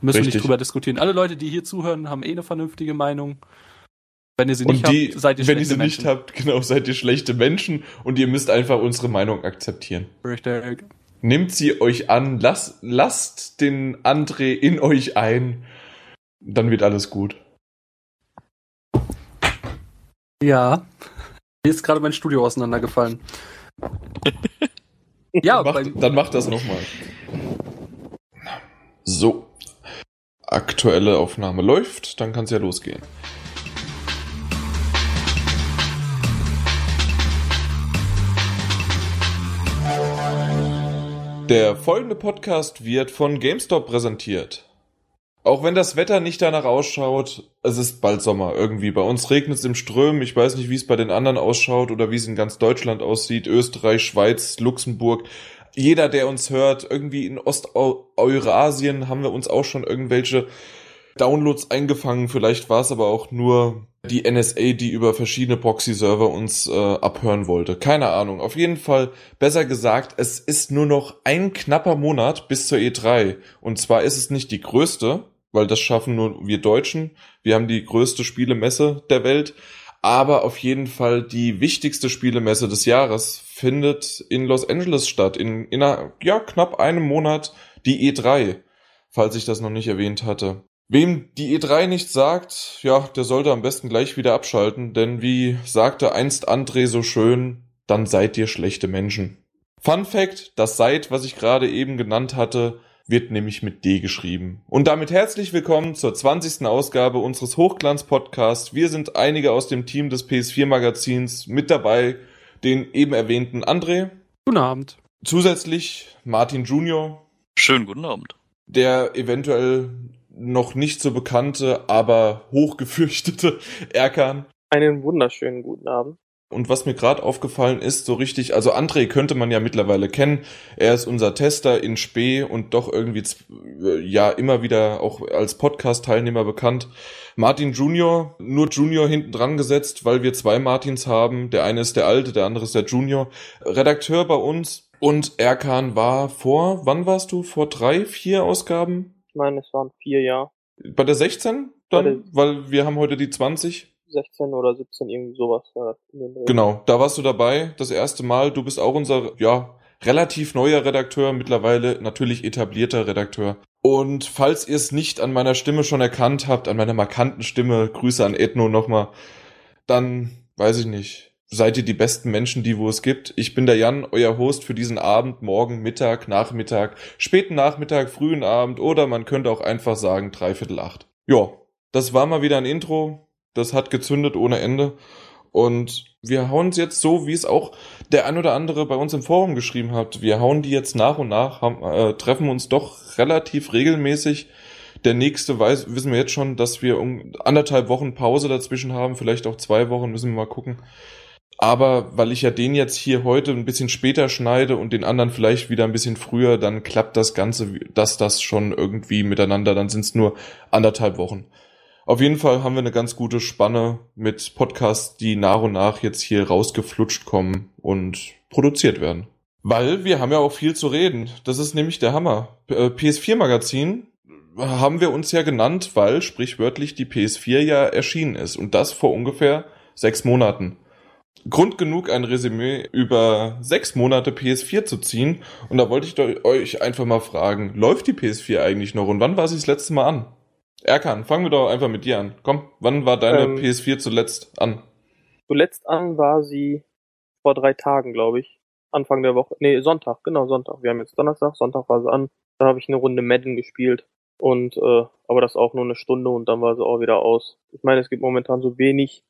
Müssen wir Richtig. nicht drüber diskutieren. Alle Leute, die hier zuhören, haben eh eine vernünftige Meinung. Wenn ihr sie nicht die, habt, seid ihr wenn ihr schlechte sie nicht Menschen. habt, genau, seid ihr schlechte Menschen und ihr müsst einfach unsere Meinung akzeptieren. Richtig. Nehmt sie euch an, lasst, lasst den André in euch ein, dann wird alles gut. Ja. Mir ist gerade mein Studio auseinandergefallen. ja, bei, Macht, dann macht das nochmal. So. Aktuelle Aufnahme läuft, dann kann es ja losgehen. Der folgende Podcast wird von GameStop präsentiert. Auch wenn das Wetter nicht danach ausschaut, es ist bald Sommer irgendwie. Bei uns regnet es im Ström. Ich weiß nicht, wie es bei den anderen ausschaut oder wie es in ganz Deutschland aussieht. Österreich, Schweiz, Luxemburg. Jeder, der uns hört, irgendwie in Osteurasien haben wir uns auch schon irgendwelche Downloads eingefangen. Vielleicht war es aber auch nur die NSA, die über verschiedene Proxy-Server uns äh, abhören wollte. Keine Ahnung. Auf jeden Fall, besser gesagt, es ist nur noch ein knapper Monat bis zur E3. Und zwar ist es nicht die größte, weil das schaffen nur wir Deutschen. Wir haben die größte Spielemesse der Welt. Aber auf jeden Fall die wichtigste Spielemesse des Jahres findet in Los Angeles statt. In, in einer, ja, knapp einem Monat die E3, falls ich das noch nicht erwähnt hatte. Wem die E3 nicht sagt, ja, der sollte am besten gleich wieder abschalten, denn wie sagte einst André so schön, dann seid ihr schlechte Menschen. Fun Fact, das seid, was ich gerade eben genannt hatte, wird nämlich mit D geschrieben. Und damit herzlich willkommen zur 20. Ausgabe unseres Hochglanz-Podcasts. Wir sind einige aus dem Team des PS4-Magazins mit dabei, den eben erwähnten André, guten Abend. zusätzlich Martin Junior, Schönen guten Abend. der eventuell noch nicht so bekannte, aber hochgefürchtete Erkan. Einen wunderschönen guten Abend. Und was mir gerade aufgefallen ist, so richtig, also André könnte man ja mittlerweile kennen. Er ist unser Tester in Spee und doch irgendwie z- ja immer wieder auch als Podcast-Teilnehmer bekannt. Martin Junior, nur Junior hinten dran gesetzt, weil wir zwei Martins haben. Der eine ist der alte, der andere ist der Junior. Redakteur bei uns. Und Erkan war vor, wann warst du? Vor drei, vier Ausgaben? Ich meine, es waren vier Jahre, Bei der 16 Bei dann? Weil wir haben heute die 20. 16 oder 17, irgendwie sowas. Genau, da warst du dabei, das erste Mal. Du bist auch unser, ja, relativ neuer Redakteur, mittlerweile natürlich etablierter Redakteur. Und falls ihr es nicht an meiner Stimme schon erkannt habt, an meiner markanten Stimme, Grüße an Ethno nochmal, dann weiß ich nicht. Seid ihr die besten Menschen, die wo es gibt? Ich bin der Jan, euer Host für diesen Abend, morgen, Mittag, Nachmittag, späten Nachmittag, frühen Abend oder man könnte auch einfach sagen dreiviertel acht. Ja, das war mal wieder ein Intro. Das hat gezündet ohne Ende. Und wir hauen es jetzt so, wie es auch der ein oder andere bei uns im Forum geschrieben hat. Wir hauen die jetzt nach und nach, haben, äh, treffen uns doch relativ regelmäßig. Der nächste weiß, wissen wir jetzt schon, dass wir um anderthalb Wochen Pause dazwischen haben, vielleicht auch zwei Wochen, müssen wir mal gucken. Aber weil ich ja den jetzt hier heute ein bisschen später schneide und den anderen vielleicht wieder ein bisschen früher, dann klappt das Ganze, dass das schon irgendwie miteinander, dann sind es nur anderthalb Wochen. Auf jeden Fall haben wir eine ganz gute Spanne mit Podcasts, die nach und nach jetzt hier rausgeflutscht kommen und produziert werden. Weil wir haben ja auch viel zu reden. Das ist nämlich der Hammer. Äh, PS4-Magazin haben wir uns ja genannt, weil sprichwörtlich die PS4 ja erschienen ist. Und das vor ungefähr sechs Monaten. Grund genug, ein Resümee über sechs Monate PS4 zu ziehen. Und da wollte ich euch einfach mal fragen, läuft die PS4 eigentlich noch und wann war sie das letzte Mal an? Erkan, fangen wir doch einfach mit dir an. Komm, wann war deine Ähm, PS4 zuletzt an? Zuletzt an war sie vor drei Tagen, glaube ich. Anfang der Woche. Nee, Sonntag, genau, Sonntag. Wir haben jetzt Donnerstag, Sonntag war sie an. Da habe ich eine Runde Madden gespielt. Und, äh, aber das auch nur eine Stunde und dann war sie auch wieder aus. Ich meine, es gibt momentan so wenig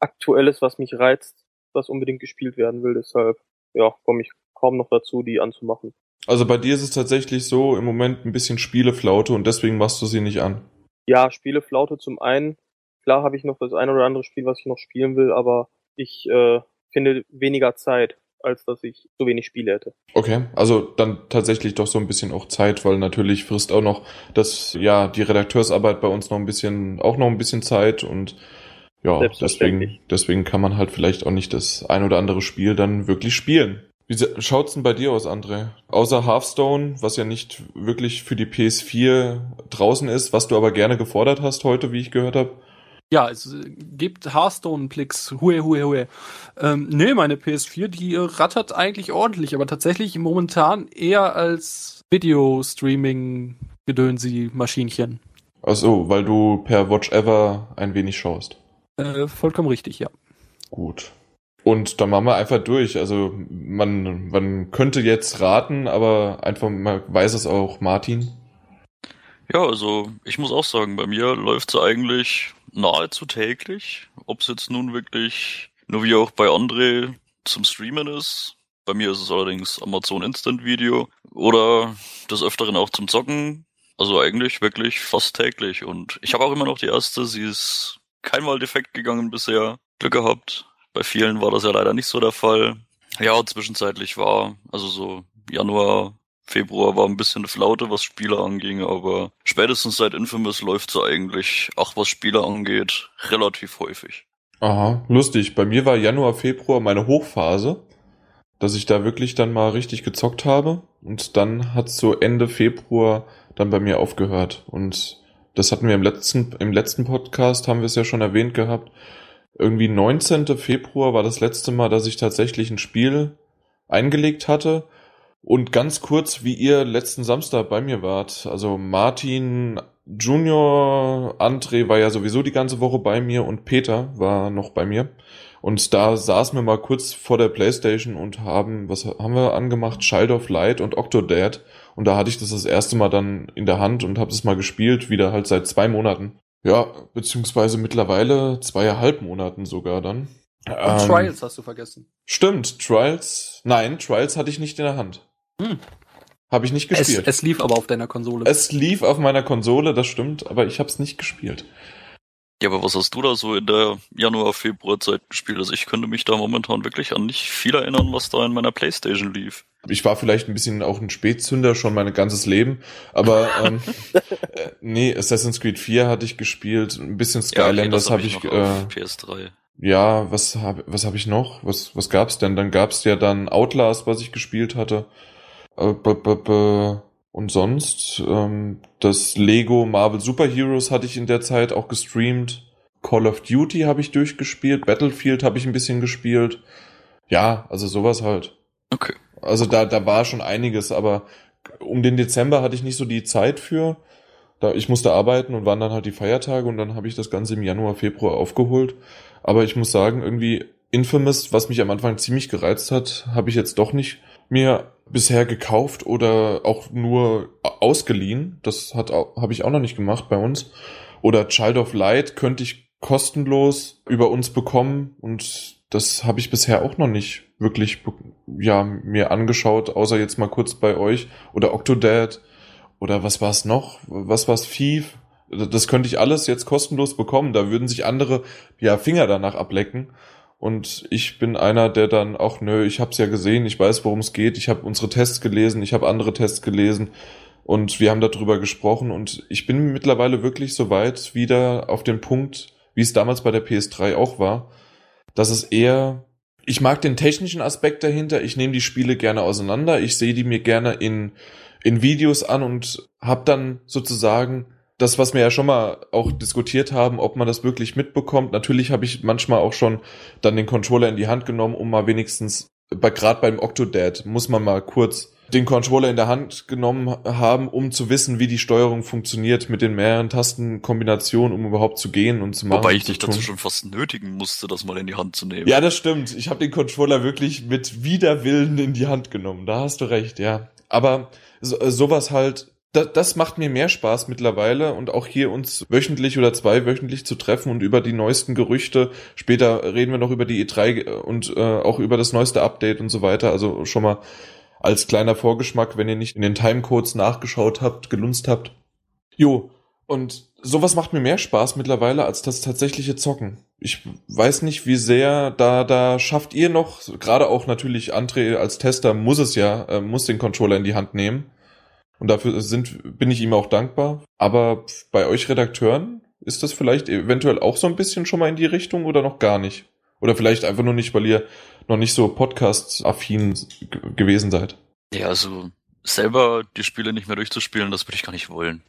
Aktuelles, was mich reizt, was unbedingt gespielt werden will. Deshalb, ja, komme ich kaum noch dazu, die anzumachen. Also bei dir ist es tatsächlich so im Moment ein bisschen Spieleflaute und deswegen machst du sie nicht an. Ja, Spieleflaute zum einen. Klar habe ich noch das ein oder andere Spiel, was ich noch spielen will, aber ich äh, finde weniger Zeit, als dass ich so wenig Spiele hätte. Okay, also dann tatsächlich doch so ein bisschen auch Zeit, weil natürlich frisst auch noch das, ja, die Redakteursarbeit bei uns noch ein bisschen, auch noch ein bisschen Zeit und ja, deswegen, deswegen kann man halt vielleicht auch nicht das ein oder andere Spiel dann wirklich spielen. Wie schaut's denn bei dir aus, André? Außer Hearthstone, was ja nicht wirklich für die PS4 draußen ist, was du aber gerne gefordert hast heute, wie ich gehört habe. Ja, es äh, gibt Hearthstone-Plicks. Hue, hue, hue. Ähm, nee, meine PS4, die rattert eigentlich ordentlich, aber tatsächlich momentan eher als Video-Streaming-Gedönsi-Maschinchen. Ach so, weil du per Watch Ever ein wenig schaust. Äh, vollkommen richtig, ja. Gut. Und dann machen wir einfach durch. Also man, man könnte jetzt raten, aber einfach, man weiß es auch, Martin. Ja, also ich muss auch sagen, bei mir läuft es eigentlich nahezu täglich. Ob es jetzt nun wirklich nur wie auch bei André zum Streamen ist. Bei mir ist es allerdings Amazon Instant Video oder des Öfteren auch zum Zocken. Also eigentlich wirklich fast täglich. Und ich habe auch immer noch die erste. Sie ist keinmal defekt gegangen bisher. Glück gehabt. Bei vielen war das ja leider nicht so der Fall. Ja, zwischenzeitlich war, also so Januar, Februar war ein bisschen eine Flaute, was Spieler anging, aber spätestens seit Infamous läuft sie eigentlich, auch was Spieler angeht, relativ häufig. Aha, lustig. Bei mir war Januar, Februar meine Hochphase, dass ich da wirklich dann mal richtig gezockt habe. Und dann hat so Ende Februar dann bei mir aufgehört. Und das hatten wir im letzten, im letzten Podcast, haben wir es ja schon erwähnt gehabt. Irgendwie 19. Februar war das letzte Mal, dass ich tatsächlich ein Spiel eingelegt hatte. Und ganz kurz, wie ihr letzten Samstag bei mir wart. Also Martin Junior, André war ja sowieso die ganze Woche bei mir und Peter war noch bei mir. Und da saßen wir mal kurz vor der Playstation und haben, was haben wir angemacht? Child of Light und Octodad. Und da hatte ich das das erste Mal dann in der Hand und habe es mal gespielt, wieder halt seit zwei Monaten. Ja, beziehungsweise mittlerweile zweieinhalb Monaten sogar dann. Und ähm, Trials hast du vergessen. Stimmt, Trials. Nein, Trials hatte ich nicht in der Hand. Hm. Habe ich nicht gespielt. Es, es, lief aber auf deiner Konsole. Es lief auf meiner Konsole, das stimmt, aber ich habe es nicht gespielt. Ja, aber was hast du da so in der Januar-Februar-Zeit gespielt? Also ich könnte mich da momentan wirklich an nicht viel erinnern, was da in meiner Playstation lief. Ich war vielleicht ein bisschen auch ein Spätzünder schon mein ganzes Leben, aber ähm, äh, nee, Assassin's Creed 4 hatte ich gespielt, ein bisschen Skylanders ja, okay, habe ich, hab ich äh, PS3. Ja, was habe was hab ich noch? Was was gab's denn? Dann gab's ja dann Outlast, was ich gespielt hatte. Äh, b -b -b und sonst ähm, das Lego Marvel Super Heroes hatte ich in der Zeit auch gestreamt. Call of Duty habe ich durchgespielt, Battlefield habe ich ein bisschen gespielt. Ja, also sowas halt. Okay. Also da da war schon einiges, aber um den Dezember hatte ich nicht so die Zeit für. Da ich musste arbeiten und waren dann halt die Feiertage und dann habe ich das Ganze im Januar, Februar aufgeholt. Aber ich muss sagen, irgendwie Infamous, was mich am Anfang ziemlich gereizt hat, habe ich jetzt doch nicht mir bisher gekauft oder auch nur ausgeliehen. Das hat habe ich auch noch nicht gemacht bei uns. Oder Child of Light könnte ich kostenlos über uns bekommen und das habe ich bisher auch noch nicht wirklich ja mir angeschaut, außer jetzt mal kurz bei euch oder Octodad oder was war es noch? Was war es Thief? Das könnte ich alles jetzt kostenlos bekommen. Da würden sich andere ja Finger danach ablecken. Und ich bin einer, der dann auch, nö, ich hab's ja gesehen, ich weiß, worum es geht, ich habe unsere Tests gelesen, ich habe andere Tests gelesen. Und wir haben darüber gesprochen. Und ich bin mittlerweile wirklich so weit wieder auf den Punkt, wie es damals bei der PS3 auch war, dass es eher, ich mag den technischen Aspekt dahinter, ich nehme die Spiele gerne auseinander, ich sehe die mir gerne in, in Videos an und hab dann sozusagen das, was wir ja schon mal auch diskutiert haben, ob man das wirklich mitbekommt. Natürlich habe ich manchmal auch schon dann den Controller in die Hand genommen, um mal wenigstens, bei, gerade beim Octodad, muss man mal kurz den Controller in der Hand genommen haben, um zu wissen, wie die Steuerung funktioniert mit den mehreren Tastenkombinationen, um überhaupt zu gehen und zu machen. Wobei ich dich dazu schon fast nötigen musste, das mal in die Hand zu nehmen. Ja, das stimmt. Ich habe den Controller wirklich mit Widerwillen in die Hand genommen. Da hast du recht, ja. Aber so, sowas halt das, das macht mir mehr Spaß mittlerweile und auch hier uns wöchentlich oder zweiwöchentlich zu treffen und über die neuesten Gerüchte. Später reden wir noch über die E3 und äh, auch über das neueste Update und so weiter. Also schon mal als kleiner Vorgeschmack, wenn ihr nicht in den Timecodes nachgeschaut habt, gelunzt habt. Jo, und sowas macht mir mehr Spaß mittlerweile als das tatsächliche Zocken. Ich weiß nicht, wie sehr da da schafft ihr noch, gerade auch natürlich André als Tester muss es ja, äh, muss den Controller in die Hand nehmen. Und dafür sind, bin ich ihm auch dankbar. Aber bei euch Redakteuren ist das vielleicht eventuell auch so ein bisschen schon mal in die Richtung oder noch gar nicht? Oder vielleicht einfach nur nicht, weil ihr noch nicht so podcast-affin gewesen seid? Ja, also selber die Spiele nicht mehr durchzuspielen, das würde ich gar nicht wollen.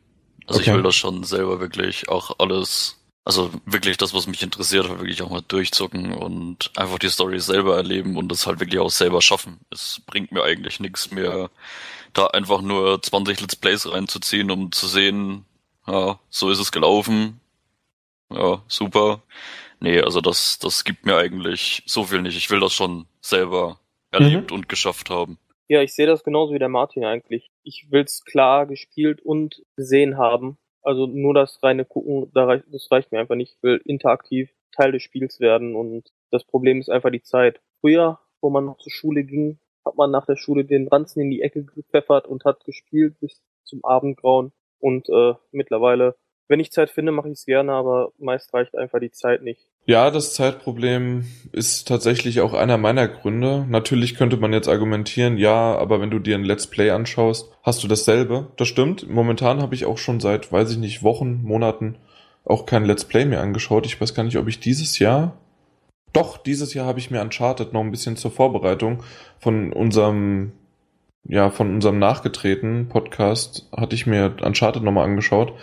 Also Okay. ich will das schon selber wirklich auch alles, also wirklich das, was mich interessiert, halt wirklich auch mal durchzocken und einfach die Story selber erleben und das halt wirklich auch selber schaffen. Es bringt mir eigentlich nichts mehr, da einfach nur 20 Let's Plays reinzuziehen, um zu sehen, ja, so ist es gelaufen. Ja, super. Nee, also das, das gibt mir eigentlich so viel nicht. Ich will das schon selber erlebt und geschafft haben. Ja, ich sehe das genauso wie der Martin eigentlich. Ich will's klar gespielt und gesehen haben. Also nur das reine Gucken, das reicht mir einfach nicht. Ich will interaktiv Teil des Spiels werden und das Problem ist einfach die Zeit. Früher, wo man noch zur Schule ging, hat man nach der Schule den Ranzen in die Ecke gepfeffert und hat gespielt bis zum Abendgrauen. Und äh, mittlerweile, wenn ich Zeit finde, mache ich es gerne, aber meist reicht einfach die Zeit nicht. Ja, das Zeitproblem ist tatsächlich auch einer meiner Gründe. Natürlich könnte man jetzt argumentieren, ja, aber wenn du dir ein Let's Play anschaust, hast du dasselbe. Das stimmt. Momentan habe ich auch schon seit, weiß ich nicht, Wochen, Monaten auch kein Let's Play mehr angeschaut. Ich weiß gar nicht, ob ich dieses Jahr. Doch, dieses Jahr habe ich mir Uncharted noch ein bisschen zur Vorbereitung von unserem, ja, von unserem nachgetretenen Podcast hatte ich mir Uncharted nochmal angeschaut.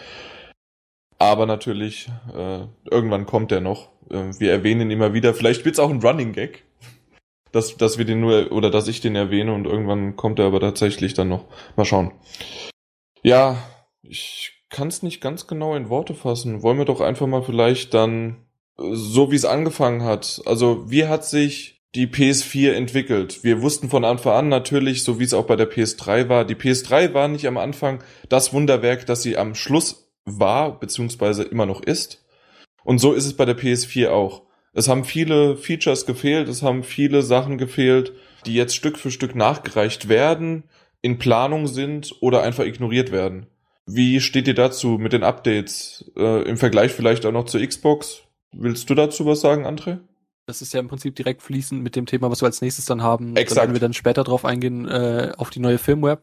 Aber natürlich, äh, irgendwann kommt der noch. Äh, wir erwähnen ihn immer wieder. Vielleicht wird's auch ein Running Gag, dass, dass wir den nur, oder dass ich den erwähne und irgendwann kommt er aber tatsächlich dann noch. Mal schauen. Ja, ich kann's nicht ganz genau in Worte fassen. Wollen wir doch einfach mal vielleicht dann, so wie es angefangen hat. Also, wie hat sich die PS4 entwickelt? Wir wussten von Anfang an natürlich, so wie es auch bei der PS3 war, die PS3 war nicht am Anfang das Wunderwerk, das sie am Schluss war, beziehungsweise immer noch ist. Und so ist es bei der PS4 auch. Es haben viele Features gefehlt, es haben viele Sachen gefehlt, die jetzt Stück für Stück nachgereicht werden, in Planung sind oder einfach ignoriert werden. Wie steht ihr dazu mit den Updates äh, im Vergleich vielleicht auch noch zur Xbox? Willst du dazu was sagen, André? Das ist ja im Prinzip direkt fließend mit dem Thema, was wir als nächstes dann haben. Exakt. Da werden wir dann später drauf eingehen, äh, auf die neue Firmware.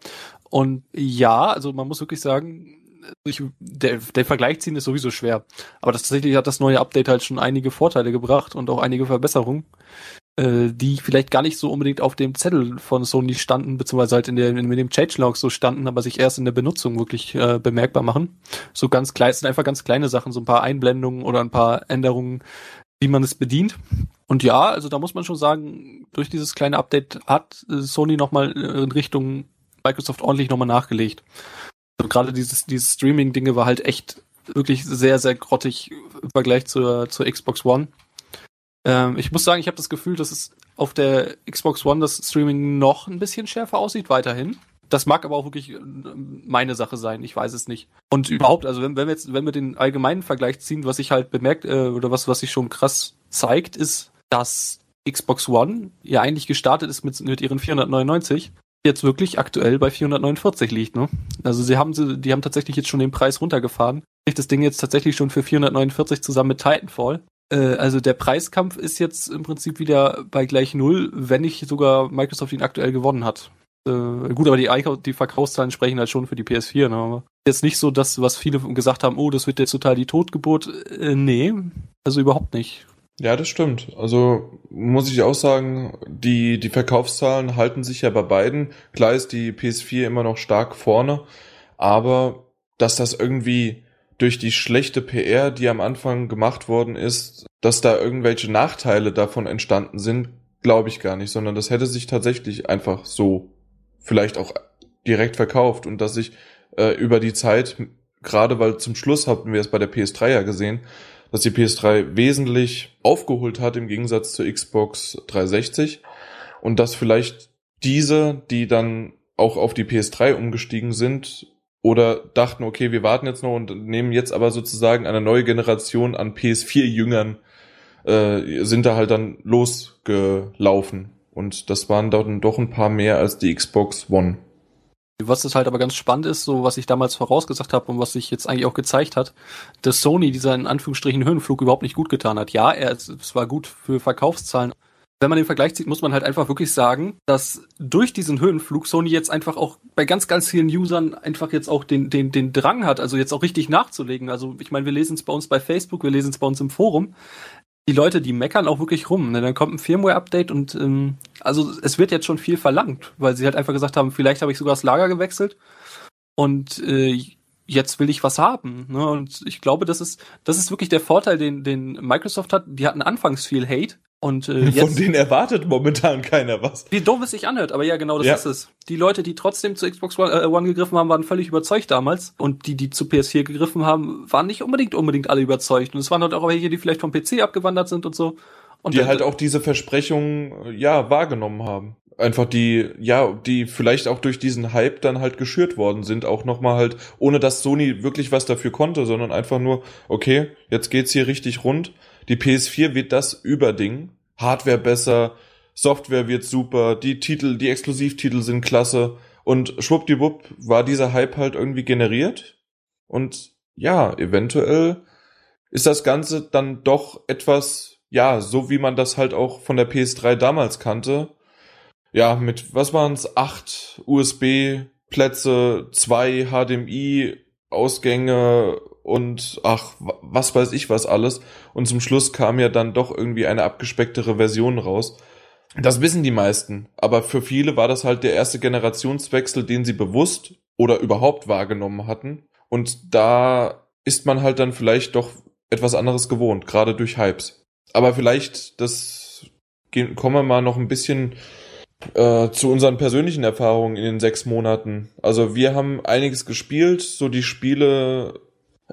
Und ja, also man muss wirklich sagen, ich, der, der Vergleich ziehen ist sowieso schwer. Aber das, tatsächlich hat das neue Update halt schon einige Vorteile gebracht und auch einige Verbesserungen, die vielleicht gar nicht so unbedingt auf dem Zettel von Sony standen, beziehungsweise halt in, der, in dem Changelog so standen, aber sich erst in der Benutzung wirklich äh, bemerkbar machen. So ganz klein, sind einfach ganz kleine Sachen, so ein paar Einblendungen oder ein paar Änderungen, wie man es bedient. Und ja, also da muss man schon sagen, durch dieses kleine Update hat äh, Sony nochmal in Richtung Microsoft ordentlich nochmal nachgelegt. Also gerade dieses, dieses Streaming-Dinge war halt echt wirklich sehr, sehr grottig im Vergleich zur, zur Xbox One. Ähm, ich muss sagen, ich habe das Gefühl, dass es auf der Xbox One das Streaming noch ein bisschen schärfer aussieht, weiterhin. Das mag aber auch wirklich äh, meine Sache sein, ich weiß es nicht. Und überhaupt, also wenn, wenn wir jetzt, wenn wir den allgemeinen Vergleich ziehen, was ich halt bemerkt, äh, oder was, was sich schon krass zeigt, ist, dass Xbox One ja eigentlich gestartet ist mit, mit ihren 499, jetzt wirklich aktuell bei 449 liegt, ne? Also sie haben sie, die haben tatsächlich jetzt schon den Preis runtergefahren. Kriegt das Ding jetzt tatsächlich schon für 449 zusammen mit Titanfall. Äh, also der Preiskampf ist jetzt im Prinzip wieder bei gleich null, wenn nicht sogar Microsoft ihn aktuell gewonnen hat. Äh, gut, aber die, die Verkaufszahlen sprechen halt schon für die PS4, ne? Aber jetzt nicht so das, was viele gesagt haben, oh, das wird jetzt total die Totgeburt. Äh, nee, also überhaupt nicht. Ja, das stimmt. Also muss ich auch sagen, die, die Verkaufszahlen halten sich ja bei beiden. Klar ist die PS4 immer noch stark vorne, aber dass das irgendwie durch die schlechte PR, die am Anfang gemacht worden ist, dass da irgendwelche Nachteile davon entstanden sind, glaube ich gar nicht, sondern das hätte sich tatsächlich einfach so vielleicht auch direkt verkauft und dass sich äh, über die Zeit, gerade weil zum Schluss hatten wir es bei der PS3 ja gesehen, dass die PS3 wesentlich aufgeholt hat im Gegensatz zur Xbox 360 und dass vielleicht diese, die dann auch auf die PS3 umgestiegen sind oder dachten, okay, wir warten jetzt noch und nehmen jetzt aber sozusagen eine neue Generation an PS4-Jüngern, äh, sind da halt dann losgelaufen. Und das waren dann doch ein paar mehr als die Xbox One. Was das halt aber ganz spannend ist, so was ich damals vorausgesagt habe und was sich jetzt eigentlich auch gezeigt hat, dass Sony dieser in Anführungsstrichen Höhenflug überhaupt nicht gut getan hat. Ja, er, es war gut für Verkaufszahlen. Wenn man den Vergleich zieht, muss man halt einfach wirklich sagen, dass durch diesen Höhenflug Sony jetzt einfach auch bei ganz, ganz vielen Usern einfach jetzt auch den, den, den Drang hat, also jetzt auch richtig nachzulegen. Also ich meine, wir lesen es bei uns bei Facebook, wir lesen es bei uns im Forum. Die Leute, die meckern auch wirklich rum. Ne? Dann kommt ein Firmware-Update und ähm, also es wird jetzt schon viel verlangt, weil sie halt einfach gesagt haben, vielleicht habe ich sogar das Lager gewechselt und äh, jetzt will ich was haben. Ne? Und ich glaube, das ist, das ist wirklich der Vorteil, den, den Microsoft hat. Die hatten anfangs viel Hate. Und äh, jetzt, Von denen erwartet momentan keiner was. wie doof es sich anhört, aber ja, genau das Ja. ist es. Die Leute, die trotzdem zu Xbox One, äh, One gegriffen haben, waren völlig überzeugt damals. Und die, die zu PS4 gegriffen haben, waren nicht unbedingt unbedingt alle überzeugt. Und es waren halt auch welche, die vielleicht vom PC abgewandert sind und so. Und die dann- halt auch diese Versprechungen, ja, wahrgenommen haben. Einfach die, ja, die vielleicht auch durch diesen Hype dann halt geschürt worden sind, auch nochmal halt, ohne dass Sony wirklich was dafür konnte, sondern einfach nur, okay, jetzt geht's hier richtig rund. Die PS4 wird das Überding. Hardware besser, Software wird super, die Titel, die Exklusivtitel sind klasse. Und schwuppdiwupp war dieser Hype halt irgendwie generiert. Und ja, eventuell ist das Ganze dann doch etwas, ja, so wie man das halt auch von der PS3 damals kannte. Ja, mit, was waren's, acht USB-Plätze, zwei HDMI-Ausgänge und ach, wa- was weiß ich was alles. Und zum Schluss kam ja dann doch irgendwie eine abgespecktere Version raus. Das wissen die meisten, aber für viele war das halt der erste Generationswechsel, den sie bewusst oder überhaupt wahrgenommen hatten. Und da ist man halt dann vielleicht doch etwas anderes gewohnt, gerade durch Hypes. Aber vielleicht, das kommen wir mal noch ein bisschen äh, zu unseren persönlichen Erfahrungen in den sechs Monaten. Also wir haben einiges gespielt, so die Spiele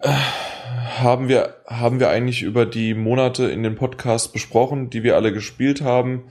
haben wir, haben wir eigentlich über die Monate in den Podcast besprochen, die wir alle gespielt haben.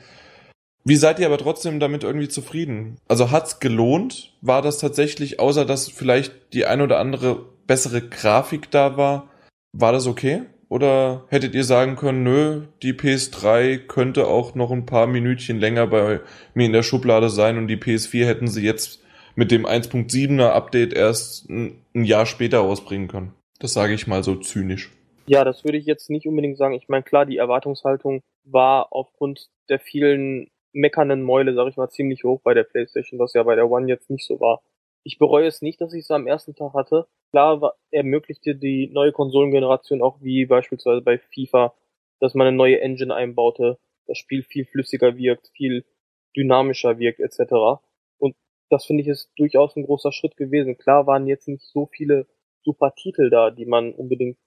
Wie seid ihr aber trotzdem damit irgendwie zufrieden? Also hat's gelohnt? War das tatsächlich, außer dass vielleicht die ein oder andere bessere Grafik da war, war das okay? Oder hättet ihr sagen können, nö, die PS3 könnte auch noch ein paar Minütchen länger bei mir in der Schublade sein und die PS4 hätten sie jetzt mit dem 1.7er Update erst ein Jahr später ausbringen können? Das sage ich mal so zynisch. Ja, das würde ich jetzt nicht unbedingt sagen. Ich meine, klar, die Erwartungshaltung war aufgrund der vielen meckernden Mäule, sag ich mal, ziemlich hoch bei der PlayStation, was ja bei der One jetzt nicht so war. Ich bereue es nicht, dass ich es am ersten Tag hatte. Klar war, ermöglichte die neue Konsolengeneration auch wie beispielsweise bei FIFA, dass man eine neue Engine einbaute, das Spiel viel flüssiger wirkt, viel dynamischer wirkt etc. Und das finde ich ist durchaus ein großer Schritt gewesen. Klar waren jetzt nicht so viele super Titel da, die man unbedingt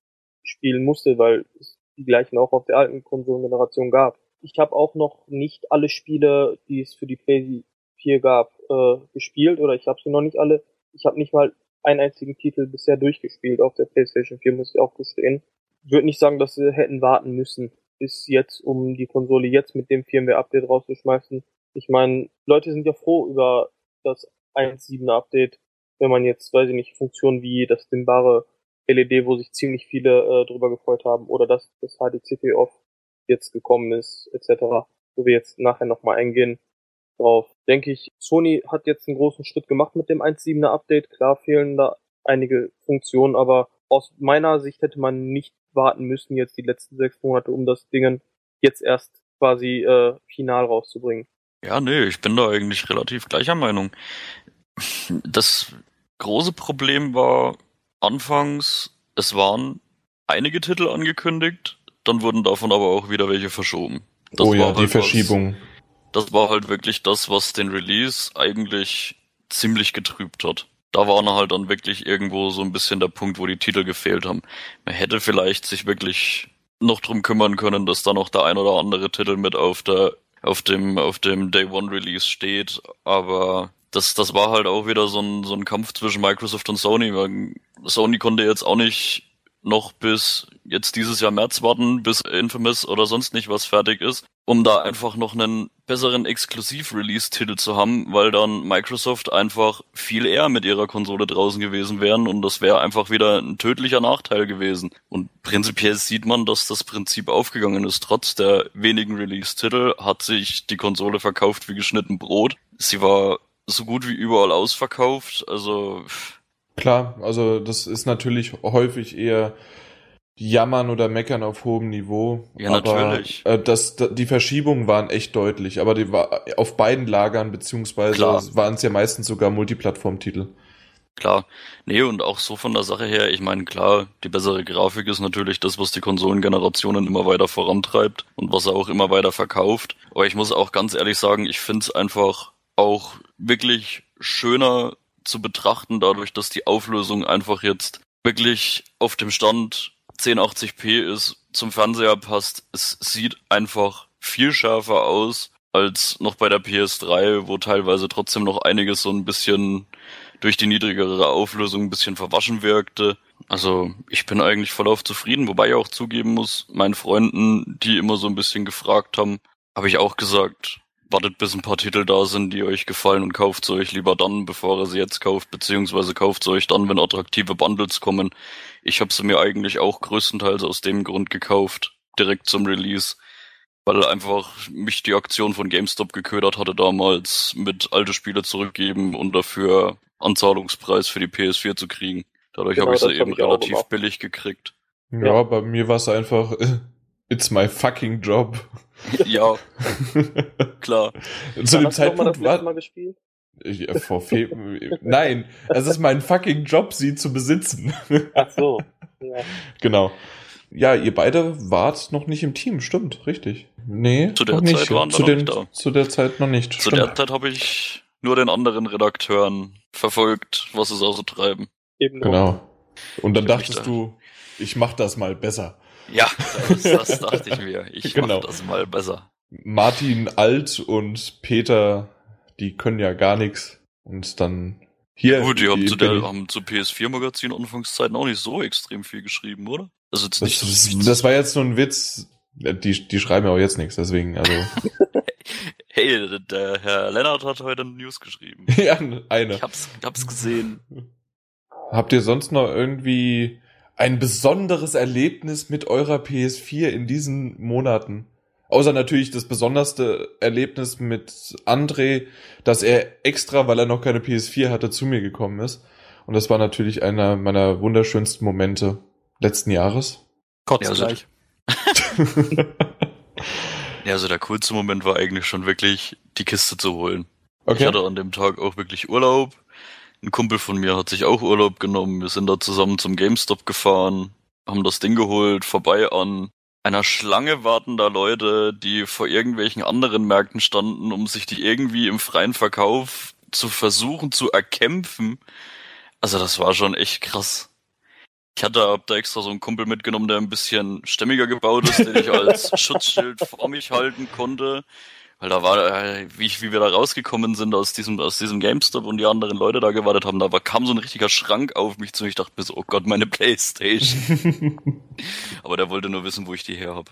spielen musste, weil es die gleichen auch auf der alten Konsolengeneration gab. Ich habe auch noch nicht alle Spiele, die es für die PS4 gab, äh, gespielt oder ich habe sie noch nicht alle. Ich habe nicht mal einen einzigen Titel bisher durchgespielt auf der PlayStation 4, muss ich auch gestehen. Ich würde nicht sagen, dass sie hätten warten müssen bis jetzt, um die Konsole jetzt mit dem Firmware-Update rauszuschmeißen. Ich meine, Leute sind ja froh über das 1.7er Update, wenn man jetzt, weiß ich nicht, Funktionen wie das dimmbare LED, wo sich ziemlich viele äh, drüber gefreut haben, oder dass das HDCP off jetzt gekommen ist, etc., wo wir jetzt nachher nochmal eingehen drauf. Denke ich, Sony hat jetzt einen großen Schritt gemacht mit dem 1.7er Update. Klar fehlen da einige Funktionen, aber aus meiner Sicht hätte man nicht warten müssen, jetzt die letzten sechs Monate, um das Ding jetzt erst quasi äh, final rauszubringen. Ja, nee, ich bin da eigentlich relativ gleicher Meinung. Das große Problem war anfangs, es waren einige Titel angekündigt, dann wurden davon aber auch wieder welche verschoben. Das oh ja, war die halt Verschiebung. Was, das war halt wirklich das, was den Release eigentlich ziemlich getrübt hat. Da war halt dann wirklich irgendwo so ein bisschen der Punkt, wo die Titel gefehlt haben. Man hätte vielleicht sich wirklich noch drum kümmern können, dass da noch der ein oder andere Titel mit auf der auf dem auf dem Day One Release steht, aber das das war halt auch wieder so ein so ein Kampf zwischen Microsoft und Sony. Weil Sony konnte jetzt auch nicht noch bis jetzt dieses Jahr März warten, bis Infamous oder sonst nicht was fertig ist, um da einfach noch einen besseren Exklusiv-Release-Titel zu haben, weil dann Microsoft einfach viel eher mit ihrer Konsole draußen gewesen wären und das wäre einfach wieder ein tödlicher Nachteil gewesen. Und prinzipiell sieht man, dass das Prinzip aufgegangen ist. Trotz der wenigen Release-Titel hat sich die Konsole verkauft wie geschnitten Brot. Sie war so gut wie überall ausverkauft, also Klar, also das ist natürlich häufig eher Jammern oder Meckern auf hohem Niveau. Ja, aber, natürlich. Äh, das, da- die Verschiebungen waren echt deutlich, aber die war auf beiden Lagern, beziehungsweise Klar. waren es ja meistens sogar Multiplattform-Titel. Klar. Nee, und auch so von der Sache her, ich meine, klar, die bessere Grafik ist natürlich das, was die Konsolengenerationen immer weiter vorantreibt und was er auch immer weiter verkauft. Aber ich muss auch ganz ehrlich sagen, ich find's einfach auch wirklich schöner zu betrachten, dadurch, dass die Auflösung einfach jetzt wirklich auf dem Stand 1080p ist, zum Fernseher passt. Es sieht einfach viel schärfer aus als noch bei der PS3, wo teilweise trotzdem noch einiges so ein bisschen durch die niedrigere Auflösung ein bisschen verwaschen wirkte. Also ich bin eigentlich voll auf zufrieden, wobei ich auch zugeben muss, meinen Freunden, die immer so ein bisschen gefragt haben, habe ich auch gesagt, wartet bis ein paar Titel da sind, die euch gefallen und kauft sie euch lieber dann, bevor ihr sie jetzt kauft, beziehungsweise kauft sie euch dann, wenn attraktive Bundles kommen. Ich habe sie mir eigentlich auch größtenteils aus dem Grund gekauft, direkt zum Release, weil einfach mich die Aktion von GameStop geködert hatte damals mit alte Spiele zurückgeben und dafür Anzahlungspreis für die PS4 zu kriegen. Dadurch Genau, habe ich sie eben ich relativ gemacht. billig gekriegt. Ja, Ja. bei mir war es einfach, it's my fucking job. ja, klar. Zu dem du noch Zeitpunkt letzte war, Mal gespielt? Ja, vor Fe Nein, es ist mein fucking Job, sie zu besitzen. Ach so. Ja. genau. Ja, ihr beide wart noch nicht im Team, stimmt, richtig. Nee, Zu der noch Zeit nicht. waren wir zu, noch den, nicht da. zu der Zeit noch nicht. Zu stimmt. der Zeit habe ich nur den anderen Redakteuren verfolgt, was sie so treiben. Eben. Genau. Und dann dachtest da- du, ich mach das mal besser. Ja, das, das dachte ich mir. Ich Genau. mach das mal besser. Martin Alt und Peter, die können ja gar nichts. Und dann hier. Gut, die haben zu, der, haben zu PS4-Magazin Anfangszeiten auch nicht so extrem viel geschrieben, oder? Also jetzt das, nicht das, das war jetzt nur ein Witz. Die, die schreiben ja auch jetzt nichts, deswegen, also. Hey, der- der Herr Lennart hat heute eine News geschrieben. ja, eine. Ich hab's, hab's gesehen. Habt ihr sonst noch irgendwie ein besonderes Erlebnis mit eurer PS4 in diesen Monaten? Außer natürlich das besonderste Erlebnis mit André, dass er extra, weil er noch keine PS4 hatte, zu mir gekommen ist. Und das war natürlich einer meiner wunderschönsten Momente letzten Jahres. Kotzt Ja, also- gleich. Ja, also der coolste Moment war eigentlich schon wirklich, die Kiste zu holen. Ich okay. hatte an dem Tag auch wirklich Urlaub. Ein Kumpel von mir hat sich auch Urlaub genommen. Wir sind da zusammen zum GameStop gefahren, haben das Ding geholt, vorbei an einer Schlange wartender Leute, die vor irgendwelchen anderen Märkten standen, um sich die irgendwie im freien Verkauf zu versuchen zu erkämpfen. Also das war schon echt krass. Ich hatte hab da extra so einen Kumpel mitgenommen, der ein bisschen stämmiger gebaut ist, den ich als Schutzschild vor mich halten konnte. Weil da war, äh, wie, ich, wie wir da rausgekommen sind aus diesem, aus diesem GameStop und die anderen Leute da gewartet haben, da war, kam so ein richtiger Schrank auf mich zu und ich dachte mir so, oh Gott, meine Playstation. Aber der wollte nur wissen, wo ich die her hab.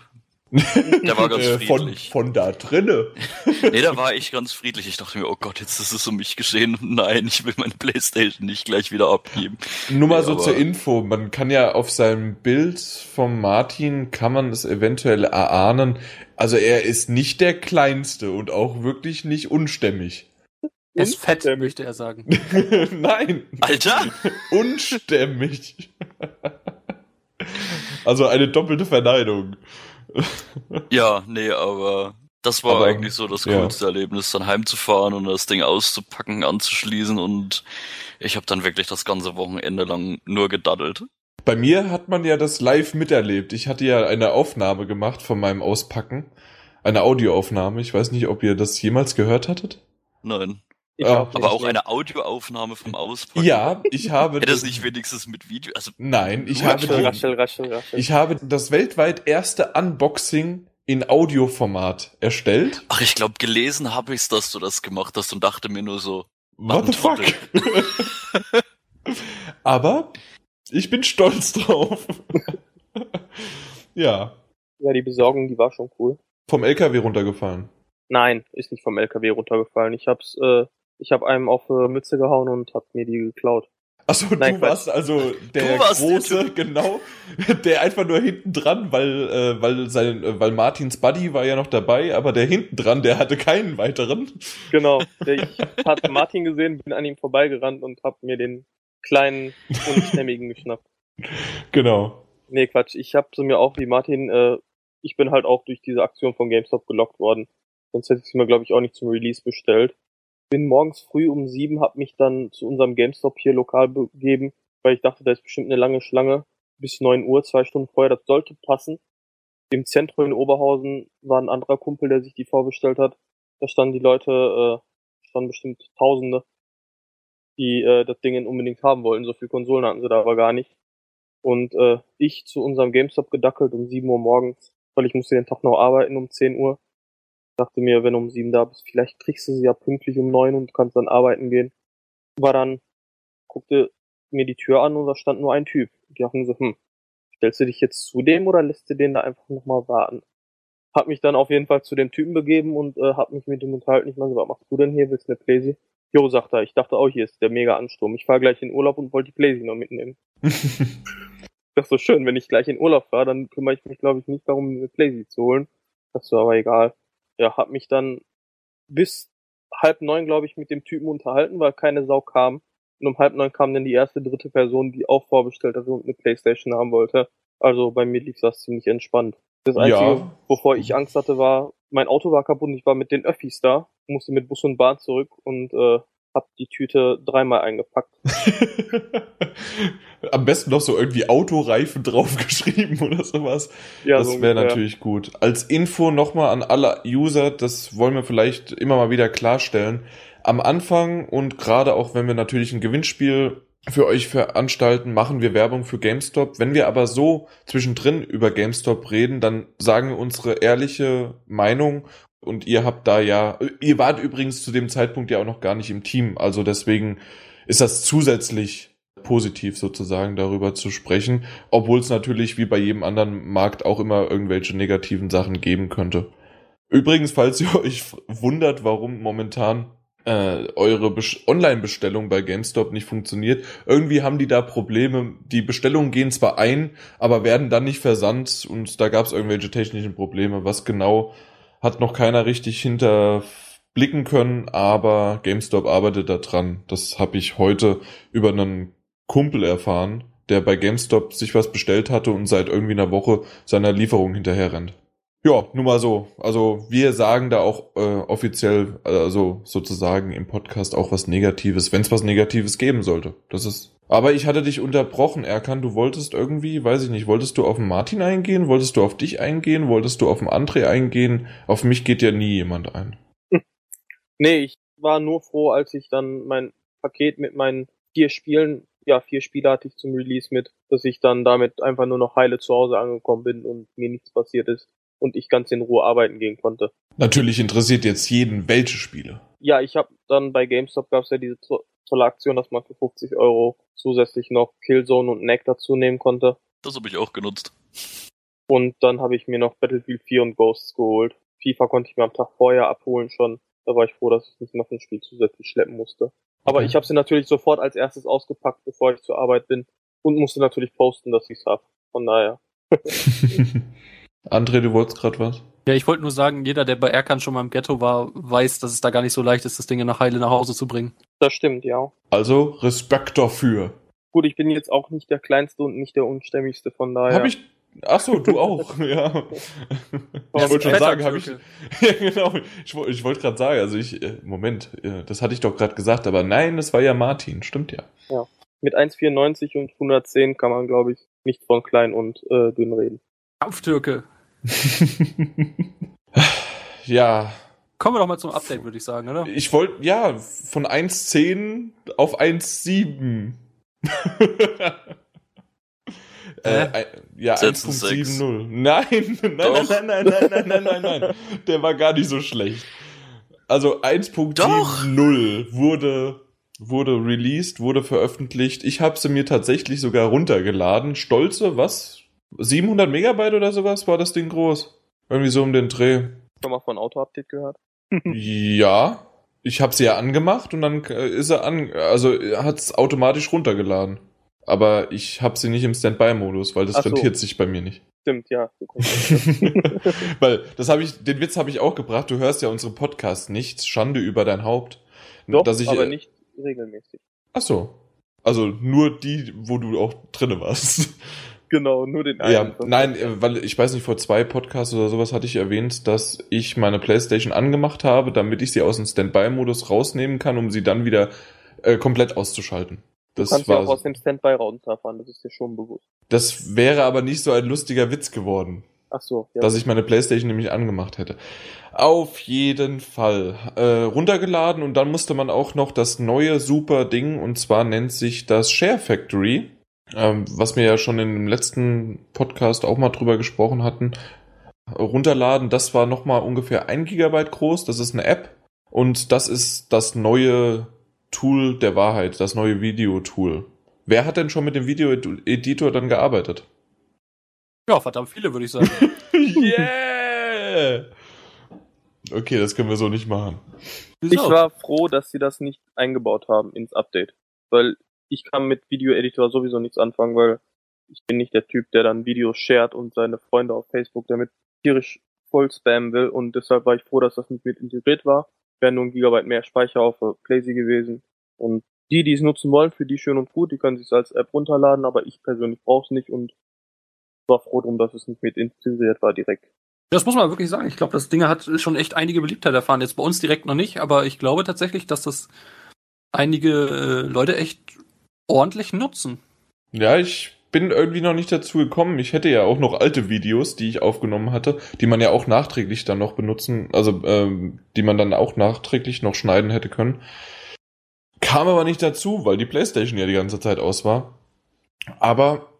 Der war ganz Äh, von, friedlich. von da drinne. Nee, da war ich ganz friedlich. Ich dachte mir, oh Gott, jetzt ist es um mich geschehen. Nein, ich will meine Playstation nicht gleich wieder abgeben. Nur mal Ja, so aber- zur Info, man kann ja auf seinem Bild vom Martin, kann man es eventuell erahnen, also er ist nicht der Kleinste und auch wirklich nicht unstämmig. Er ist fett, möchte er sagen. Nein, Alter! unstämmig. also eine doppelte Verneinung. Ja, nee, aber das war Aber, eigentlich so das ja. coolste Erlebnis, dann heimzufahren und das Ding auszupacken, anzuschließen und ich habe dann wirklich das ganze Wochenende lang nur gedaddelt. Bei mir hat man ja das live miterlebt. Ich hatte ja eine Aufnahme gemacht von meinem Auspacken. Eine Audioaufnahme. Ich weiß nicht, ob ihr das jemals gehört hattet. Nein. Ich Ja. Aber auch eine Audioaufnahme vom Auspacken. Ja, ich habe. Hätte es nicht wenigstens mit Video, also Nein, ich habe. Raschel, die- raschel, raschel, raschel. Ich habe das weltweit erste Unboxing in Audioformat erstellt. Ach, ich glaube, gelesen habe ich's, dass du das gemacht hast und dachte mir nur so, What the fuck? Aber ich bin stolz drauf. ja, ja, die Besorgung, die war schon cool. vom LKW runtergefallen. Nein, ist nicht vom LKW runtergefallen. Ich hab's, äh, ich hab einem auf äh, Mütze gehauen und hab mir die geklaut. Achso, Nein, du Quatsch. warst also der warst der große, Typ. genau, der einfach nur hinten dran, weil äh, weil sein äh, weil Martins Buddy war ja noch dabei, aber der hinten dran, der hatte keinen weiteren. Genau. Der- Ich hatte Martin gesehen, bin an ihm vorbeigerannt und hab mir den kleinen, unstämmigen geschnappt. Genau. Nee, Quatsch. Ich hab sie mir auch wie Martin, äh, ich bin halt auch durch diese Aktion von GameStop gelockt worden. Sonst hätte ich sie mir, glaube ich, auch nicht zum Release bestellt. Bin morgens früh um sieben, hab mich dann zu unserem GameStop hier lokal begeben, weil ich dachte, da ist bestimmt eine lange Schlange. Bis neun Uhr, zwei Stunden vorher, das sollte passen. Im Zentrum in Oberhausen war ein anderer Kumpel, der sich die vorbestellt hat. Da standen die Leute, äh, standen bestimmt Tausende. die äh, das Ding unbedingt haben wollten. So viel Konsolen hatten sie da aber gar nicht. Und äh, ich zu unserem GameStop gedackelt um 7 Uhr morgens, weil ich musste den Tag noch arbeiten um 10 Uhr. Dachte mir, wenn du um 7 da bist, vielleicht kriegst du sie ja pünktlich um 9 und kannst dann arbeiten gehen. War dann, guckte mir die Tür an und da stand nur ein Typ. Die dachten so, hm, stellst du dich jetzt zu dem oder lässt du den da einfach nochmal warten? Hab mich dann auf jeden Fall zu dem Typen begeben und äh, hab mich mit dem unterhalten. Ich meine, was machst du denn hier? Willst du eine Playsee? Jo, sagt er, ich dachte auch, hier ist der mega Ansturm. Ich fahre gleich in Urlaub und wollte die Playsee noch mitnehmen. das ist so schön, wenn ich gleich in Urlaub fahre, dann kümmere ich mich, glaube ich, nicht darum, eine Playsee zu holen. Das ist aber egal. Ja, hab mich dann bis halb neun, glaube ich, mit dem Typen unterhalten, weil keine Sau kam. Und um halb neun kam dann die erste, dritte Person, die auch vorbestellt hatte und eine Playstation haben wollte. Also bei mir lief das ziemlich entspannt. Das Einzige, Ja. wovor ich Angst hatte, war, mein Auto war kaputt und ich war mit den Öffis da, musste mit Bus und Bahn zurück und äh, hab die Tüte dreimal eingepackt. Am besten noch so irgendwie Autoreifen draufgeschrieben oder sowas. Ja, das so wäre natürlich gut. Als Info nochmal an alle User, das wollen wir vielleicht immer mal wieder klarstellen. Am Anfang und gerade auch wenn wir natürlich ein Gewinnspiel für euch veranstalten, machen wir Werbung für GameStop. Wenn wir aber so zwischendrin über GameStop reden, dann sagen wir unsere ehrliche Meinung und ihr habt da ja, ihr wart übrigens zu dem Zeitpunkt ja auch noch gar nicht im Team, also deswegen ist das zusätzlich positiv sozusagen darüber zu sprechen, obwohl es natürlich wie bei jedem anderen Markt auch immer irgendwelche negativen Sachen geben könnte. Übrigens, falls ihr euch wundert, warum momentan äh, eure Bes- Online-Bestellung bei GameStop nicht funktioniert, irgendwie haben die da Probleme. Die Bestellungen gehen zwar ein, aber werden dann nicht versandt und da gab es irgendwelche technischen Probleme. Was genau hat noch keiner richtig hinterblicken können, aber GameStop arbeitet da dran. Das habe ich heute über einen Kumpel erfahren, der bei GameStop sich was bestellt hatte und seit irgendwie einer Woche seiner Lieferung hinterher rennt. Ja, nur mal so. Also wir sagen da auch äh, offiziell, also sozusagen im Podcast auch was Negatives, wenn es was Negatives geben sollte. Das ist. Aber ich hatte dich unterbrochen, Erkan. Du wolltest irgendwie, weiß ich nicht, wolltest du auf den Martin eingehen? Wolltest du auf dich eingehen? Wolltest du auf den André eingehen? Auf mich geht ja nie jemand ein. Nee, ich war nur froh, als ich dann mein Paket mit meinen vier Spielen, ja, vier Spiele hatte ich zum Release mit, dass ich dann damit einfach nur noch heile zu Hause angekommen bin und mir nichts passiert ist und ich ganz in Ruhe arbeiten gehen konnte. Natürlich interessiert jetzt jeden, welche Spiele. Ja, ich habe dann bei GameStop gab's ja diese to- tolle Aktion, dass man für 50 Euro zusätzlich noch Killzone und Neck dazu nehmen konnte. Das habe ich auch genutzt. Und dann habe ich mir noch Battlefield 4 und Ghosts geholt. FIFA konnte ich mir am Tag vorher abholen schon. Da war ich froh, dass ich nicht noch ein Spiel zusätzlich schleppen musste. Aber Okay. ich habe sie natürlich sofort als erstes ausgepackt, bevor ich zur Arbeit bin. Und musste natürlich posten, dass ich's hab. Von daher. André, du wolltest gerade was? Ja, ich wollte nur sagen, jeder, der bei Erkan schon mal im Ghetto war, weiß, dass es da gar nicht so leicht ist, das Ding nach Heile nach Hause zu bringen. Das stimmt, ja. Also Respekt dafür. Gut, ich bin jetzt auch nicht der kleinste und nicht der unstämmigste, von daher. Hab ich. Ach so, du auch, ja. Ja, Ich wollte schon sagen, habe ich. Ja, genau. Ich, ich wollte gerade sagen, also ich. Äh, Moment, äh, das hatte ich doch gerade gesagt, aber nein, das war ja Martin, stimmt ja. Mit 1,94 und 110 kann man, glaube ich, nicht von klein und äh, dünn reden. Kampftürke. ja, Kommen wir doch mal zum Update, würde ich sagen, oder? ich wollte, ja, von 1,10 auf 1,7. äh, ein- ja, Setzen sechs. 1.70. Nein, nein, nein, nein, nein, nein, nein, nein, nein, nein. Der war gar nicht so schlecht. Also 1.70 wurde, wurde released, wurde veröffentlicht. Ich habe sie mir tatsächlich sogar runtergeladen. Stolze, was? 700 Megabyte oder sowas war das Ding groß? Irgendwie so um den Dreh. Schon mal von Auto-Update gehört? Ja, ich habe sie ja angemacht und dann äh, ist er an, also hat es automatisch runtergeladen. Aber ich habe sie nicht im Standby-Modus, weil das Ach so. rentiert sich bei mir nicht. Stimmt, ja. weil das habe ich, den Witz habe ich auch gebracht. Du hörst ja unsere Podcasts nicht. Schande über dein Haupt. Doch, dass ich, aber äh, nicht regelmäßig. Ach so. Also nur die, wo du auch drinne warst. Genau, nur den einen. Ja, nein, äh, weil ich weiß nicht, vor zwei Podcasts oder sowas hatte ich erwähnt, dass ich meine Playstation angemacht habe, damit ich sie aus dem Standby-Modus rausnehmen kann, um sie dann wieder äh, komplett auszuschalten. Du Das kannst ja war, auch aus dem Standby runterfahren, das ist dir schon bewusst. das wäre aber nicht so ein lustiger Witz geworden. Ach so, ja. dass ich meine Playstation nämlich angemacht hätte. Auf jeden Fall. Äh, runtergeladen und dann musste man auch noch das neue super Ding, und zwar nennt sich das Share Factory, ähm, was wir ja schon in dem letzten Podcast auch mal drüber gesprochen hatten. Runterladen, das war nochmal ungefähr ein Gigabyte groß, das ist eine App und das ist das neue Tool der Wahrheit, das neue Videotool. Wer hat denn schon mit dem Video-Editor dann gearbeitet? Ja, verdammt viele, würde ich sagen. yeah! Okay, das können wir so nicht machen. Ich war froh, dass sie das nicht eingebaut haben ins Update. Weil ich kann mit Video-Editor sowieso nichts anfangen, weil ich bin nicht der Typ, der dann Videos shared und seine Freunde auf Facebook damit tierisch voll spammen will und deshalb war ich froh, dass das nicht mit integriert war. Wäre nur ein Gigabyte mehr Speicher auf Playsee gewesen. Und die, die es nutzen wollen, für die schön und gut, die können sich als App runterladen, aber ich persönlich brauche es nicht und war froh drum, dass es nicht mit integriert war direkt. Das muss man wirklich sagen. Ich glaube, das Ding hat schon echt einige Beliebtheit erfahren. Jetzt bei uns direkt noch nicht, aber ich glaube tatsächlich, dass das einige äh, Leute echt ordentlich nutzen. Ja, ich bin irgendwie noch nicht dazu gekommen. Ich hätte ja auch noch alte Videos, die ich aufgenommen hatte, die man ja auch nachträglich dann noch benutzen, also ähm, die man dann auch nachträglich noch schneiden hätte können. Kam aber nicht dazu, weil die PlayStation ja die ganze Zeit aus war. Aber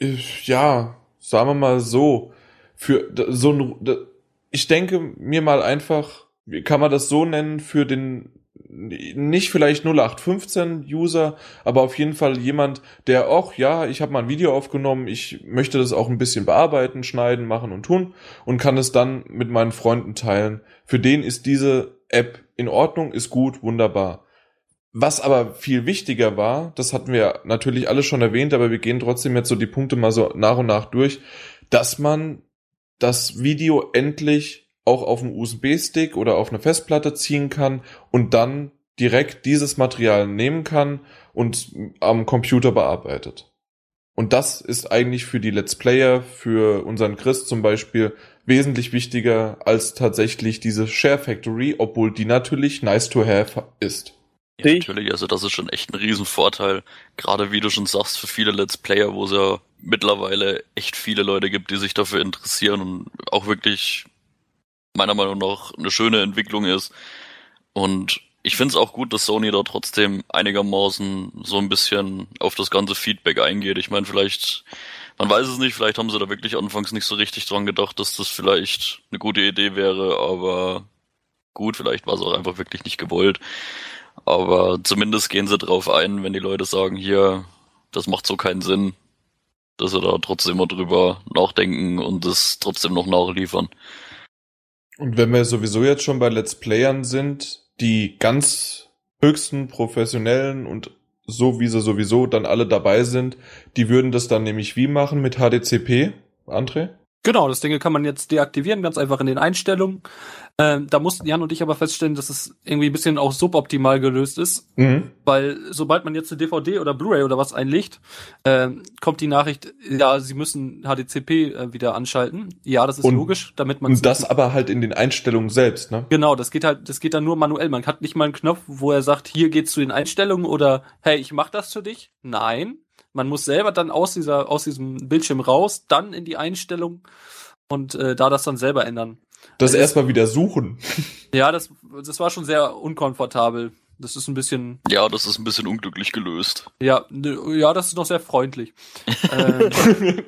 äh, ja, sagen wir mal so, für so ein, ich denke mir mal einfach, kann man das so nennen, für den nicht vielleicht 0815 User, aber auf jeden Fall jemand, der auch, ja, ich habe mal ein Video aufgenommen, ich möchte das auch ein bisschen bearbeiten, schneiden, machen und tun und kann es dann mit meinen Freunden teilen. Für den ist diese App in Ordnung, ist gut, wunderbar. Was aber viel wichtiger war, das hatten wir natürlich alle schon erwähnt, aber wir gehen trotzdem jetzt so die Punkte mal so nach und nach durch, dass man das Video endlich auch auf einen USB-Stick oder auf eine Festplatte ziehen kann und dann direkt dieses Material nehmen kann und am Computer bearbeitet. Und das ist eigentlich für die Let's Player, für unseren Chris zum Beispiel, wesentlich wichtiger als tatsächlich diese Share Factory, obwohl die natürlich nice to have ist. Ja, natürlich, also das ist schon echt ein Riesenvorteil. Gerade wie du schon sagst, für viele Let's Player, wo es ja mittlerweile echt viele Leute gibt, die sich dafür interessieren und auch wirklich meiner Meinung nach eine schöne Entwicklung ist. Und ich finde es auch gut, dass Sony da trotzdem einigermaßen so ein bisschen auf das ganze Feedback eingeht. Ich meine, vielleicht, man weiß es nicht, vielleicht haben sie da wirklich anfangs nicht so richtig dran gedacht, dass das vielleicht eine gute Idee wäre, aber gut, vielleicht war es auch einfach wirklich nicht gewollt. Aber zumindest gehen sie drauf ein, wenn die Leute sagen, hier, das macht so keinen Sinn, dass sie da trotzdem mal drüber nachdenken und das trotzdem noch nachliefern. Und wenn wir sowieso jetzt schon bei Let's Playern sind, die ganz höchsten professionellen und so wie sie sowieso dann alle dabei sind, die würden das dann nämlich wie machen mit HDCP, André? Genau, das Ding kann man jetzt deaktivieren, ganz einfach in den Einstellungen. Ähm, da mussten Jan und ich aber feststellen, dass es irgendwie ein bisschen auch suboptimal gelöst ist, mhm. weil sobald man jetzt eine DVD oder Blu-ray oder was einlegt, äh, kommt die Nachricht, ja, Sie müssen HDCP äh, wieder anschalten. Ja, das ist und, logisch, damit man und das aber halt in den Einstellungen selbst, ne? Genau, das geht halt, das geht dann nur manuell. Man hat nicht mal einen Knopf, wo er sagt, hier geht's zu den Einstellungen oder hey, ich mach das für dich. Nein, man muss selber dann aus dieser aus diesem Bildschirm raus, dann in die Einstellung und äh, da das dann selber ändern. Das also, erstmal wieder suchen. Ja, das das war schon sehr unkomfortabel. Das ist ein bisschen. Ja, das ist ein bisschen unglücklich gelöst. Ja, ja, das ist noch sehr freundlich. ähm,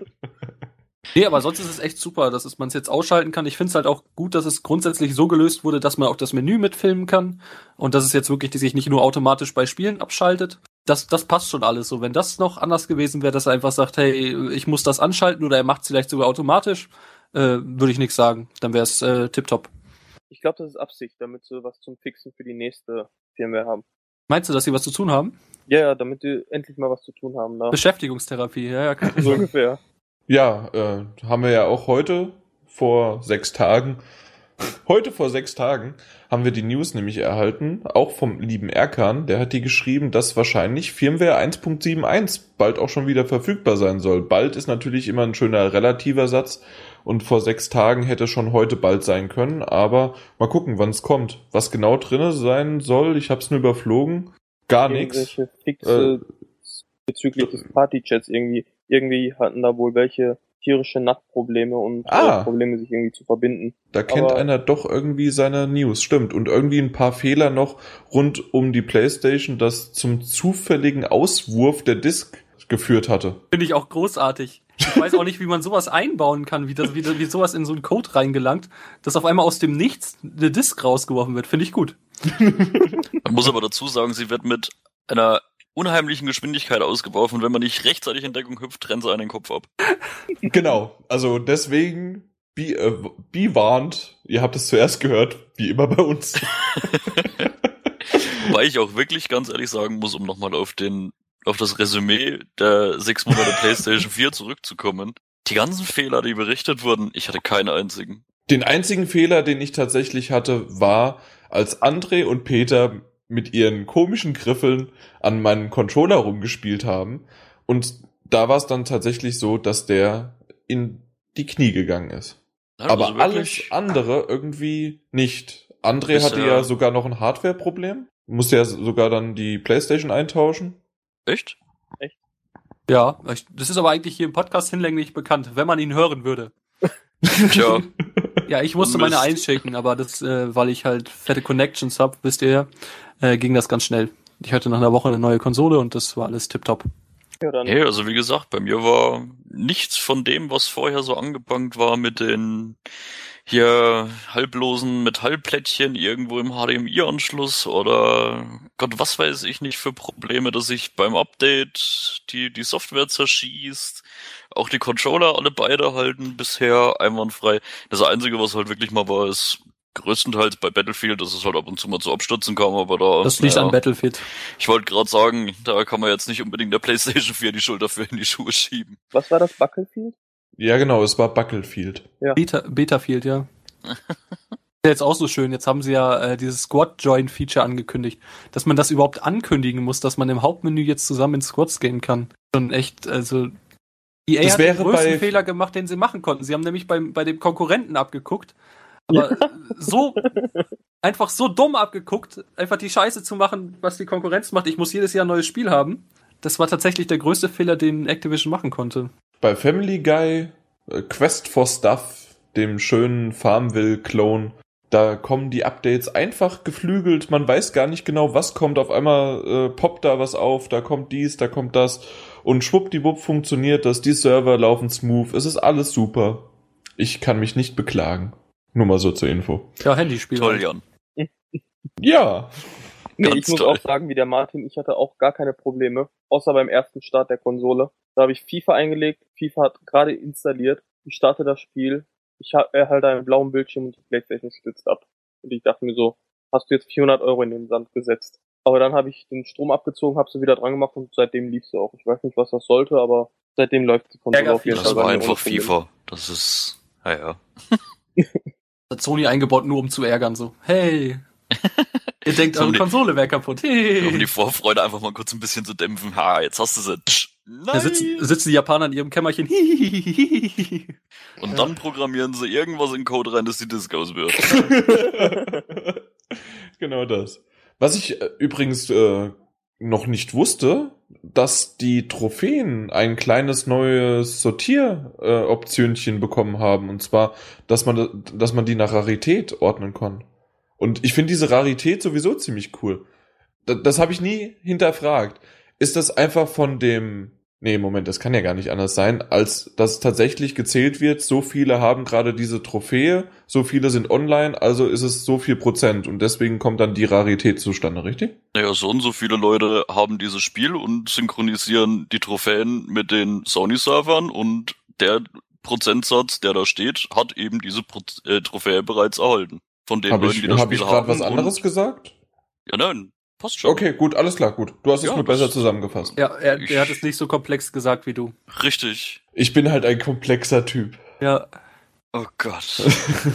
nee, aber sonst ist es echt super, dass man es jetzt ausschalten kann. Ich finde es halt auch gut, dass es grundsätzlich so gelöst wurde, dass man auch das Menü mitfilmen kann und dass es jetzt wirklich die sich nicht nur automatisch bei Spielen abschaltet, das, das passt schon alles so. Wenn das noch anders gewesen wäre, dass er einfach sagt, hey, ich muss das anschalten oder er macht es vielleicht sogar automatisch, äh, würde ich nichts sagen. Dann wäre es äh, tipptopp. Ich glaube, das ist Absicht, damit sie was zum Fixen für die nächste Firmware haben. Meinst du, dass sie was zu tun haben? Ja, ja, damit die endlich mal was zu tun haben. Da. Beschäftigungstherapie, ja, ja. Kann so ungefähr. Ja, äh, haben wir ja auch heute vor sechs Tagen Heute vor sechs Tagen haben wir die News nämlich erhalten, auch vom lieben Erkan, der hat die geschrieben, dass wahrscheinlich Firmware 1.71 bald auch schon wieder verfügbar sein soll. Bald ist natürlich immer ein schöner relativer Satz und vor sechs Tagen hätte schon heute bald sein können, aber mal gucken, wann es kommt. Was genau drinne sein soll, ich hab's nur überflogen. Gar nichts. Äh, bezüglich des Partychats irgendwie. Irgendwie hatten da wohl welche tierische NAT-Probleme und Ah. äh, Probleme, sich irgendwie zu verbinden. Da kennt Aber- einer doch irgendwie seine News, stimmt. Und irgendwie ein paar Fehler noch rund um die Playstation, das zum zufälligen Auswurf der Disk geführt hatte. Finde ich auch großartig. Ich weiß auch nicht, wie man sowas einbauen kann, wie, das, wie, das- wie sowas in so einen Code reingelangt, dass auf einmal aus dem Nichts eine Disk rausgeworfen wird. Finde ich gut. Man muss aber dazu sagen, sie wird mit einer unheimlichen Geschwindigkeit ausgeworfen und wenn man nicht rechtzeitig in Deckung hüpft, trennt sie einen den Kopf ab. Genau. Also deswegen, be, äh, be warned. Ihr habt es zuerst gehört, wie immer bei uns. Wobei ich auch wirklich ganz ehrlich sagen muss, um nochmal auf den, auf das Resümee der sechs Monate PlayStation 4 zurückzukommen. Die ganzen Fehler, die berichtet wurden, ich hatte keinen einzigen. Den einzigen Fehler, den ich tatsächlich hatte, war, als André und Peter mit ihren komischen Griffeln an meinem Controller rumgespielt haben. Und da war es dann tatsächlich so, dass der in die Knie gegangen ist. Ja, Aber also alles andere irgendwie nicht. André Ist hatte ja- ja sogar noch ein Hardware-Problem. Musste ja sogar dann die Playstation eintauschen. Echt? Ja, ich- das ist aber eigentlich hier im Podcast hinlänglich bekannt, wenn man ihn hören würde. Tja, Ja, ich musste Mist. meine einschicken, aber das, äh, weil ich halt fette Connections hab, wisst ihr, ja, äh, ging das ganz schnell. Ich hatte nach einer Woche eine neue Konsole und das war alles tipptopp. Ja, dann nee, also wie gesagt, bei mir war nichts von dem, was vorher so angebankt war mit den hier halblosen Metallplättchen irgendwo im HDMI-Anschluss oder Gott, was weiß ich nicht für Probleme, dass sich beim Update die, die Software zerschießt. Auch die Controller alle beide halten bisher einwandfrei. Das Einzige, was halt wirklich mal war, ist größtenteils bei Battlefield, dass es halt ab und zu mal zu Abstürzen kam, aber da. Das liegt naja, an Battlefield. Ich wollte gerade sagen, da kann man jetzt nicht unbedingt der PlayStation 4 die Schuld dafür in die Schuhe schieben. was war das Battlefield? Ja, genau, es war Battlefield. Beta, Betafield, ja. Ja, Jetzt auch so schön. Jetzt haben sie ja äh, dieses Squad-Join-Feature angekündigt, dass man das überhaupt ankündigen muss, dass man im Hauptmenü jetzt zusammen in Squads gehen kann. Schon echt, also EA Das hat wäre den größten bei- Fehler gemacht, den sie machen konnten. Sie haben nämlich beim, bei dem Konkurrenten abgeguckt, aber so einfach so dumm abgeguckt, einfach die Scheiße zu machen, was die Konkurrenz macht. Ich muss jedes Jahr ein neues Spiel haben. Das war tatsächlich der größte Fehler, den Activision machen konnte. Bei Family Guy, äh, Quest for Stuff, dem schönen Farmville-Clone, da kommen die Updates einfach geflügelt. Man weiß gar nicht genau, was kommt. Auf einmal äh, poppt da was auf, da kommt dies, da kommt das. Und schwuppdiwupp funktioniert das. Die Server laufen smooth. Es ist alles super. Ich kann mich nicht beklagen. Nur mal so zur Info. Ja, Handyspiel. Toll, halt. Jan. Ja, Nee, Ganz ich muss toll. auch sagen, wie der Martin, ich hatte auch gar keine Probleme, außer beim ersten Start der Konsole. Da habe ich FIFA eingelegt, FIFA hat gerade installiert, ich starte das Spiel, ich ha- erhalte einen blauen Bildschirm und die Playstation stützt ab. Und ich dachte mir so, hast du jetzt 400 Euro in den Sand gesetzt. Aber dann habe ich den Strom abgezogen, habe sie wieder dran gemacht und seitdem lief sie auch. Ich weiß nicht, was das sollte, aber seitdem läuft die Konsole Ärger auf jeden Das Fall. war bei mir einfach. FIFA. Das ist, naja. hat Sony eingebaut, nur um zu ärgern, so. Hey. Ihr denkt, So eure die- Konsole wäre kaputt. Hey. Um die Vorfreude einfach mal kurz ein bisschen zu dämpfen. Ha, jetzt hast du sie. Tsch, Da Nein. sitzen, sitzen die Japaner in ihrem Kämmerchen. Hihihihihi. Und dann programmieren sie irgendwas in Code rein, dass die Disk aus wird. genau das. Was ich äh, übrigens äh, noch nicht wusste, dass die Trophäen ein kleines neues Sortieroptionchen äh, bekommen haben. Und zwar, dass man, dass man die nach Rarität ordnen kann. Und ich finde diese Rarität sowieso ziemlich cool. Das, das habe ich nie hinterfragt. Ist das einfach von dem Nee, Moment, das kann ja gar nicht anders sein, als dass tatsächlich gezählt wird, so viele haben gerade diese Trophäe, so viele sind online, also ist es so viel Prozent und deswegen kommt dann die Rarität zustande, richtig? Naja, so und so viele Leute haben dieses Spiel und synchronisieren die Trophäen mit den Sony-Servern und der Prozentsatz, der da steht, hat eben diese Pro äh, Trophäe bereits erhalten. Von den Habe Leuten, ich, die das hab Spiel ich gerade haben. was anderes gesagt? Ja, nein, passt schon. Okay, gut, alles klar, gut. Du hast es Ja, nur das- besser zusammengefasst. Ja, er, er hat es nicht so komplex gesagt wie du. Richtig. Ich bin halt ein komplexer Typ. Ja, Oh Gott.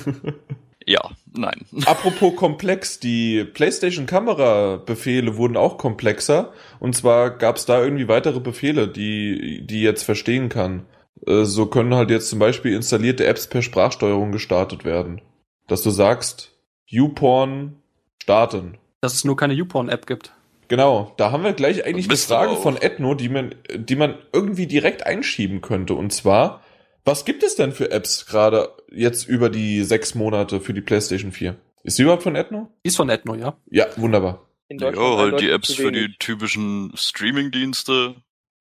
ja, nein. Apropos komplex, die PlayStation-Kamera-Befehle wurden auch komplexer. Und zwar gab es da irgendwie weitere Befehle, die, die jetzt verstehen kann. Äh, So können halt jetzt zum Beispiel installierte Apps per Sprachsteuerung gestartet werden. Dass du sagst, YouPorn starten. Dass es nur keine YouPorn-App gibt. Genau, da haben wir gleich eigentlich eine Frage von Ethno, die man, die man irgendwie direkt einschieben könnte. Und zwar, Was gibt es denn für Apps gerade jetzt über die sechs Monate für die PlayStation 4? Ist die überhaupt von? Die ist von Ethno, ja. Ja, wunderbar. In Ja, Deutschland halt die Apps für die typischen Streaming-Dienste.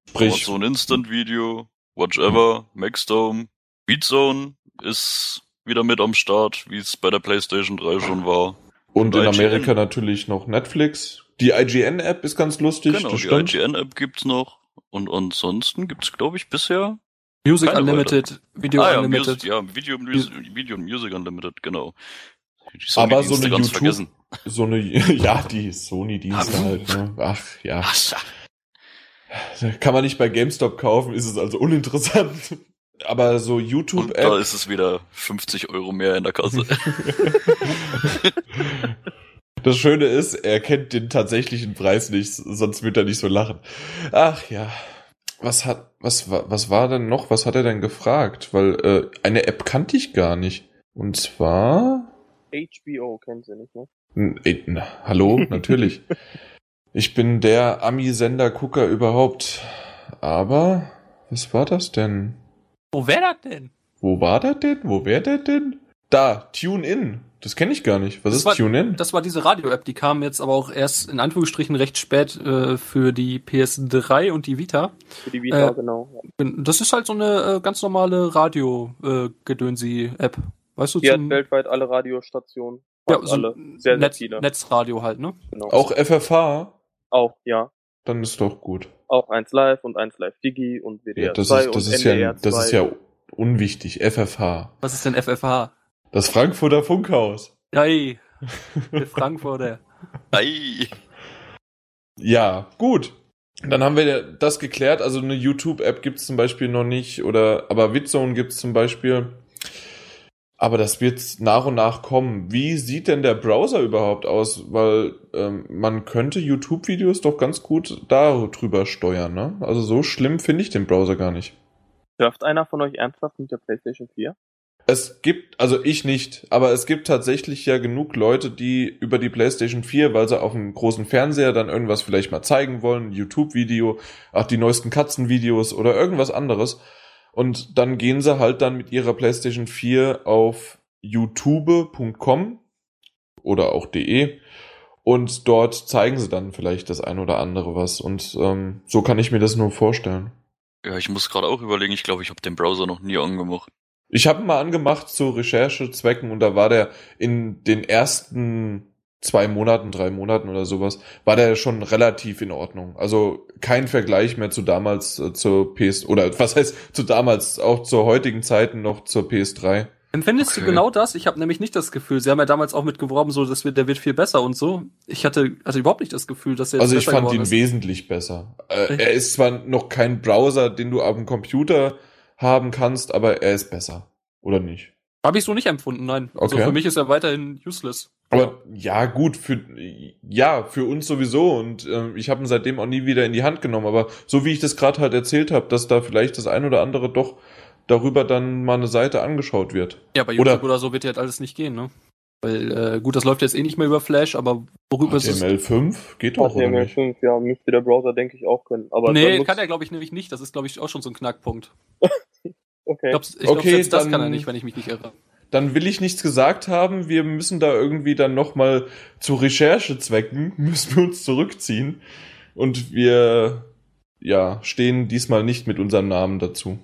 Sprich, Amazon Instant Video, Watch Ever, Maxdome, Beatzone ist wieder mit am Start, wie es bei der PlayStation 3 schon war. Und in IGN. Amerika natürlich noch Netflix. Die IGN-App ist ganz lustig, Genau, die stimmt. IGN-App gibt's noch. Und ansonsten gibt's, glaube ich, bisher. Music Keine Unlimited, Video ah ja, Unlimited. Music, ja, Video, Music, Video und Music Unlimited, genau. Die Aber so eine ganz YouTube- vergessen. So eine, ja, die Sony-Dienste halt, ne? Ach, ja. Ach, Kann man nicht bei GameStop kaufen, ist es also uninteressant. Aber so Und da ist es wieder 50 Euro mehr in der Kasse. Das Schöne ist, er kennt den tatsächlichen Preis nicht, sonst wird er nicht so lachen. Ach ja. Was hat, was war, was war denn noch? Was hat er denn gefragt? Weil äh, eine App kannte ich gar nicht. Und zwar. HBO kennt sie nicht, ne? Äh, na, hallo, natürlich. Ich bin der Ami-Sender-Gucker überhaupt. Aber was war das denn? Wo wäre das denn? Wo war das denn? Wo wäre das denn? Da, Tune In. Das kenne ich gar nicht. Was Das ist war- Tune In? Das war diese Radio-App, die kam jetzt aber auch erst in Anführungsstrichen recht spät äh, für die PS3 und die Vita. Für die Vita, Äh, genau. Das ist halt so eine äh, ganz normale Radio-Gedönsi-App. Weißt du, Die hat zum weltweit alle Radiostationen. ja, so alle. Sehr, sehr Netz, viele. Netzradio halt, ne? Genau. Auch FFH? Auch, ja. Dann ist doch gut. Auch 1 Live und 1 Live Digi und WDR Ja, das 2 ist, das und ist NDR ja, 2. das ist ja unwichtig. FFH. Was ist denn FFH? Das Frankfurter Funkhaus. Hey, der Frankfurter. Ei. Ja, gut. Dann haben wir das geklärt. Also eine YouTube-App gibt's zum Beispiel noch nicht oder aber Witzone gibt's zum Beispiel. Aber das wird nach und nach kommen. Wie sieht denn der Browser überhaupt aus? Weil ähm, man könnte YouTube-Videos doch ganz gut darüber steuern. Ne? Also so schlimm finde ich den Browser gar nicht. Surft einer von euch ernsthaft mit der PlayStation 4? Es gibt, also ich nicht, aber es gibt tatsächlich ja genug Leute, die über die PlayStation 4, weil sie auf dem großen Fernseher dann irgendwas vielleicht mal zeigen wollen, YouTube-Video, ach die neuesten Katzenvideos oder irgendwas anderes. Und dann gehen sie halt dann mit ihrer PlayStation 4 auf youtube.com oder auch de und dort zeigen sie dann vielleicht das ein oder andere was. Und ähm, so kann ich mir das nur vorstellen. Ja, ich muss gerade auch überlegen, ich glaube, ich habe den Browser noch nie angemacht. Ich habe ihn mal angemacht zu Recherchezwecken und da war der in den ersten zwei Monaten, drei Monaten oder sowas, war der schon relativ in Ordnung. Also kein Vergleich mehr zu damals äh, zur PS oder was heißt zu damals, auch zur heutigen Zeiten noch zur PS3. Empfindest Okay. du genau das? Ich habe nämlich nicht das Gefühl. Sie haben ja damals auch mitgeworben, so, dass wir, der wird viel besser und so. Ich hatte, hatte überhaupt nicht das Gefühl, dass er jetzt Also ich fand ihn ist. wesentlich besser. Äh, er ist zwar noch kein Browser, den du auf dem Computer haben kannst, aber er ist besser. Oder nicht? Habe ich so nicht empfunden, nein. Also Okay. für mich ist er weiterhin useless. Aber ja, gut, für ja, für uns sowieso. Und ähm, ich habe ihn seitdem auch nie wieder in die Hand genommen. Aber so wie ich das gerade halt erzählt habe, dass da vielleicht das ein oder andere doch darüber dann mal eine Seite angeschaut wird. Ja, bei Oder- YouTube oder, so wird ja halt alles nicht gehen, ne? Weil, äh, gut, das läuft jetzt eh nicht mehr über Flash, aber worüber ist es? HTML5 geht doch, oder nicht? HTML5, ja, müsste der Browser, denke ich, auch können. Aber Nee, kann er, glaube ich, nämlich nicht. Das ist, glaube ich, auch schon so ein Knackpunkt. Okay. Ich glaube, ich glaub, Okay, selbst das kann er nicht, wenn ich mich nicht irre. Dann will ich nichts gesagt haben. Wir müssen da irgendwie dann nochmal zu Recherchezwecken, müssen wir uns zurückziehen. Und wir, ja, stehen diesmal nicht mit unserem Namen dazu.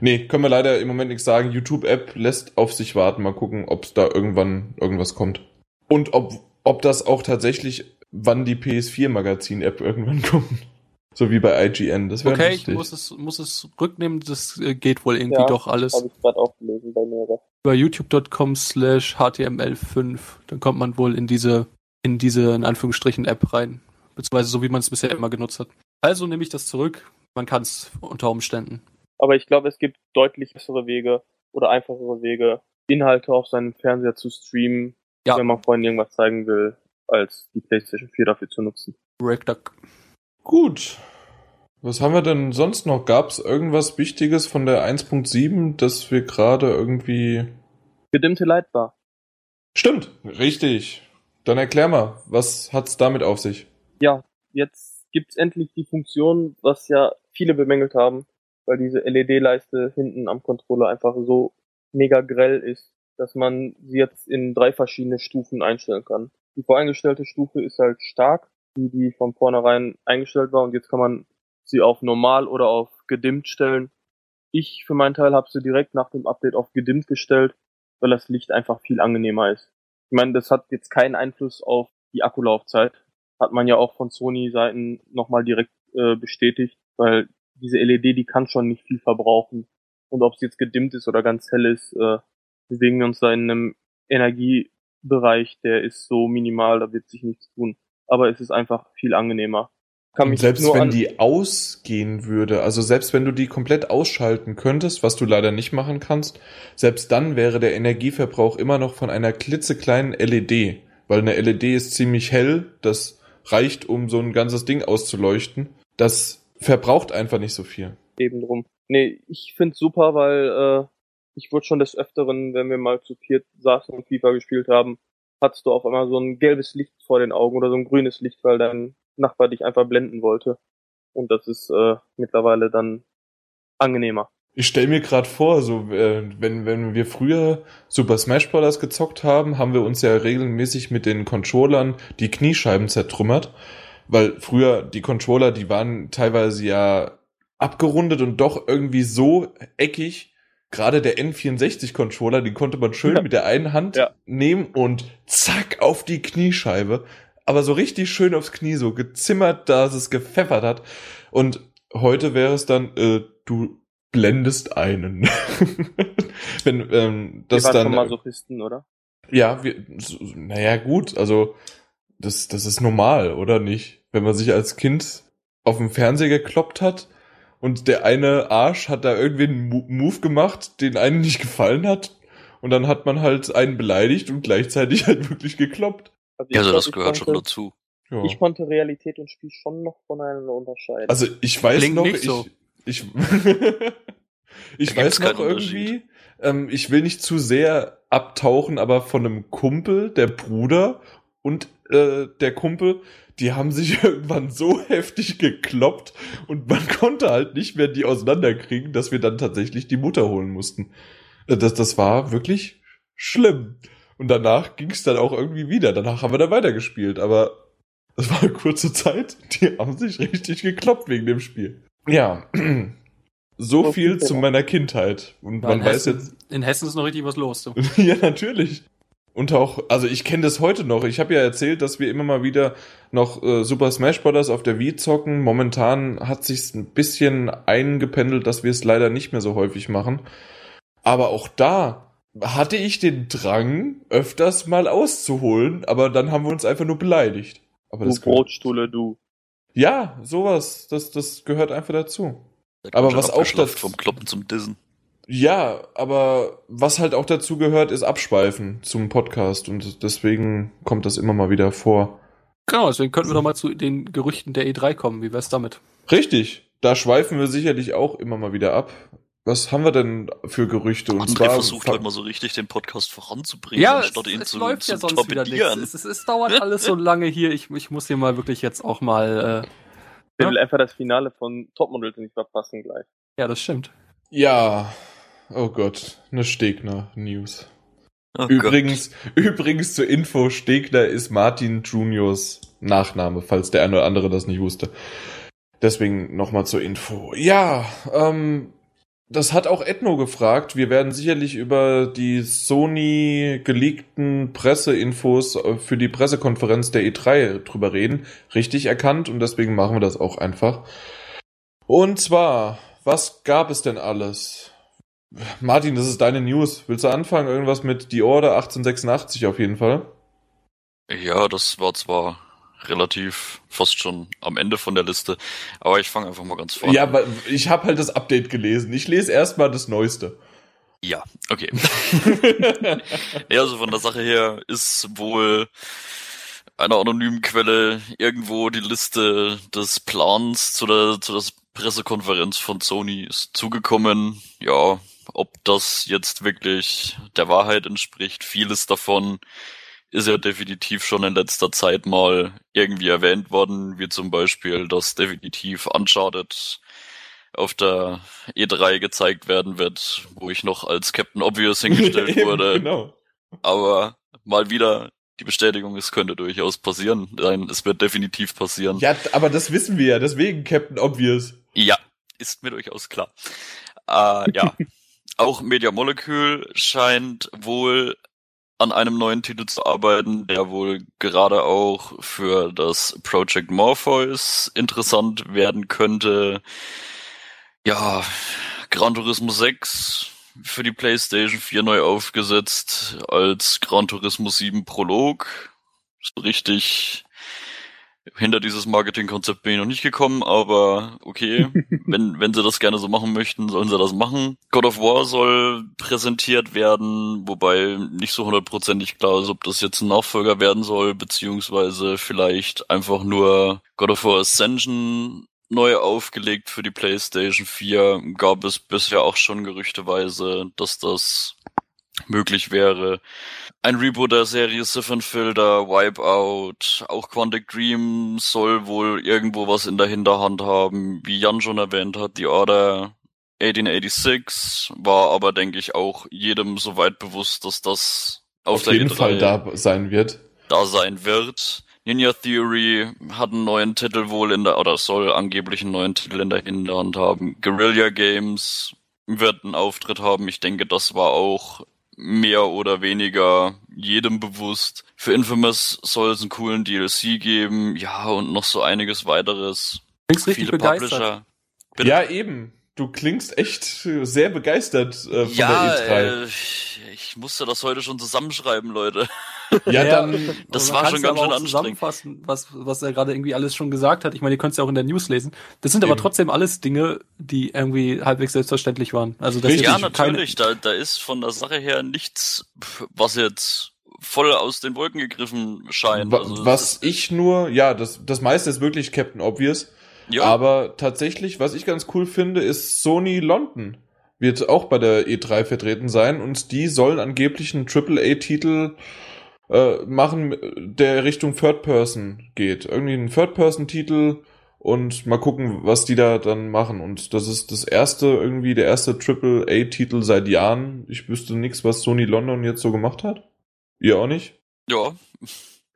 Nee, können wir leider im Moment nichts sagen. YouTube-App lässt auf sich warten. Mal gucken, ob da irgendwann irgendwas kommt. Und ob, ob das auch tatsächlich, wann die PS4-Magazin-App irgendwann kommt. So wie bei IGN. Das wäre Okay, ich lustig. muss es, muss es rücknehmen. Das äh, geht wohl irgendwie Ja, doch alles. Habe ich gerade auch gelesen bei mir. Über youtube.com slash html5. Dann kommt man wohl in diese, in diese, in Anführungsstrichen, App rein. Beziehungsweise so, wie man es bisher immer genutzt hat. Also nehme ich das zurück. Man kann es unter Umständen. Aber ich glaube, es gibt deutlich bessere Wege oder einfachere Wege, Inhalte auf seinem Fernseher zu streamen, Ja. wenn man Freunden irgendwas zeigen will, als die PlayStation 4 dafür zu nutzen. Breakduck. Gut. Was haben wir denn sonst noch? Gab es irgendwas Wichtiges von der 1.7, das wir gerade irgendwie. Gedimmte Lightbar. Stimmt, richtig. Dann erklär mal, was hat's damit auf sich? Ja, jetzt gibt's endlich die Funktion, was ja viele bemängelt haben, weil diese LED-Leiste hinten am Controller einfach so mega grell ist, dass man sie jetzt in drei verschiedene Stufen einstellen kann. Die voreingestellte Stufe ist halt stark, die die von vornherein eingestellt war und jetzt kann man sie auf normal oder auf gedimmt stellen. Ich für meinen Teil habe sie direkt nach dem Update auf gedimmt gestellt, weil das Licht einfach viel angenehmer ist. Ich meine, das hat jetzt keinen Einfluss auf die Akkulaufzeit. Hat man ja auch von Sony-Seiten nochmal direkt äh, bestätigt, weil diese LED, die kann schon nicht viel verbrauchen. Und ob es jetzt gedimmt ist oder ganz hell ist, äh, bewegen wir uns da in einem Energiebereich, der ist so minimal, da wird sich nichts tun. Aber es ist einfach viel angenehmer. Kann mich selbst wenn die ausgehen würde, also selbst wenn du die komplett ausschalten könntest, was du leider nicht machen kannst, selbst dann wäre der Energieverbrauch immer noch von einer klitzekleinen LED, weil eine LED ist ziemlich hell, das reicht, um so ein ganzes Ding auszuleuchten. Das verbraucht einfach nicht so viel. Eben drum. Nee, ich find's super, weil äh, ich wurde schon des Öfteren, wenn wir mal zu viert saßen und FIFA gespielt haben, hattest du auf einmal so ein gelbes Licht vor den Augen oder so ein grünes Licht, weil dein Nachbar dich einfach blenden wollte. Und das ist äh, mittlerweile dann angenehmer. Ich stell mir gerade vor, so äh, wenn wenn wir früher Super Smash Bros. gezockt haben, haben wir uns ja regelmäßig mit den Controllern die Kniescheiben zertrümmert, weil früher die Controller, die waren teilweise ja abgerundet und doch irgendwie so eckig. Gerade der N64-Controller, den konnte man schön ja. mit der einen Hand ja. nehmen und zack auf die Kniescheibe aber so richtig schön aufs Knie, so gezimmert, dass es gepfeffert hat. Und heute wäre es dann, äh, du blendest einen. Wenn ähm, das wir dann. Schon Masochisten, oder? Ja, wir, so, naja, gut, also das, das ist normal, oder nicht? Wenn man sich als Kind auf dem Fernseher gekloppt hat und der eine Arsch hat da irgendwie einen Move gemacht, den einen nicht gefallen hat und dann hat man halt einen beleidigt und gleichzeitig halt wirklich gekloppt. Also, also glaub, das gehört konnte, schon dazu. Ja. Ich konnte Realität und Spiel schon noch voneinander unterscheiden. Also ich weiß Klingt noch, ich, so. ich, ich weiß noch irgendwie, ähm, ich will nicht zu sehr abtauchen, aber von einem Kumpel, der Bruder und äh, der Kumpel, die haben sich irgendwann so heftig gekloppt und man konnte halt nicht mehr die auseinanderkriegen, dass wir dann tatsächlich die Mutter holen mussten. Äh, das, das war wirklich schlimm. Und danach ging es dann auch irgendwie wieder. Danach haben wir dann weitergespielt. Aber das war eine kurze Zeit. Die haben sich richtig gekloppt wegen dem Spiel. Ja. So viel zu meiner Kindheit. Und man weiß Hessen, jetzt. In Hessen ist noch richtig was los. So. ja, natürlich. Und auch, also ich kenne das heute noch. Ich habe ja erzählt, dass wir immer mal wieder noch äh, Super Smash Bros. auf der Wii zocken. Momentan hat sich's ein bisschen eingependelt, dass wir es leider nicht mehr so häufig machen. Aber auch da hatte ich den Drang, öfters mal auszuholen, aber dann haben wir uns einfach nur beleidigt. Aber du das Brotstuhle, du. Ja, sowas, das, das gehört einfach dazu. Aber was auch dazu vom Kloppen zum Dissen. Ja, aber was halt auch dazu gehört, ist Abschweifen zum Podcast und deswegen kommt das immer mal wieder vor. Genau, deswegen könnten wir doch mal zu den Gerüchten der E3 kommen. Wie wär's damit? Richtig. Da schweifen wir sicherlich auch immer mal wieder ab. Was haben wir denn für Gerüchte? Und André versucht halt mal so richtig den Podcast voranzubringen, ja, anstatt es, ihn es zu, läuft ja sonst wieder nichts. Es, es, es dauert alles so lange hier. Ich, ich muss hier mal wirklich jetzt auch mal. Äh, ja? will einfach das Finale von Topmodel nicht verpassen gleich. Ja, das stimmt. Ja. Oh Gott, eine Stegner-News. Oh übrigens, Gott. übrigens zur Info, Stegner ist Martin Juniors Nachname, falls der eine oder andere das nicht wusste. Deswegen nochmal zur Info. Ja, ähm, das hat auch Ethno gefragt. Wir werden sicherlich über die Sony geleakten Presseinfos äh, für die Pressekonferenz der E3 drüber reden. Richtig erkannt und deswegen machen wir das auch einfach. Und zwar, was gab es denn alles? Martin, das ist deine News. Willst du anfangen? Irgendwas mit die Order 1886 auf jeden Fall? Ja, das war zwar relativ fast schon am Ende von der Liste. Aber ich fange einfach mal ganz vorne Ja, aber ich habe halt das Update gelesen. Ich lese erstmal das Neueste. Ja, okay. ja, also von der Sache her ist wohl einer anonymen Quelle irgendwo die Liste des Plans zu der, zu der Pressekonferenz von Sony ist zugekommen. Ja, ob das jetzt wirklich der Wahrheit entspricht, vieles davon ist ja definitiv schon in letzter Zeit mal irgendwie erwähnt worden, wie zum Beispiel, dass definitiv Uncharted auf der E3 gezeigt werden wird, wo ich noch als Captain Obvious hingestellt wurde. genau. Aber mal wieder die Bestätigung, es könnte durchaus passieren. Nein, es wird definitiv passieren. Ja, aber das wissen wir ja, deswegen Captain Obvious. Ja, ist mir durchaus klar. Äh, ja. Auch Media Molecule scheint wohl an einem neuen Titel zu arbeiten, der wohl gerade auch für das Project Morpheus interessant werden könnte. Ja, Gran Turismo 6 für die PlayStation 4 neu aufgesetzt als Gran Turismo 7 Prolog. So richtig hinter dieses Marketingkonzept bin ich noch nicht gekommen, aber okay, wenn, wenn sie das gerne so machen möchten, sollen sie das machen. God of War soll präsentiert werden, wobei nicht so hundertprozentig klar ist, ob das jetzt ein Nachfolger werden soll, beziehungsweise vielleicht einfach nur God of War Ascension neu aufgelegt für die PlayStation 4. Gab es bisher auch schon gerüchteweise, dass das möglich wäre. Ein Reboot der Serie Siphon Filter, Wipeout, auch Quantic Dream soll wohl irgendwo was in der Hinterhand haben. Wie Jan schon erwähnt hat, die Order 1886 war aber, denke ich, auch jedem soweit bewusst, dass das auf, Auf jeden E3 Fall da sein wird. da sein wird. Ninja Theory hat einen neuen Titel wohl in der, oder soll angeblich einen neuen Titel in der Hinterhand haben. Guerilla Games wird einen Auftritt haben. Ich denke, das war auch mehr oder weniger jedem bewusst. Für Infamous soll es einen coolen DLC geben. Ja, und noch so einiges weiteres. Klingst richtig Viele begeistert. Publisher. Bitte? Ja, eben. Du klingst echt sehr begeistert äh, von Ja, der E3. äh, ich musste das heute schon zusammenschreiben, Leute. Ja, dann Das Aber war schon ganz aber schön anstrengend. zusammenfassen, was, was er gerade irgendwie alles schon gesagt hat. Ich meine, ihr könnt es ja auch in der News lesen. Das sind aber Eben. trotzdem alles Dinge, die irgendwie halbwegs selbstverständlich waren. Also das Richtig. Ja, natürlich. Da, da ist von der Sache her nichts, was jetzt voll aus den Wolken gegriffen scheint. Wa- Also, was ich nur, ja, das, das meiste ist wirklich Captain Obvious. ja, Aber tatsächlich, was ich ganz cool finde, ist Sony London wird auch bei der E3 vertreten sein und die sollen angeblich einen AAA-Titel äh, machen, der Richtung Third Person geht. Irgendwie einen Third Person-Titel und mal gucken, was die da dann machen. Und das ist das erste, irgendwie der erste AAA-Titel seit Jahren. Ich wüsste nichts, was Sony London jetzt so gemacht hat. Ihr auch nicht? ja,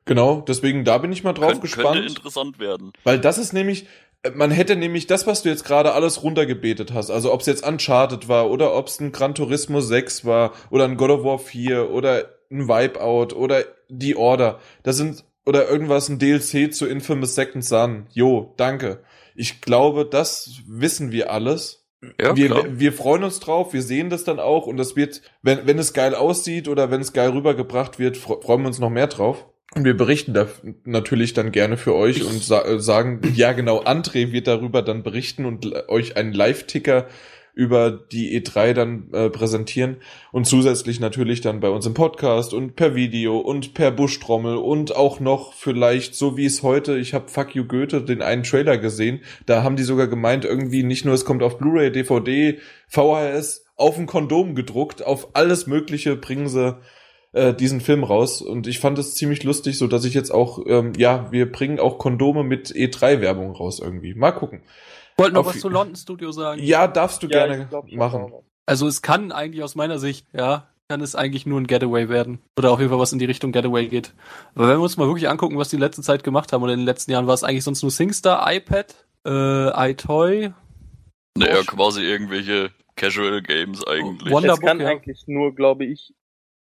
Genau, deswegen da bin ich mal drauf könnte, gespannt. könnte interessant werden. Weil das ist nämlich, äh, man hätte nämlich das, was du jetzt gerade alles runtergebetet hast, also ob es jetzt Uncharted war oder ob es ein Gran Turismo 6 war oder ein God of War 4 oder ein Wipeout oder die Order, das sind oder irgendwas ein DLC zu Infamous Second Son. Jo, danke. Ich glaube, das wissen wir alles. Ja, wir, wir freuen uns drauf, wir sehen das dann auch und das wird, wenn, wenn es geil aussieht oder wenn es geil rübergebracht wird, fre- freuen wir uns noch mehr drauf. Und wir berichten da natürlich dann gerne für euch und sa sagen, ja genau, André wird darüber dann berichten und euch einen Live-Ticker über die E3 dann äh, präsentieren und zusätzlich natürlich dann bei uns im Podcast und per Video und per Buschtrommel und auch noch vielleicht so wie es heute, ich habe Fuck You Goethe den einen Trailer gesehen, da haben die sogar gemeint irgendwie nicht nur es kommt auf Blu-ray, DVD, VHS, auf ein Kondom gedruckt, auf alles mögliche bringen sie äh, diesen Film raus und ich fand es ziemlich lustig, so dass ich jetzt auch ähm, ja, wir bringen auch Kondome mit E3 Werbung raus irgendwie. Mal gucken. Wollte noch Auf- was zu London Studio sagen. Ja, darfst du Ja, gerne glaub, machen. Also es kann eigentlich aus meiner Sicht, ja, kann es eigentlich nur ein Getaway werden. Oder auf jeden Fall was in die Richtung Getaway geht. Aber wenn wir uns mal wirklich angucken, was die letzte Zeit gemacht haben, oder in den letzten Jahren war es eigentlich sonst nur SingStar, iPad, äh, iToy, Naja, quasi irgendwelche Casual Games eigentlich. Wonder- Es kann ja. eigentlich nur, glaube ich,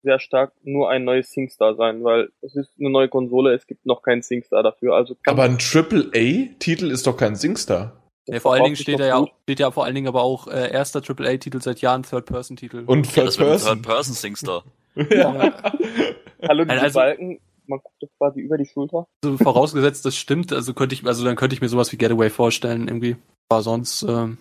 sehr stark nur ein neues SingStar sein, weil es ist eine neue Konsole, es gibt noch keinen SingStar dafür. Also Aber ein AAA-Titel ist doch kein SingStar. Ja, vor allen Dingen steht er ja, auch, steht ja vor allen Dingen aber auch äh, erster AAA-Titel seit Jahren, Third-Person-Titel. Und ja, Third das wird ein Person. Third-Person-Singstar. ja. Hallo, diese Also- Balken, man guckt das quasi über die Schulter. Also vorausgesetzt, das stimmt, also könnte ich, also dann könnte ich mir sowas wie Getaway vorstellen, irgendwie. Aber sonst, ähm,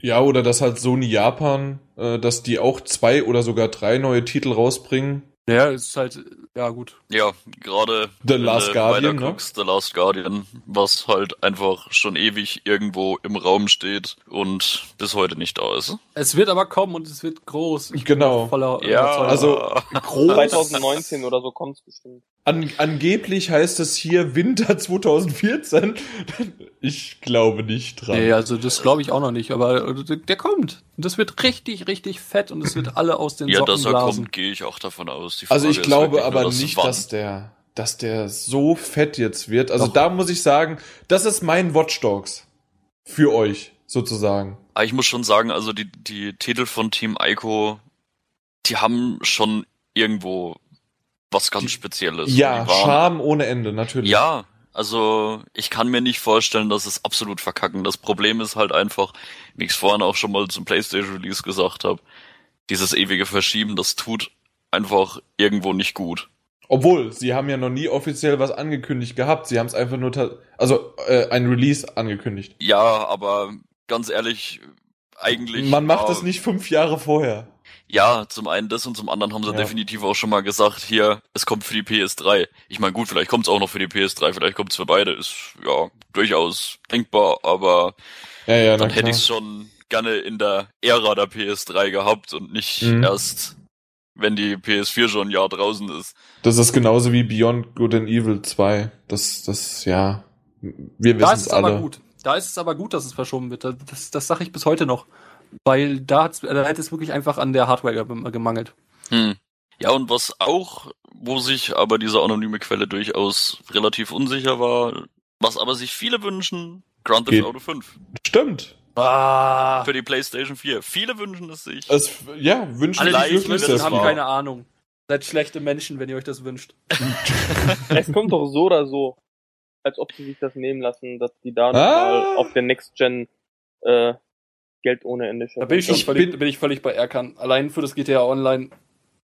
ja, oder dass halt Sony Japan, äh, dass die auch zwei oder sogar drei neue Titel rausbringen. Ja, es ist halt, ja gut. Ja, gerade The Last Guardian, ne? guckst, The Last Guardian, was halt einfach schon ewig irgendwo im Raum steht und bis heute nicht da ist. Es wird aber kommen und es wird groß. Ich Genau. bin voller Ja. Also groß. 2019 oder so kommt's bestimmt. An, angeblich heißt es hier Winter 2014. Ich glaube nicht dran. Nee, also das glaube ich auch noch nicht, aber der kommt. Und das wird richtig, richtig fett und es wird alle aus den Ja, Socken dass er blasen. kommt, gehe ich auch davon aus. Die Also Frage ich ist glaube aber nur, nicht, wann. dass der, dass der so fett jetzt wird. Also Doch. da muss ich sagen, das ist mein Watch Dogs. Für euch, sozusagen. Aber ich muss schon sagen, also die, die Titel von Team Ico, die haben schon irgendwo was ganz Die- Spezielles. Ja, Die waren- Charme ohne Ende, natürlich. Ja, also ich kann mir nicht vorstellen, dass es absolut verkacken. Das Problem ist halt einfach, wie ich es vorhin auch schon mal zum PlayStation Release gesagt habe, dieses ewige Verschieben, das tut einfach irgendwo nicht gut. Obwohl, sie haben ja noch nie offiziell was angekündigt gehabt. Sie haben es einfach nur, also äh, ein Release angekündigt. Ja, aber ganz ehrlich, eigentlich. Man macht es nicht fünf Jahre vorher. Ja, zum einen das und zum anderen haben sie Ja. definitiv auch schon mal gesagt, hier, es kommt für die PS3. Ich meine, gut, vielleicht kommt es auch noch für die PS3, vielleicht kommt es für beide, ist ja durchaus denkbar, aber Ja, ja, dann hätte ich es schon gerne in der Ära der PS3 gehabt und nicht Mhm. erst, wenn die PS4 schon ein Jahr draußen ist. Das ist genauso wie Beyond Good and Evil 2. Das, das, ja. Wir Da wissen ist es es aber alle. gut. Da ist es aber gut, dass es verschoben wird. Das, das sage ich bis heute noch. Weil da, hat's, da hätte es wirklich einfach an der Hardware gem- gemangelt. Hm. Ja, und was auch, wo sich aber diese anonyme Quelle durchaus relativ unsicher war, was aber sich viele wünschen, Grand Theft. Auto 5 Stimmt. Ah, für die PlayStation 4. Viele wünschen es sich. Es, ja, wünschen alle, die sich wirklich wünschen, haben wahr. keine Ahnung. Seid schlechte Menschen, wenn ihr euch das wünscht. Es kommt doch so oder so, als ob sie sich das nehmen lassen, dass die da Ah. nochmal auf der Next Gen äh, Geld ohne Ende Da bin ich, Ich völlig, bin- bin ich völlig bei Erkan. Allein für das GTA Online,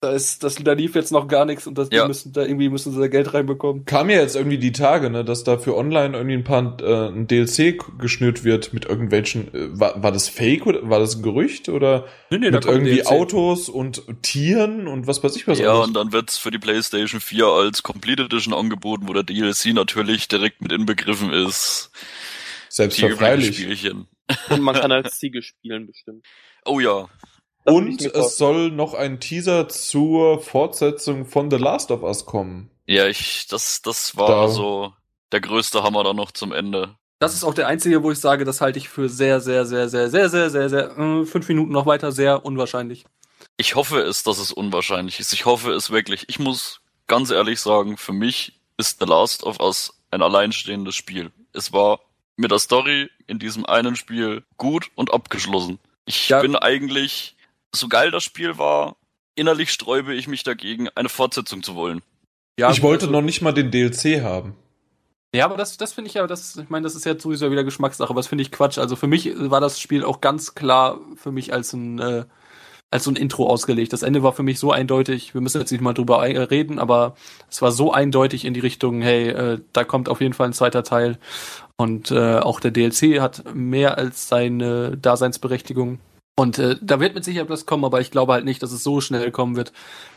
da ist, das, da lief jetzt noch gar nichts und das, die Ja. müssen, da irgendwie müssen sie da Geld reinbekommen. Kam ja jetzt irgendwie die Tage, ne, dass da für online irgendwie ein paar äh, ein DLC geschnürt wird mit irgendwelchen. Äh, war, war das Fake oder war das ein Gerücht oder Nee, nee, mit irgendwie DLC. Autos und Tieren und was weiß ich was ja, alles? und dann wird's für die PlayStation 4 als Complete Edition angeboten, wo der DLC natürlich direkt mit inbegriffen ist. Spielchen. Und man kann als Ziege spielen, bestimmt. Oh ja. Das Und es soll noch ein Teaser zur Fortsetzung von The Last of Us kommen. Ja, ich, das, das war Da- so der größte Hammer dann noch zum Ende. Das ist auch der einzige, wo ich sage, das halte ich für sehr, sehr, sehr, sehr, sehr, sehr, sehr, sehr, äh, fünf Minuten noch weiter sehr unwahrscheinlich. Ich hoffe es, dass es unwahrscheinlich ist. Ich hoffe es wirklich. Ich muss ganz ehrlich sagen, für mich ist The Last of Us ein alleinstehendes Spiel. Es war mit der Story in diesem einen Spiel gut und abgeschlossen. Ich Ja. bin eigentlich, so geil das Spiel war, innerlich sträube ich mich dagegen, eine Fortsetzung zu wollen. Ja, ich gut, wollte also- noch nicht mal den DLC haben. Ja, aber das, das finde ich ja, das, ich meine, das ist ja sowieso wieder Geschmackssache, aber das finde ich Quatsch. Also für mich war das Spiel auch ganz klar für mich als ein, äh, als so ein Intro ausgelegt. Das Ende war für mich so eindeutig, wir müssen jetzt nicht mal drüber reden, aber es war so eindeutig in die Richtung, hey, äh, da kommt auf jeden Fall ein zweiter Teil. Und äh, auch der DLC hat mehr als seine Daseinsberechtigung. Und äh, da wird mit Sicherheit was kommen, aber ich glaube halt nicht, dass es so schnell kommen wird.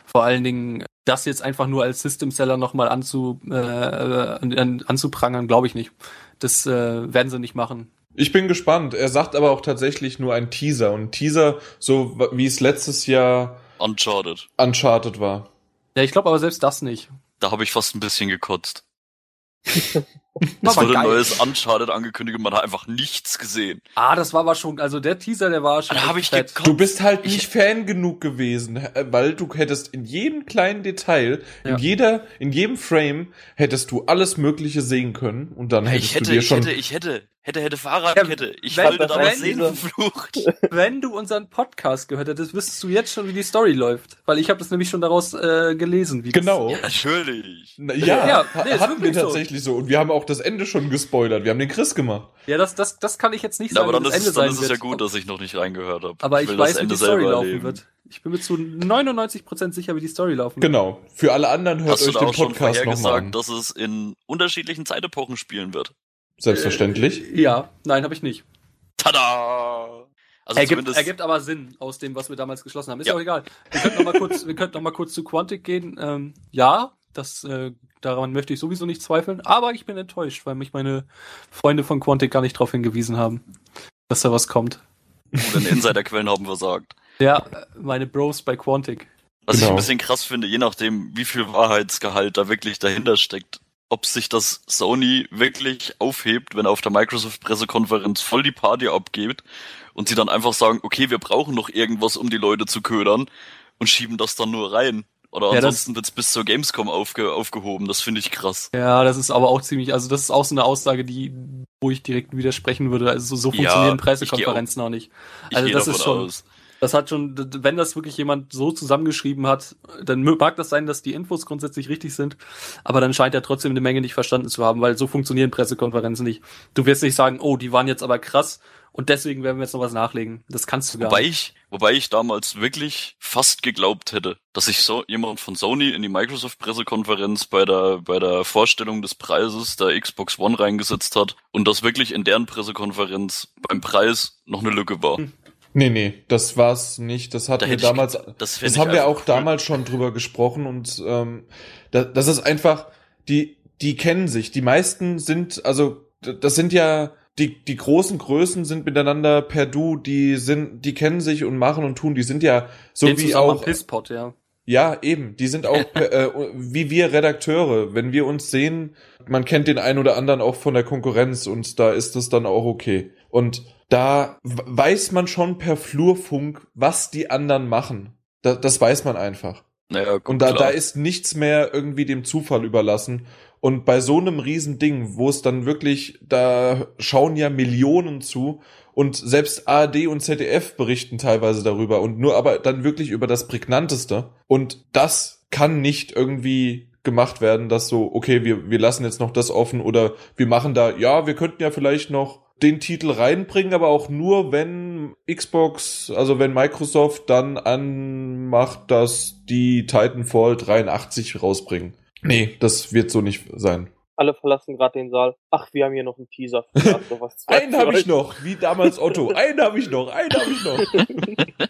Vor allen Dingen, das jetzt einfach nur als System-Seller nochmal anzu, äh, an, an, anzuprangern, glaube ich nicht. Das äh, werden sie nicht machen. Ich bin gespannt. Er sagt aber auch tatsächlich nur ein Teaser. Und Teaser, so wie es letztes Jahr Uncharted. Uncharted war. Ja, ich glaube aber selbst das nicht. Da habe ich fast ein bisschen gekotzt. Das wurde ein neues Uncharted angekündigt und man hat einfach nichts gesehen. Ah, das war aber schon, also der Teaser, der war schon. Da hab ich fett. Du bist halt Ich- nicht Fan genug gewesen, weil du hättest in jedem kleinen Detail, Ja. in jeder, in jedem Frame hättest du alles Mögliche sehen können und dann hättest ich hätte, du dir ich schon. hätte, ich hätte, hätte, hätte Fahrradkette. Ich wenn- wollte da was sehen, verflucht. Wenn du unseren Podcast gehört hättest, wüsstest du jetzt schon, wie die Story läuft. Weil ich habe das nämlich schon daraus äh, gelesen. Wie das- genau. Ja, natürlich. Na, ja, Ja, nee, hatten wir wirklich so. tatsächlich so. Und wir haben auch das Ende schon gespoilert. Wir haben den Chris gemacht. Ja, das, das, das kann ich jetzt nicht Ja, sagen, aber dann ist, das Ende es, dann sein ist es wird. ja gut, dass ich noch nicht reingehört habe. aber ich, will weiß, wie die Story laufen erleben. wird. Ich bin mir zu 99% sicher, wie die Story laufen wird. Genau. Für alle anderen hört Hast du euch den auch schon Podcast nochmal an. dass es in unterschiedlichen Zeitepochen spielen wird? Selbstverständlich. Ja, nein, habe ich nicht. Tada! Also ergibt, ergibt aber Sinn aus dem, was wir damals geschlossen haben. Ist Ja. auch egal. Wir könnten noch mal kurz, wir könnten noch mal kurz zu Quantic gehen. Ähm, ja, das äh, daran möchte ich sowieso nicht zweifeln. Aber ich bin enttäuscht, weil mich meine Freunde von Quantic gar nicht darauf hingewiesen haben, dass da was kommt. denn Insiderquellen haben versagt. Ja, meine Bros bei Quantic. Was ich Genau. ein bisschen krass finde, je nachdem, wie viel Wahrheitsgehalt da wirklich dahinter steckt, ob sich das Sony wirklich aufhebt, wenn auf der Microsoft-Pressekonferenz voll die Party abgeht und sie dann einfach sagen, okay, wir brauchen noch irgendwas, um die Leute zu ködern und schieben das dann nur rein. Oder Ja, ansonsten wird's bis zur Gamescom aufge aufgehoben. Das finde ich krass. Ja, das ist aber auch ziemlich, also das ist auch so eine Aussage, die, wo ich direkt widersprechen würde. Also so, so funktionieren Ja, Pressekonferenzen auch nicht. Ich Also das ist schon- aus. Das hat schon, wenn das wirklich jemand so zusammengeschrieben hat, dann mag das sein, dass die Infos grundsätzlich richtig sind, aber dann scheint er trotzdem eine Menge nicht verstanden zu haben, weil so funktionieren Pressekonferenzen nicht. Du wirst nicht sagen, oh, die waren jetzt aber krass und deswegen werden wir jetzt noch was nachlegen. Das kannst du gar Wobei nicht. ich, wobei ich damals wirklich fast geglaubt hätte, dass sich so jemand von Sony in die Microsoft-Pressekonferenz bei der, bei der Vorstellung des Preises der Xbox One reingesetzt hat und dass wirklich in deren Pressekonferenz beim Preis noch eine Lücke war. Hm. Nee, nee, das war's nicht. Das hatten Da wir ich damals. ge- das Das, ich haben wir auch cool. damals schon drüber gesprochen und ähm, da, das ist einfach, die, die kennen sich. Die meisten sind, also das sind ja die, die großen Größen sind miteinander per Du, die sind, die kennen sich und machen und tun. Die sind ja so Den wie auch Pisspot, ja. ja, eben. Die sind auch per- äh, wie wir Redakteure. Wenn wir uns sehen, man kennt den einen oder anderen auch von der Konkurrenz und da ist das dann auch okay. Und da weiß man schon per Flurfunk, was die anderen machen. Da, das weiß man einfach. Naja, gut, Und da, klar. da ist nichts mehr irgendwie dem Zufall überlassen. Und bei so einem riesen Ding, wo es dann wirklich, da schauen ja Millionen zu und selbst ARD und ZDF berichten teilweise darüber und nur aber dann wirklich über das Prägnanteste. Und das kann nicht irgendwie gemacht werden, dass so, okay, wir, wir lassen jetzt noch das offen oder wir machen da, ja, wir könnten ja vielleicht noch den Titel reinbringen, aber auch nur, wenn Xbox, also wenn Microsoft dann anmacht, dass die Titanfall 83 rausbringen. Nee, das wird so nicht sein. Alle verlassen gerade den Saal. Ach, wir haben hier noch einen Teaser für Last of Us 2 Einen habe ich noch, wie damals Otto. Einen habe ich noch, einen habe ich noch.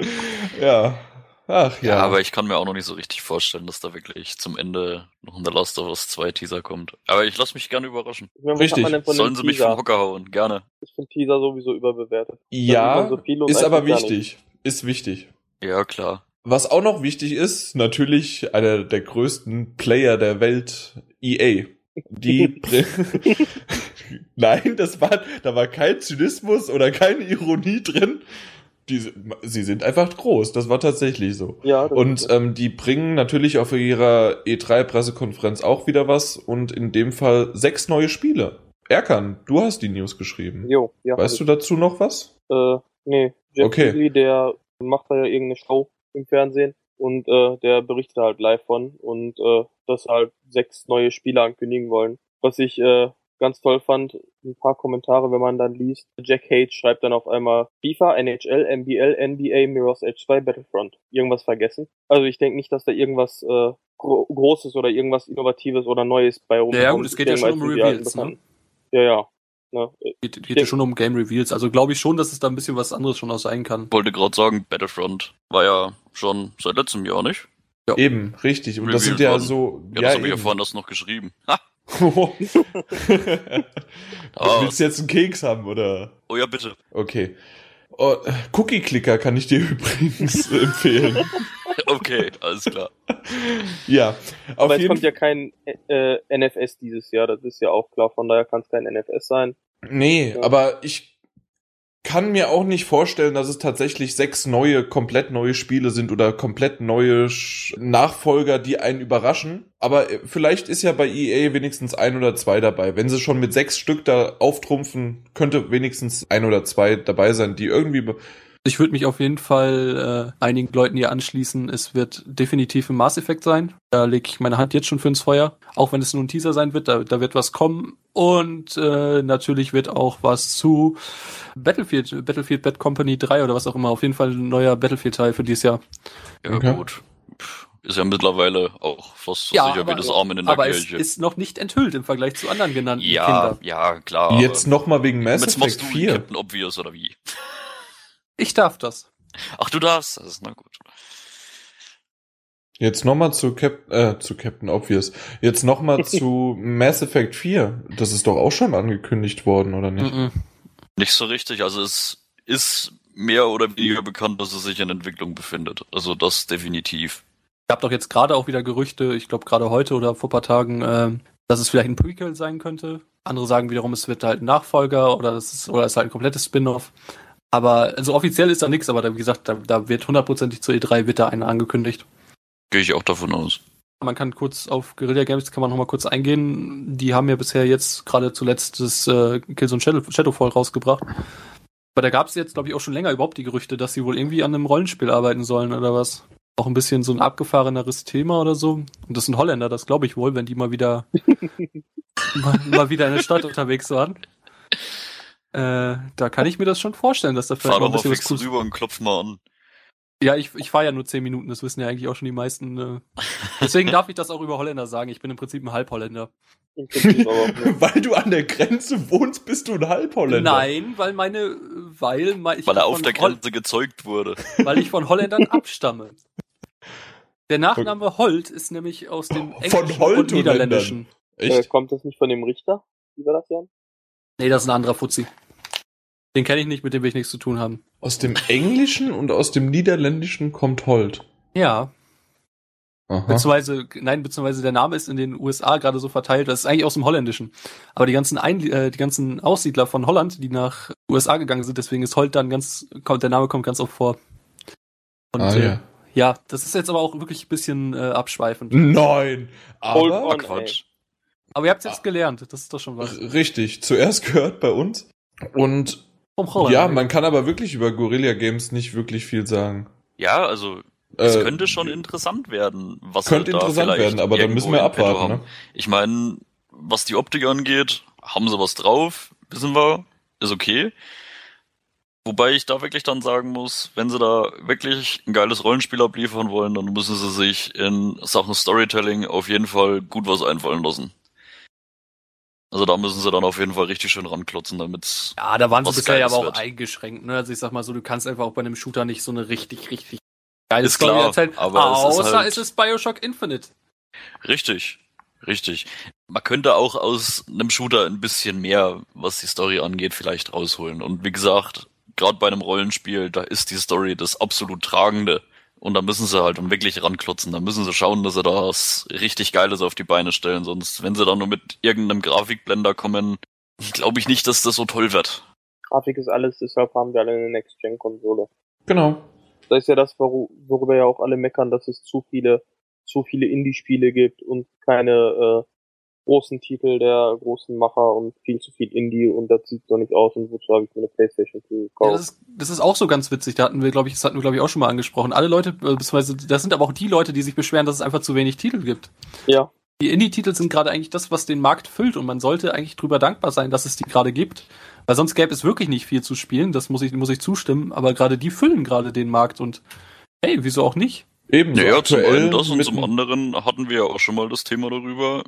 ja. Ach ja. ja, aber ich kann mir auch noch nicht so richtig vorstellen, dass da wirklich zum Ende noch ein The Last of Us 2 Teaser kommt. Aber ich lasse mich gerne überraschen. Ich meine, Richtig. Sollen sie mich vom? Hocker hauen? Gerne. Ich finde Teaser sowieso überbewertet. ja, so ist aber wichtig. Ist wichtig. Ja, klar. Was auch noch wichtig ist, natürlich einer der größten Player der Welt, EA. Die Nein, das war, da war kein Zynismus oder keine Ironie drin. Die, sie sind einfach groß, das war tatsächlich so. Ja, Und ähm, die bringen natürlich auf ihrer E3-Pressekonferenz auch wieder was und in dem Fall sechs neue Spiele. Erkan, du hast die News geschrieben. jo, ja. Weißt du dazu noch was? Äh, nee, Jeff Okay. Keighley, der macht da ja irgendeine Show im Fernsehen und äh, der berichtet halt live von und äh, dass halt sechs neue Spiele ankündigen wollen. Was ich äh, ganz toll fand, ein paar Kommentare, wenn man dann liest. Jack Hage schreibt dann auf einmal FIFA, NHL, MBL, NBA, Mirror's Edge 2, Battlefront. Irgendwas vergessen? Also ich denke nicht, dass da irgendwas äh, Gro Großes oder irgendwas Innovatives oder Neues bei rumkommt. Ja, gut, es geht ja schon um Reveals, ne? Ja, ja. Ne? Geht, geht ja schon um Game Reveals. Also glaube ich schon, dass es da ein bisschen was anderes schon auch sein kann. Wollte gerade sagen, Battlefront war ja schon seit letztem Jahr, nicht? Eben, richtig. Und das Revealed sind ja worden. so. Ja, das habe ich ja vorhin das noch geschrieben. Ha! Du willst jetzt einen Keks haben, oder? Oh ja, bitte. Okay. Oh, Cookie Clicker kann ich dir übrigens empfehlen. Okay, alles klar. Ja, auf Aber es kommt ja kein äh, NFS dieses Jahr, das ist ja auch klar, von daher kann es kein NFS sein. Nee, Ja. aber ich kann mir auch nicht vorstellen, dass es tatsächlich sechs neue, komplett neue Spiele sind oder komplett neue Sch- Nachfolger, die einen überraschen. Aber äh, vielleicht ist ja bei EA wenigstens ein oder zwei dabei. Wenn sie schon mit sechs Stück da auftrumpfen, könnte wenigstens ein oder zwei dabei sein, die irgendwie Ich würde mich auf jeden Fall äh, einigen Leuten hier anschließen. Es wird definitiv ein Mass Effect sein. Da lege ich meine Hand jetzt schon für ins Feuer. Auch wenn es nur ein Teaser sein wird, da, da wird was kommen. Und äh, natürlich wird auch was zu Battlefield, Battlefield Bad Company 3 oder was auch immer. Auf jeden Fall ein neuer Battlefield-Teil für dieses Jahr. Ja, Okay. gut. Ist ja mittlerweile auch fast so Ja, sicher aber- wie das Amen in der Aber es Kirche. ist noch nicht enthüllt im Vergleich zu anderen genannten ja, Kindern. ja, klar. jetzt nochmal wegen Mass Jetzt Effect machst du 4. Captain Obvious oder wie? Ich darf das. Ach, du darfst das, na gut. Jetzt nochmal zu, Cap äh, zu Captain Obvious. Jetzt nochmal zu Mass Effect 4. Das ist doch auch schon angekündigt worden, oder nicht? Mhm. Nicht so richtig, also es ist mehr oder weniger bekannt, dass es sich in Entwicklung befindet. Also das definitiv. gab doch jetzt gerade auch wieder Gerüchte, ich glaube gerade heute oder vor paar Tagen, ähm, dass es vielleicht ein Prequel sein könnte. Andere sagen wiederum, es wird halt ein Nachfolger oder es ist, oder es ist halt ein komplettes Spin-off. Aber also offiziell ist da nichts, aber da, wie gesagt, da, da wird hundertprozentig zur E3 wird da einer angekündigt. Gehe ich auch davon aus. Man kann kurz auf Guerilla Games kann man noch mal kurz eingehen. Die haben ja bisher jetzt gerade zuletzt das äh, Killzone Shadow, Shadowfall rausgebracht. Aber da gab es jetzt, glaube ich, auch schon länger überhaupt die Gerüchte, dass sie wohl irgendwie an einem Rollenspiel arbeiten sollen oder was. Auch ein bisschen so ein abgefahreneres Thema oder so. Und das sind Holländer, das glaube ich wohl, wenn die mal wieder mal, mal wieder in der Stadt unterwegs waren. Äh, da kann ich mir das schon vorstellen, dass da vielleicht Fahr noch ein doch mal bisschen was fix Cooles rüber und klopf mal an. Ja, ich, ich fahre ja nur zehn Minuten, das wissen ja eigentlich auch schon die meisten. Äh. Deswegen darf ich das auch über Holländer sagen. Ich bin im Prinzip ein Halbholländer. Weil du an der Grenze wohnst, bist du ein Halbholländer. Nein, weil meine, weil, mein- ich Weil er von auf der Hol- Grenze gezeugt wurde. weil ich von Holländern abstamme. Der Nachname Holt ist nämlich aus dem Von Englischen Holt und Niederländischen. Äh, Echt? kommt das nicht von dem Richter? Wie war das, Jan? Nee, das ist ein anderer Fuzzi. Den kenne ich nicht, mit dem will ich nichts zu tun haben. Aus dem Englischen und aus dem Niederländischen kommt Holt. Ja, Aha. beziehungsweise, nein, beziehungsweise der Name ist in den USA gerade so verteilt, das ist eigentlich aus dem Holländischen. Aber die ganzen, Ein äh, die ganzen Aussiedler von Holland, die nach USA gegangen sind, deswegen ist Holt dann ganz, kommt, der Name kommt ganz oft vor. Und Ah, äh, ja. ja, das ist jetzt aber auch wirklich ein bisschen äh, abschweifend. Nein. Holt Aber on, Quatsch. Aber ihr habt Ah. jetzt gelernt, das ist doch schon was. r- richtig, zuerst gehört bei uns. Und Vom Holland. ja, man kann aber wirklich über Guerilla Games nicht wirklich viel sagen. Ja, also es Äh, könnte schon interessant werden. Was Könnte halt interessant vielleicht werden, aber dann müssen wir abwarten. Ne? Ich meine, was die Optik angeht, haben sie was drauf, wissen wir, ist okay. Wobei ich da wirklich dann sagen muss, wenn sie da wirklich ein geiles Rollenspiel abliefern wollen, dann müssen sie sich in Sachen Storytelling auf jeden Fall gut was einfallen lassen. Also da müssen sie dann auf jeden Fall richtig schön ranklotzen, damit's Ja, da waren sie bisher ja aber auch wird. eingeschränkt. Ne? Also ich sag mal so, du kannst einfach auch bei einem Shooter nicht so eine richtig, richtig geile Ist Story klar, erzählen. aber es ist außer halt- es ist Bioshock Infinite. Richtig, richtig. Man könnte auch aus einem Shooter ein bisschen mehr, was die Story angeht, vielleicht rausholen. Und wie gesagt, gerade bei einem Rollenspiel, da ist die Story das absolut Tragende. Und da müssen sie halt dann wirklich ranklotzen. Da müssen sie schauen, dass sie da was richtig Geiles auf die Beine stellen. Sonst, wenn sie dann nur mit irgendeinem Grafikblender kommen, glaube ich nicht, dass das so toll wird. Grafik ist alles, deshalb haben wir alle eine Next-Gen-Konsole. Genau. Das ist ja das, worüber ja auch alle meckern, dass es zu viele, zu viele Indie-Spiele gibt und keine äh, großen Titel der großen Macher und viel zu viel Indie und das sieht doch nicht aus und wozu habe ich mir eine Playstation 4 Ja, gekauft. das, ist, das ist auch so ganz witzig. Da hatten wir, glaube ich, das hatten wir, glaube ich, auch schon mal angesprochen. Alle Leute, äh, beziehungsweise das sind aber auch die Leute, die sich beschweren, dass es einfach zu wenig Titel gibt. Ja, Die Indie-Titel sind gerade eigentlich das, was den Markt füllt und man sollte eigentlich drüber dankbar sein, dass es die gerade gibt. Weil sonst gäbe es wirklich nicht viel zu spielen, das muss ich, muss ich zustimmen, aber gerade die füllen gerade den Markt und hey, wieso auch nicht? Ebenso Naja, zum aktuell einen das und zum anderen hatten wir ja auch schon mal das Thema darüber.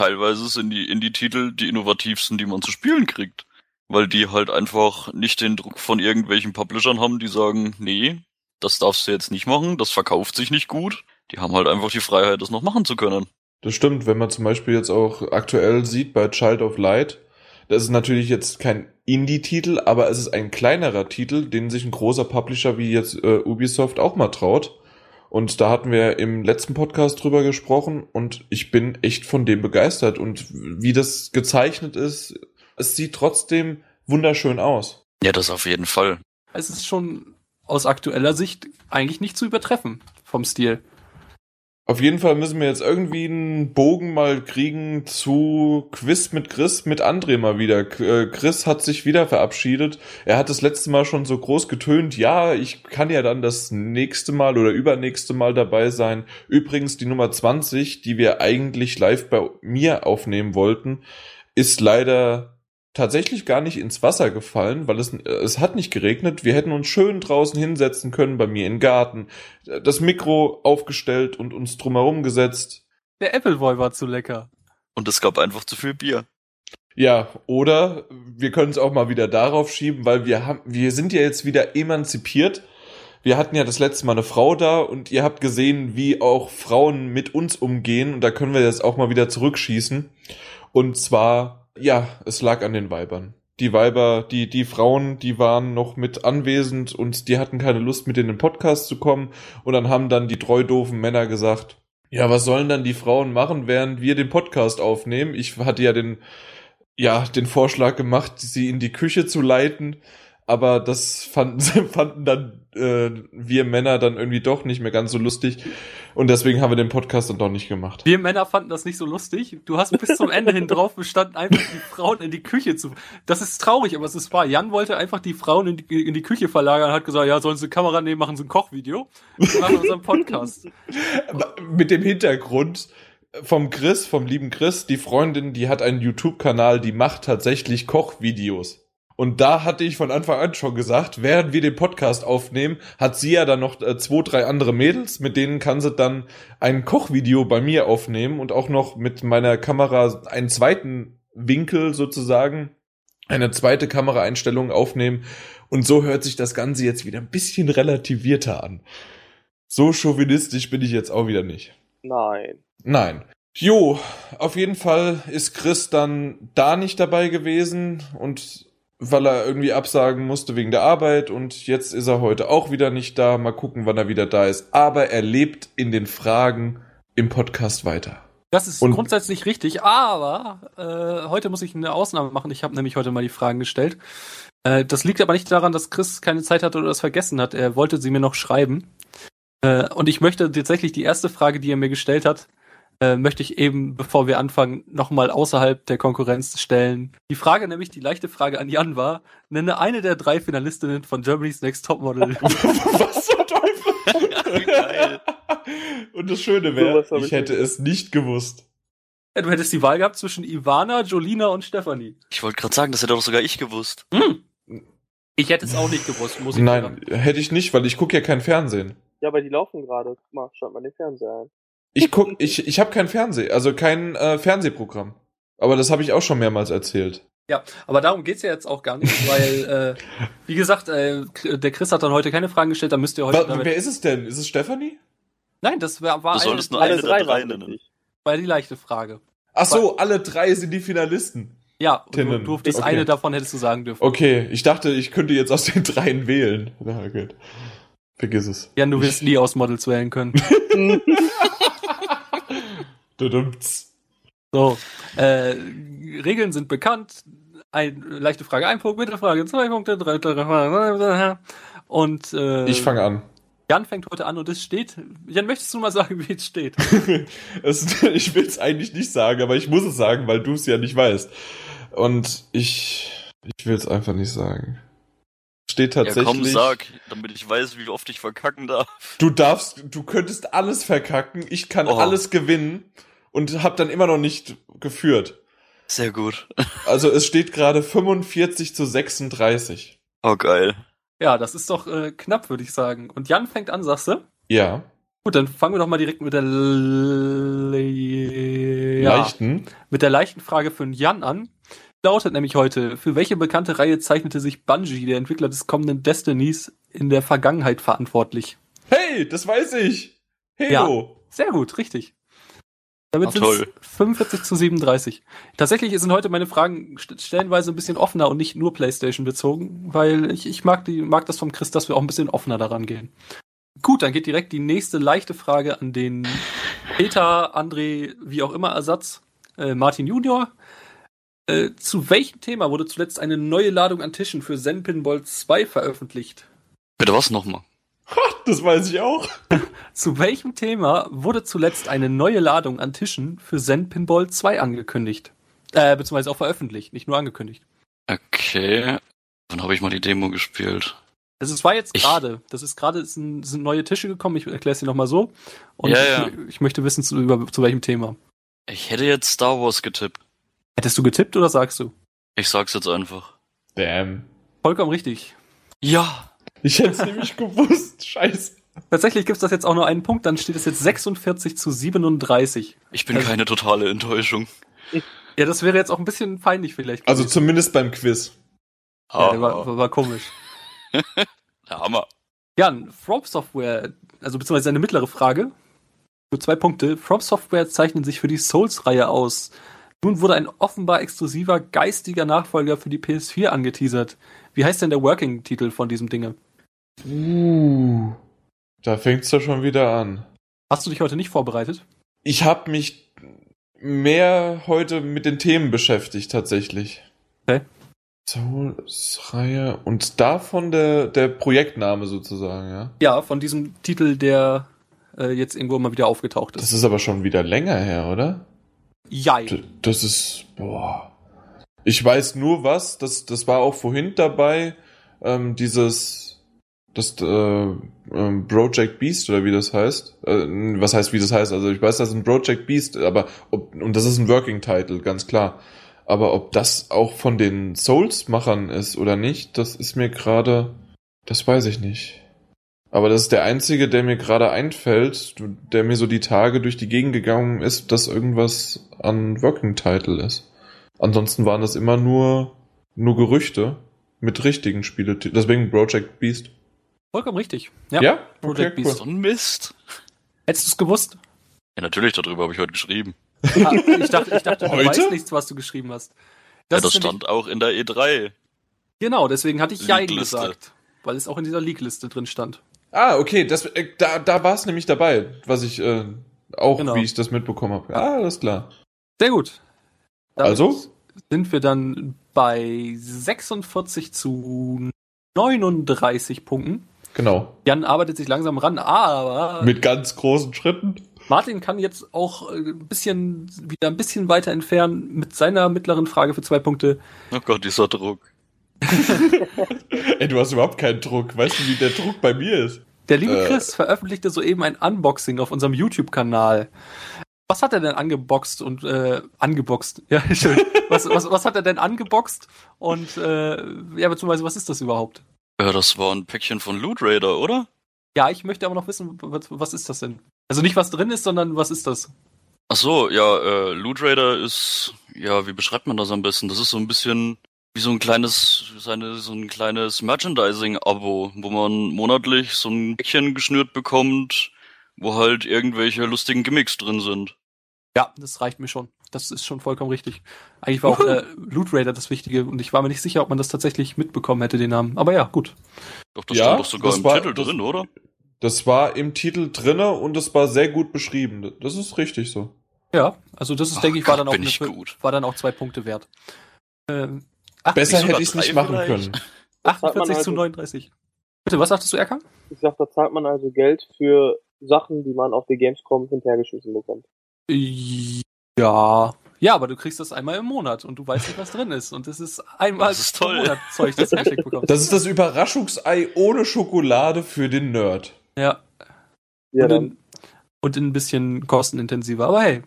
Teilweise sind die Indie-Titel die innovativsten, die man zu spielen kriegt. Weil die halt einfach nicht den Druck von irgendwelchen Publishern haben, die sagen, nee, das darfst du jetzt nicht machen, das verkauft sich nicht gut. Die haben halt einfach die Freiheit, das noch machen zu können. Das stimmt, wenn man zum Beispiel jetzt auch aktuell sieht bei Child of Light, das ist natürlich jetzt kein Indie-Titel, aber es ist ein kleinerer Titel, den sich ein großer Publisher wie jetzt äh, Ubisoft auch mal traut. Und da hatten wir im letzten Podcast drüber gesprochen und ich bin echt von dem begeistert und wie das gezeichnet ist, es sieht trotzdem wunderschön aus. Ja, das auf jeden Fall. Es ist schon aus aktueller Sicht eigentlich nicht zu übertreffen vom Stil. Auf jeden Fall müssen wir jetzt irgendwie einen Bogen mal kriegen zu Quiz mit Chris, mit André mal wieder. Äh, Chris hat sich wieder verabschiedet. Er hat das letzte Mal schon so groß getönt. Ja, ich kann ja dann das nächste Mal oder übernächste Mal dabei sein. Übrigens, die Nummer 20, die wir eigentlich live bei mir aufnehmen wollten, ist leider tatsächlich gar nicht ins Wasser gefallen, weil es, es hat nicht geregnet. Wir hätten uns schön draußen hinsetzen können, bei mir im Garten, das Mikro aufgestellt und uns drumherum gesetzt. Der Appleboy war zu lecker. Und es gab einfach zu viel Bier. Ja, oder wir können es auch mal wieder darauf schieben, weil wir haben, wir sind ja jetzt wieder emanzipiert. Wir hatten ja das letzte Mal eine Frau da und ihr habt gesehen, wie auch Frauen mit uns umgehen und da können wir jetzt auch mal wieder zurückschießen. Und zwar, ja, es lag an den Weibern. Die Weiber, die, die Frauen, die waren noch mit anwesend und die hatten keine Lust, mit in den Podcast zu kommen. Und dann haben dann die treu doofen Männer gesagt, ja, was sollen dann die Frauen machen, während wir den Podcast aufnehmen? Ich hatte ja den, ja, den Vorschlag gemacht, sie in die Küche zu leiten aber das fanden, fanden dann äh, wir Männer dann irgendwie doch nicht mehr ganz so lustig und deswegen haben wir den Podcast dann doch nicht gemacht. Wir Männer fanden das nicht so lustig. Du hast bis zum Ende hin drauf bestanden, einfach die Frauen in die Küche zu. Das ist traurig, aber es ist wahr. Jan wollte einfach die Frauen in die, in die Küche verlagern, hat gesagt, ja, sollen sie eine Kamera nehmen, machen sie ein Kochvideo. Wir machen unseren Podcast. Mit dem Hintergrund, vom Chris, vom lieben Chris, die Freundin, die hat einen YouTube-Kanal, die macht tatsächlich Kochvideos. Und da hatte ich von Anfang an schon gesagt, während wir den Podcast aufnehmen, hat sie ja dann noch äh, zwei, drei andere Mädels, mit denen kann sie dann ein Kochvideo bei mir aufnehmen und auch noch mit meiner Kamera einen zweiten Winkel sozusagen, eine zweite Kameraeinstellung aufnehmen. Und so hört sich das Ganze jetzt wieder ein bisschen relativierter an. So chauvinistisch bin ich jetzt auch wieder nicht. Nein. Nein. Jo, auf jeden Fall ist Chris dann da nicht dabei gewesen und weil er irgendwie absagen musste wegen der Arbeit und jetzt ist er heute auch wieder nicht da. Mal gucken, wann er wieder da ist. Aber er lebt in den Fragen im Podcast weiter. Das ist und grundsätzlich richtig, aber äh, heute muss ich eine Ausnahme machen. Ich habe nämlich heute mal die Fragen gestellt. Äh, das liegt aber nicht daran, dass Chris keine Zeit hatte oder das vergessen hat. Er wollte sie mir noch schreiben. Äh, und ich möchte tatsächlich die erste Frage, die er mir gestellt hat, äh, möchte ich eben, bevor wir anfangen, nochmal außerhalb der Konkurrenz stellen. Die Frage, nämlich die leichte Frage an Jan war, nenne eine der drei Finalistinnen von Germany's Next Topmodel. Was zum Teufel? Geil. Und das Schöne wäre, so, ich, ich hätte es nicht gewusst. Ja, du hättest die Wahl gehabt zwischen Ivana, Jolina und Stefanie. Ich wollte gerade sagen, das hätte doch sogar ich gewusst. Hm. Ich hätte es auch nicht gewusst, muss ich sagen. Nein, hätte ich nicht, weil ich gucke ja kein Fernsehen. Ja, aber die laufen gerade. Guck mal, schaut mal den Fernseher ein. Ich guck, ich, ich habe kein Fernseh, also kein äh, Fernsehprogramm. Aber das habe ich auch schon mehrmals erzählt. Ja, aber darum geht's ja jetzt auch gar nicht, weil, äh, wie gesagt, äh, der Chris hat dann heute keine Fragen gestellt, da müsst ihr heute. Wa wer ist es denn? Ist es Stefanie? Nein, das war, war du solltest eine, eine der drei nennen. War die leichte Frage. Ach so, alle drei sind die Finalisten. Ja, und du durftest okay. eine davon hättest du sagen dürfen. Okay, ich dachte, ich könnte jetzt aus den dreien wählen. Na gut. Vergiss es. Jan, du wirst nie aus Models wählen können. so, äh, Regeln sind bekannt. Ein, leichte Frage, ein Punkt, Mittelfrage, zwei Punkte, drei, drei Frage. Und äh, ich fange an. Jan fängt heute an und es steht. Jan, möchtest du mal sagen, wie es steht? es, ich will es eigentlich nicht sagen, aber ich muss es sagen, weil du es ja nicht weißt. Und ich, ich will es einfach nicht sagen steht tatsächlich. Ja, komm, sag, damit ich weiß, wie oft ich verkacken darf. Du darfst, du könntest alles verkacken, ich kann oh. alles gewinnen und hab dann immer noch nicht geführt. Sehr gut. also es steht gerade 45 zu 36. Oh, geil. Ja, das ist doch äh, knapp, würde ich sagen. Und Jan fängt an, sagst du? Ja. Gut, dann fangen wir doch mal direkt mit der Le ja, leichten. Mit der leichten Frage für Jan an lautet nämlich heute, für welche bekannte Reihe zeichnete sich Bungie, der Entwickler des kommenden Destinies, in der Vergangenheit verantwortlich? Hey, das weiß ich. Halo. Ja, sehr gut, richtig. Damit sind es 45 zu 37. Tatsächlich sind heute meine Fragen stellenweise ein bisschen offener und nicht nur PlayStation bezogen, weil ich, ich mag, die, mag das vom Chris, dass wir auch ein bisschen offener daran gehen. Gut, dann geht direkt die nächste leichte Frage an den Peter, André, wie auch immer Ersatz, äh, Martin Junior. Äh, zu welchem Thema wurde zuletzt eine neue Ladung an Tischen für Zen Pinball 2 veröffentlicht? Bitte was nochmal? Das weiß ich auch. zu welchem Thema wurde zuletzt eine neue Ladung an Tischen für Zen Pinball 2 angekündigt? Äh, beziehungsweise auch veröffentlicht, nicht nur angekündigt. Okay. Dann habe ich mal die Demo gespielt. Das ist, war jetzt gerade. Das ist gerade, sind, sind neue Tische gekommen. Ich erkläre es dir nochmal so. Und ja, ja. Ich, ich, möchte wissen, zu, über, zu welchem Thema. Ich hätte jetzt Star Wars getippt. Hättest du getippt oder sagst du? Ich sag's jetzt einfach. Damn. Vollkommen richtig. Ja. Ich hätte es nämlich gewusst. Scheiße. Tatsächlich gibt's das jetzt auch nur einen Punkt, dann steht es jetzt 46 zu 37. Ich bin also, keine totale Enttäuschung. Ja, das wäre jetzt auch ein bisschen peinlich vielleicht. Also gewesen. zumindest beim Quiz. ja, der war, Ah, war, war komisch. der Hammer. Jan, From Software, also beziehungsweise eine mittlere Frage. Für zwei Punkte. From Software zeichnen sich für die Souls-Reihe aus. Nun wurde ein offenbar exklusiver geistiger Nachfolger für die PS4 angeteasert. Wie heißt denn der Working-Titel von diesem Dinge? Uh. Da fängt's ja schon wieder an. Hast du dich heute nicht vorbereitet? Ich habe mich mehr heute mit den Themen beschäftigt, tatsächlich. Okay. Souls-Reihe und davon der, der Projektname sozusagen, ja. Ja, von diesem Titel, der äh, jetzt irgendwo mal wieder aufgetaucht ist. Das ist aber schon wieder länger her, oder? Jai. D das ist, boah. Ich weiß nur was, das, das war auch vorhin dabei, ähm, dieses, das, äh, ähm, Project Beast oder wie das heißt. Äh, was heißt, wie das heißt? Also ich weiß, das ist ein Project Beast, aber, ob, und das ist ein Working Title, ganz klar. Aber ob das auch von den Souls-Machern ist oder nicht, das ist mir gerade, das weiß ich nicht. Aber das ist der einzige, der mir gerade einfällt, der mir so die Tage durch die Gegend gegangen ist, dass irgendwas an Working Title ist. Ansonsten waren das immer nur, nur Gerüchte mit richtigen Spieletiteln. Deswegen Project Beast. Vollkommen richtig. Ja? Project Okay, Beast. So ein Mist. Hättest du es gewusst? Ja, natürlich, darüber habe ich heute geschrieben. Ah, ich dachte, ich dachte du Heute? weißt nichts, was du geschrieben hast. ja, ist das nämlich- stand auch in der E E3. Genau, deswegen hatte ich Jai League-Liste. gesagt. Weil es auch in dieser League-Liste drin stand. Ah, okay, das, äh, da, da war es nämlich dabei, was ich äh, auch, Genau. wie ich das mitbekommen habe. Ah, alles klar. Sehr gut. Damit Also? sind wir dann bei 46 zu 39 Punkten. Genau. Jan arbeitet sich langsam ran, aber Mit ganz großen Schritten. Martin kann jetzt auch äh, ein bisschen wieder ein bisschen weiter entfernen mit seiner mittleren Frage für zwei Punkte. Oh Gott, dieser Druck. Ey, du hast überhaupt keinen Druck. Weißt du, wie der Druck bei mir ist? Der liebe Äh. Chris veröffentlichte soeben ein Unboxing auf unserem YouTube-Kanal. Was hat er denn angeboxt und äh, angeboxt? Ja, schön. Was, was, was hat er denn angeboxt? Und äh, ja, beziehungsweise was ist das überhaupt? Ja, das war ein Päckchen von Loot Raider, oder? Ja, ich möchte aber noch wissen, was, was ist das denn? Also nicht was drin ist, sondern was ist das? Ach so, ja, äh, Loot Raider ist, ja, wie beschreibt man das am besten? Das ist so ein bisschen wie so ein kleines, seine, so ein kleines Merchandising-Abo, wo man monatlich so ein Päckchen geschnürt bekommt, wo halt irgendwelche lustigen Gimmicks drin sind. Ja, das reicht mir schon. Das ist schon vollkommen richtig. Eigentlich war auch äh, Loot Raider das Wichtige und ich war mir nicht sicher, ob man das tatsächlich mitbekommen hätte, den Namen. Aber ja, gut. Doch, das Ja, stand doch sogar das im war- Titel das- drin, oder? Das war im Titel drinne und es war sehr gut beschrieben. Das ist richtig so. Ja, also das ist, Ach denke ich, war Gott, dann auch eine, ich gut. war dann auch zwei Punkte wert. Ähm, ach, Besser sogar hätte ich es nicht machen vielleicht? können. Das hat man 48 zu also- 39. Bitte, was sagtest du, Erkan? Ich sag, da zahlt man also Geld für Sachen, die man auf der Gamescom hinterhergeschmissen bekommt. Ja. Ja, aber du kriegst das einmal im Monat und du weißt nicht, was drin ist. Und das ist einmal Das ist toll. Monat Zeug, das du geschenkt bekommst. Das ist das Überraschungsei ohne Schokolade für den Nerd. ja. Ja, und, in, und ein bisschen kostenintensiver. Aber hey,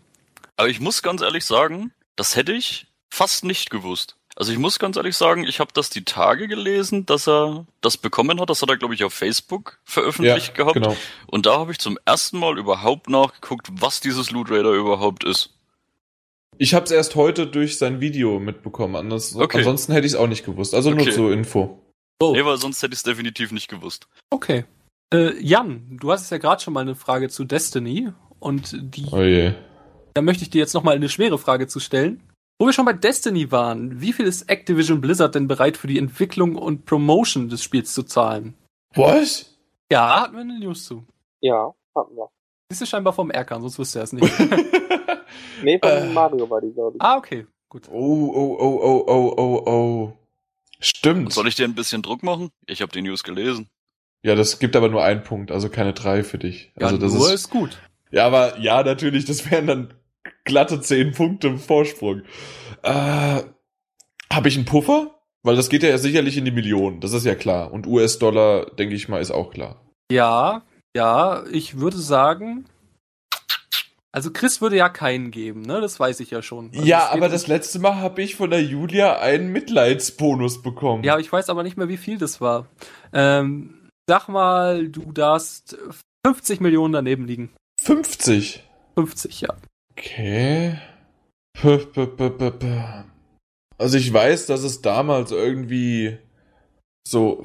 Aber ich muss ganz ehrlich sagen, das hätte ich fast nicht gewusst. Also ich muss ganz ehrlich sagen, ich habe das die Tage gelesen, dass er das bekommen hat. Das hat er, glaube ich, auf Facebook veröffentlicht gehabt. genau. Und da habe ich zum ersten Mal überhaupt nachgeguckt, was dieses Loot Raider überhaupt ist. Ich habe es erst heute durch sein Video mitbekommen. Anders, Okay. Ansonsten hätte ich es auch nicht gewusst. Also nur Okay. zur Info. Oh. Nee, weil sonst hätte ich es definitiv nicht gewusst. okay. Äh, Jan, du hast ja gerade schon mal eine Frage zu Destiny. Und die, Oh je. da möchte ich dir jetzt nochmal eine schwere Frage zu stellen. Wo wir schon bei Destiny waren, wie viel ist Activision Blizzard denn bereit für die Entwicklung und Promotion des Spiels zu zahlen? Was? Ja, hatten wir eine News zu. Ja, hatten wir. Siehst du scheinbar vom Erkan, sonst wüsste er es nicht. Nee, von Äh. Mario war die, glaube ich. ah, okay, gut. Oh, oh, oh, oh, oh, oh, oh. Stimmt. Soll ich dir ein bisschen Druck machen? Ich habe die News gelesen. Ja, das gibt aber nur einen Punkt, also keine drei für dich. Ja, Also das nur ist, ist gut. Ja, aber ja, natürlich, das wären dann glatte zehn Punkte im Vorsprung. Äh, Habe ich einen Puffer? Weil das geht ja sicherlich in die Millionen, das ist ja klar. Und US-Dollar, denke ich mal, ist auch klar. Ja, ja, ich würde sagen, also Chris würde ja keinen geben, ne? Das weiß ich ja schon. Also ja, aber das letzte Mal habe ich von der Julia einen Mitleidsbonus bekommen. Ja, ich weiß aber nicht mehr, wie viel das war. Ähm, sag mal, du darfst 50 Millionen daneben liegen. 50. 50, ja. Okay. P -p -p -p -p. Also ich weiß, dass es damals irgendwie so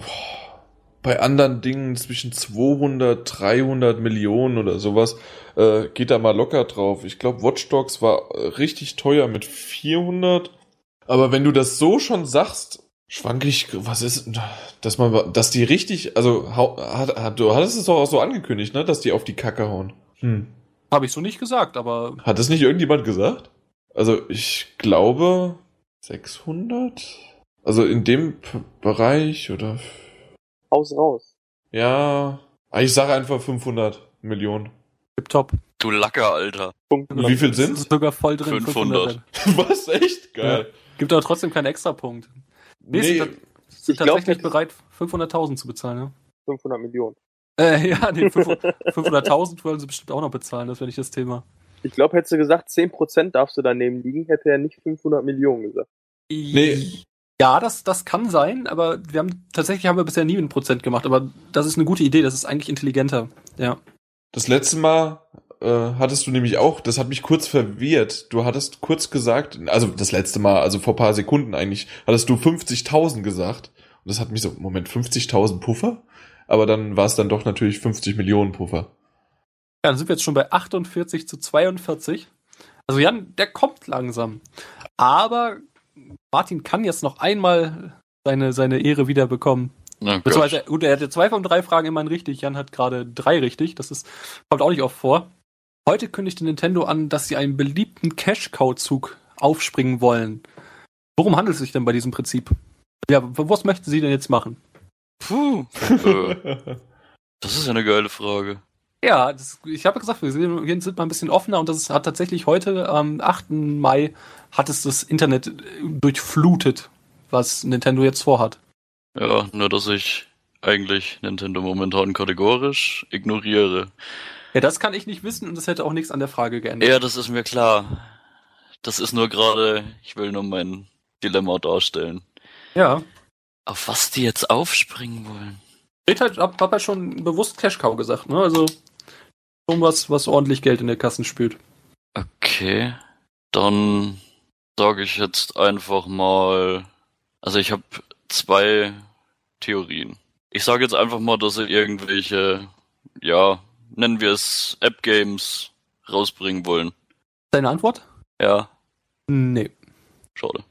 bei anderen Dingen zwischen 200, 300 Millionen oder sowas äh, geht da mal locker drauf. Ich glaube, Watch Dogs war richtig teuer mit 400. Aber wenn du das so schon sagst, schwank ich, was ist, dass man, dass die richtig, also hat, hat, du hattest es doch auch so angekündigt, ne, dass die auf die Kacke hauen. Hm. Habe ich so nicht gesagt, aber. Hat das nicht irgendjemand gesagt? Also ich glaube 600? Also in dem P Bereich oder? Haus raus. Ja, ich sage einfach 500 Millionen. Tipptopp. Du Lacker, Alter. Punkt. Wie viel ist sogar voll drin. 500. Was? Echt? Geil. Gibt aber trotzdem keinen Extrapunkt. Nee, Nee, sind, sind Ich glaub, tatsächlich das- bereit, 500.000 zu bezahlen, ne? 500 Millionen. Äh, ja, nee, 500.000 wollen sie bestimmt auch noch bezahlen, das wäre nicht das Thema. Ich glaube, hättest du gesagt, 10% darfst du daneben liegen, hätte er nicht 500 Millionen gesagt. Nee. Ja, das, das kann sein, aber wir haben tatsächlich haben wir bisher nie ein Prozent gemacht, aber das ist eine gute Idee, das ist eigentlich intelligenter. Ja. Das letzte Mal äh, hattest du nämlich auch, das hat mich kurz verwirrt. Du hattest kurz gesagt, also das letzte Mal, also vor paar Sekunden eigentlich, hattest du 50.000 gesagt. Und das hat mich so, Moment, 50.000 Puffer? Aber dann war es dann doch natürlich 50 Millionen Puffer. Ja, dann sind wir jetzt schon bei 48 zu 42. Also Jan, der kommt langsam. Aber Martin kann jetzt noch einmal seine, seine Ehre wiederbekommen. Na Beziehungsweise, gut, er hatte zwei von drei Fragen immerhin richtig. Jan hat gerade drei richtig. Das ist, kommt auch nicht oft vor. Heute kündigte Nintendo an, dass sie einen beliebten Cash-Cow-Zug aufspringen wollen. Worum handelt es sich denn bei diesem Prinzip? Ja, was möchten sie denn jetzt machen? Puh. Äh, das ist ja eine geile Frage. Ja, das, ich habe gesagt, wir sind, wir sind mal ein bisschen offener und das ist, hat tatsächlich heute, am 8. Mai, hat es das Internet durchflutet, was Nintendo jetzt vorhat. Ja, nur dass ich eigentlich Nintendo momentan kategorisch ignoriere. Ja, das kann ich nicht wissen und das hätte auch nichts an der Frage geändert. Ja, das ist mir klar. Das ist nur gerade, ich will nur mein Dilemma darstellen. Ja. Auf was die jetzt aufspringen wollen? Ich halt, hab, hab halt schon bewusst Cash Cow gesagt, ne? Also schon was, was ordentlich Geld in der Kassen spült. Okay, dann sage ich jetzt einfach mal, also ich habe zwei Theorien. Ich sage jetzt einfach mal, dass sie irgendwelche, ja, nennen wir es App-Games rausbringen wollen. Deine Antwort? Ja, Nee. schade.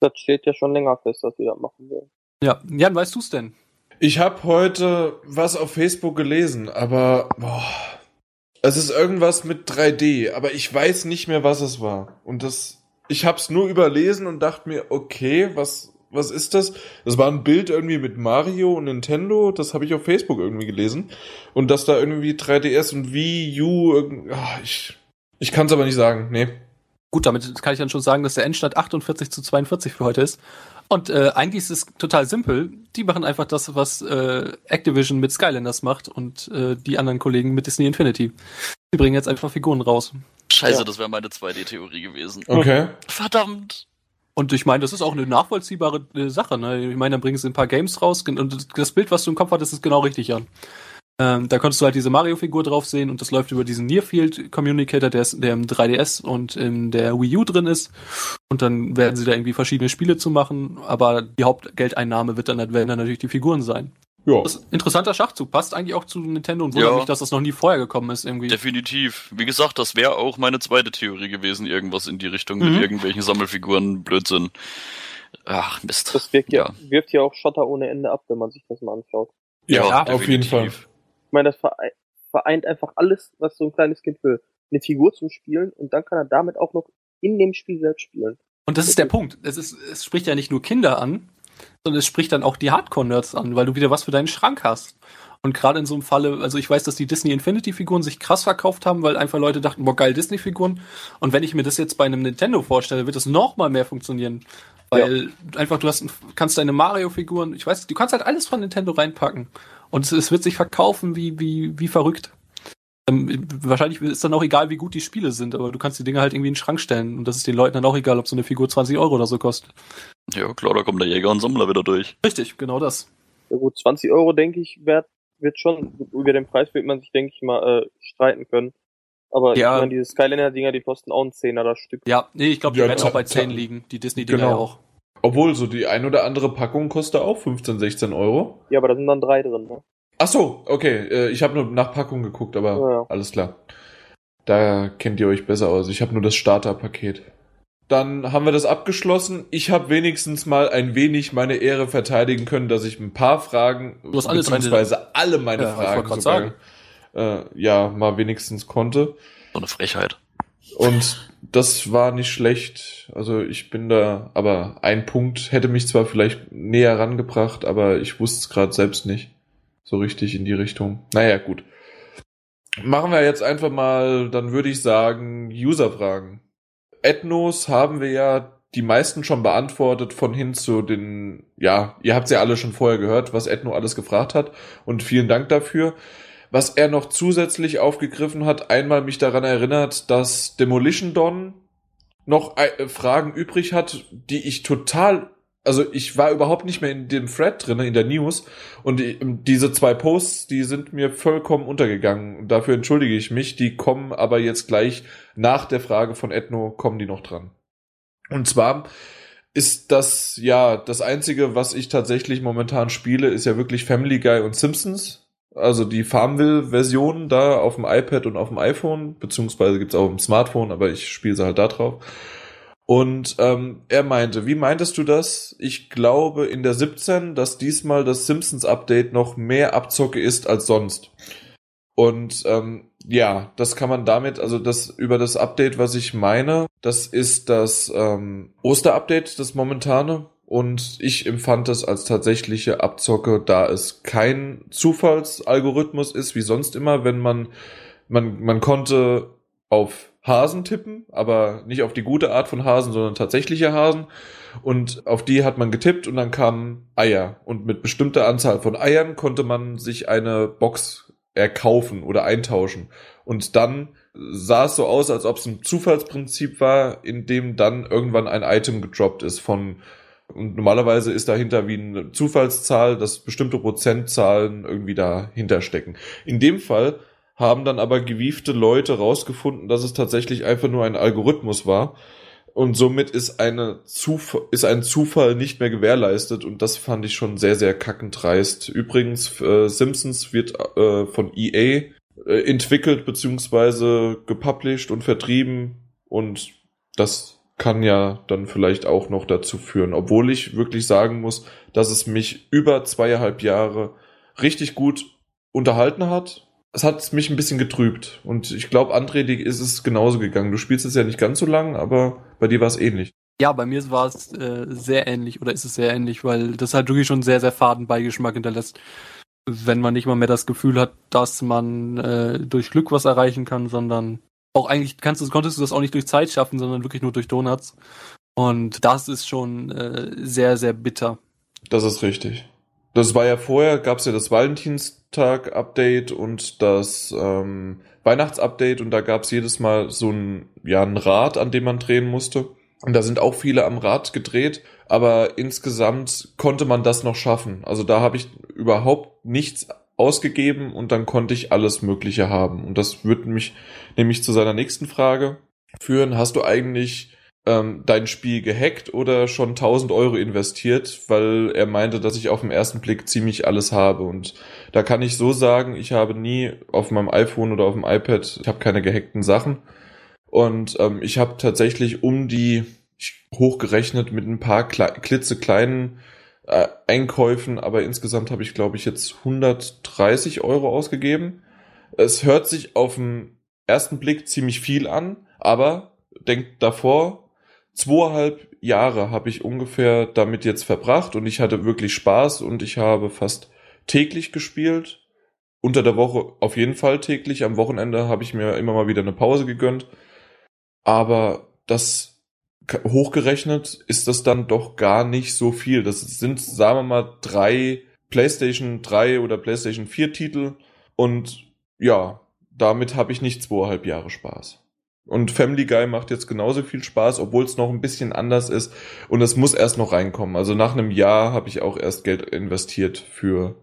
Das steht ja schon länger fest, dass wir das machen wollen. Ja, Jan, weißt du's denn? Ich habe heute was auf Facebook gelesen, aber boah, es ist irgendwas mit 3D, aber ich weiß nicht mehr, was es war. Und das, ich habe es nur überlesen und dachte mir, okay, was, was ist das? Das war ein Bild irgendwie mit Mario und Nintendo, das habe ich auf Facebook irgendwie gelesen. Und dass da irgendwie 3DS und Wii U, ah, ich, ich kann es aber nicht sagen, nee. Gut, damit kann ich dann schon sagen, dass der Endstand 48 zu 42 für heute ist. Und äh, eigentlich ist es total simpel. Die machen einfach das, was äh, Activision mit Skylanders macht und äh, die anderen Kollegen mit Disney Infinity. Die bringen jetzt einfach Figuren raus. Scheiße, Ja. das wäre meine 2D-Theorie gewesen. Okay. Verdammt! Und ich meine, das ist auch eine nachvollziehbare äh, Sache. Ne? Ich meine, dann bringen sie ein paar Games raus und das Bild, was du im Kopf hattest, ist genau richtig, Jan. Ähm, da konntest du halt diese Mario-Figur drauf sehen und das läuft über diesen Nearfield Communicator, der, ist, der im 3DS und in der Wii U drin ist. Und dann werden sie da irgendwie verschiedene Spiele zu machen, aber die Hauptgeldeinnahme wird dann, werden dann natürlich die Figuren sein. Ja. Das ist ein interessanter Schachzug, passt eigentlich auch zu Nintendo und wundert Ja. mich, dass das noch nie vorher gekommen ist irgendwie. Definitiv. Wie gesagt, das wäre auch meine zweite Theorie gewesen, irgendwas in die Richtung Mhm. mit irgendwelchen Sammelfiguren, Blödsinn. Ach, Mist. Das wirkt ja, Ja. wirft ja auch Schotter ohne Ende ab, wenn man sich das mal anschaut. Ja, auf jeden Fall. Ich meine, das verei- vereint einfach alles, was so ein kleines Kind will. Eine Figur zum Spielen und dann kann er damit auch noch in dem Spiel selbst spielen. Und das ist der Punkt. Es, ist, es spricht ja nicht nur Kinder an, sondern es spricht dann auch die Hardcore-Nerds an, weil du wieder was für deinen Schrank hast. Und gerade in so einem Falle, also ich weiß, dass die Disney Infinity-Figuren sich krass verkauft haben, weil einfach Leute dachten, boah, geil, Disney-Figuren. Und wenn ich mir das jetzt bei einem Nintendo vorstelle, wird das noch mal mehr funktionieren. Weil einfach du hast, kannst deine Mario-Figuren, ich weiß, du kannst halt alles von Nintendo reinpacken. Und es, es wird sich verkaufen wie, wie, wie verrückt. Ähm, wahrscheinlich ist dann auch egal, wie gut die Spiele sind, aber du kannst die Dinge halt irgendwie in den Schrank stellen. Und das ist den Leuten dann auch egal, ob so eine Figur 20 Euro oder so kostet. Ja, klar, da kommt der Jäger und Sammler wieder durch. Richtig, genau das. Ja gut, 20 Euro, denke ich, wert, wird schon, über den Preis wird man sich, denke ich mal, äh, streiten können. Aber Ja. ich meine, diese Skyliner-Dinger, die kosten auch einen Zehner das Stück. Ja, nee, ich glaube, die Ja, werden auch bei ta- 10 liegen, die Disney-Dinger Genau. ja auch. Obwohl, so die ein oder andere Packung kostet auch 15, 16 Euro. Ja, aber da sind dann drei drin. Ne? Ach so, okay. äh, Ich habe nur nach Packung geguckt, aber Ja, ja. alles klar. Da kennt ihr euch besser aus. Ich habe nur das Starterpaket. Dann haben wir das abgeschlossen. Ich habe wenigstens mal ein wenig meine Ehre verteidigen können, dass ich ein paar Fragen, Du hast alle beziehungsweise alle meine Ja, Fragen sogar, äh, ja, mal wenigstens konnte. So eine Frechheit. Und das war nicht schlecht. Also ich bin da, aber ein Punkt hätte mich zwar vielleicht näher rangebracht, aber ich wusste es gerade selbst nicht. So richtig in die Richtung. Naja, gut. Machen wir jetzt einfach mal, dann würde ich sagen, User-Fragen. Ethnos haben wir ja die meisten schon beantwortet, von hin zu den, ja, ihr habt ja alle schon vorher gehört, was Ethno alles gefragt hat. Und vielen Dank dafür. Was er noch zusätzlich aufgegriffen hat, einmal mich daran erinnert, dass Demolition Dawn noch äh, Fragen übrig hat, die ich total, also ich war überhaupt nicht mehr in dem Thread drin, in der News, und die, diese zwei Posts, die sind mir vollkommen untergegangen. Dafür entschuldige ich mich, die kommen aber jetzt gleich nach der Frage von Ethno, kommen die noch dran. Und zwar ist das, ja, das einzige, was ich tatsächlich momentan spiele, ist ja wirklich Family Guy und Simpsons. Also die Farmville-Version da auf dem iPad und auf dem iPhone, beziehungsweise gibt's auch im Smartphone, aber ich spiele sie halt da drauf. Und ähm, er meinte, wie meintest du das? Ich glaube in der 17, dass diesmal das Simpsons-Update noch mehr Abzocke ist als sonst. Und ähm, ja, das kann man damit, also das über das Update, was ich meine, das ist das ähm, Oster-Update, das momentane. Und ich empfand das als tatsächliche Abzocke, da es kein Zufallsalgorithmus ist, wie sonst immer, wenn man, man, man konnte auf Hasen tippen, aber nicht auf die gute Art von Hasen, sondern tatsächliche Hasen. Und auf die hat man getippt und dann kamen Eier. Und mit bestimmter Anzahl von Eiern konnte man sich eine Box erkaufen oder eintauschen. Und dann sah es so aus, als ob es ein Zufallsprinzip war, in dem dann irgendwann ein Item gedroppt ist von und normalerweise ist dahinter wie eine Zufallszahl, dass bestimmte Prozentzahlen irgendwie dahinter stecken. In dem Fall haben dann aber gewiefte Leute rausgefunden, dass es tatsächlich einfach nur ein Algorithmus war. Und somit ist, eine Zuf ist ein Zufall nicht mehr gewährleistet und das fand ich schon sehr, sehr kackend dreist. Übrigens, äh, Simpsons wird äh, von EA äh, entwickelt beziehungsweise gepublished und vertrieben und das kann ja dann vielleicht auch noch dazu führen, obwohl ich wirklich sagen muss, dass es mich über zweieinhalb Jahre richtig gut unterhalten hat. Es hat mich ein bisschen getrübt und ich glaube, André, dir ist es genauso gegangen. Du spielst es ja nicht ganz so lang, aber bei dir war es ähnlich. Ja, bei mir war es äh, sehr ähnlich oder ist es sehr ähnlich, weil das halt wirklich schon sehr, sehr faden Beigeschmack hinterlässt. Wenn man nicht mal mehr das Gefühl hat, dass man äh, durch Glück was erreichen kann, sondern auch eigentlich kannst du, konntest du das auch nicht durch Zeit schaffen, sondern wirklich nur durch Donuts. Und das ist schon äh, sehr, sehr bitter. Das ist richtig. Das war ja vorher, gab es ja das Valentinstag-Update und das ähm, Weihnachts-Update und da gab es jedes Mal so ein, ja, ein Rad, an dem man drehen musste. Und da sind auch viele am Rad gedreht, aber insgesamt konnte man das noch schaffen. Also da habe ich überhaupt nichts ausgegeben und dann konnte ich alles Mögliche haben. Und das würde mich nämlich zu seiner nächsten Frage führen. Hast du eigentlich ähm, dein Spiel gehackt oder schon 1000 Euro investiert, weil er meinte, dass ich auf den ersten Blick ziemlich alles habe. Und da kann ich so sagen, ich habe nie auf meinem iPhone oder auf dem iPad, ich habe keine gehackten Sachen. Und ähm, ich habe tatsächlich um die hochgerechnet mit ein paar kle klitzekleinen äh, Einkäufen, aber insgesamt habe ich, glaube ich, jetzt 130 Euro ausgegeben. Es hört sich auf den ersten Blick ziemlich viel an, aber denkt davor, zweieinhalb Jahre habe ich ungefähr damit jetzt verbracht und ich hatte wirklich Spaß und ich habe fast täglich gespielt. Unter der Woche auf jeden Fall täglich. Am Wochenende habe ich mir immer mal wieder eine Pause gegönnt. Aber das hochgerechnet ist das dann doch gar nicht so viel. Das sind, sagen wir mal, drei PlayStation 3 oder PlayStation 4 Titel und ja, damit habe ich nicht zweieinhalb Jahre Spaß. Und Family Guy macht jetzt genauso viel Spaß, obwohl es noch ein bisschen anders ist und es muss erst noch reinkommen. Also nach einem Jahr habe ich auch erst Geld investiert für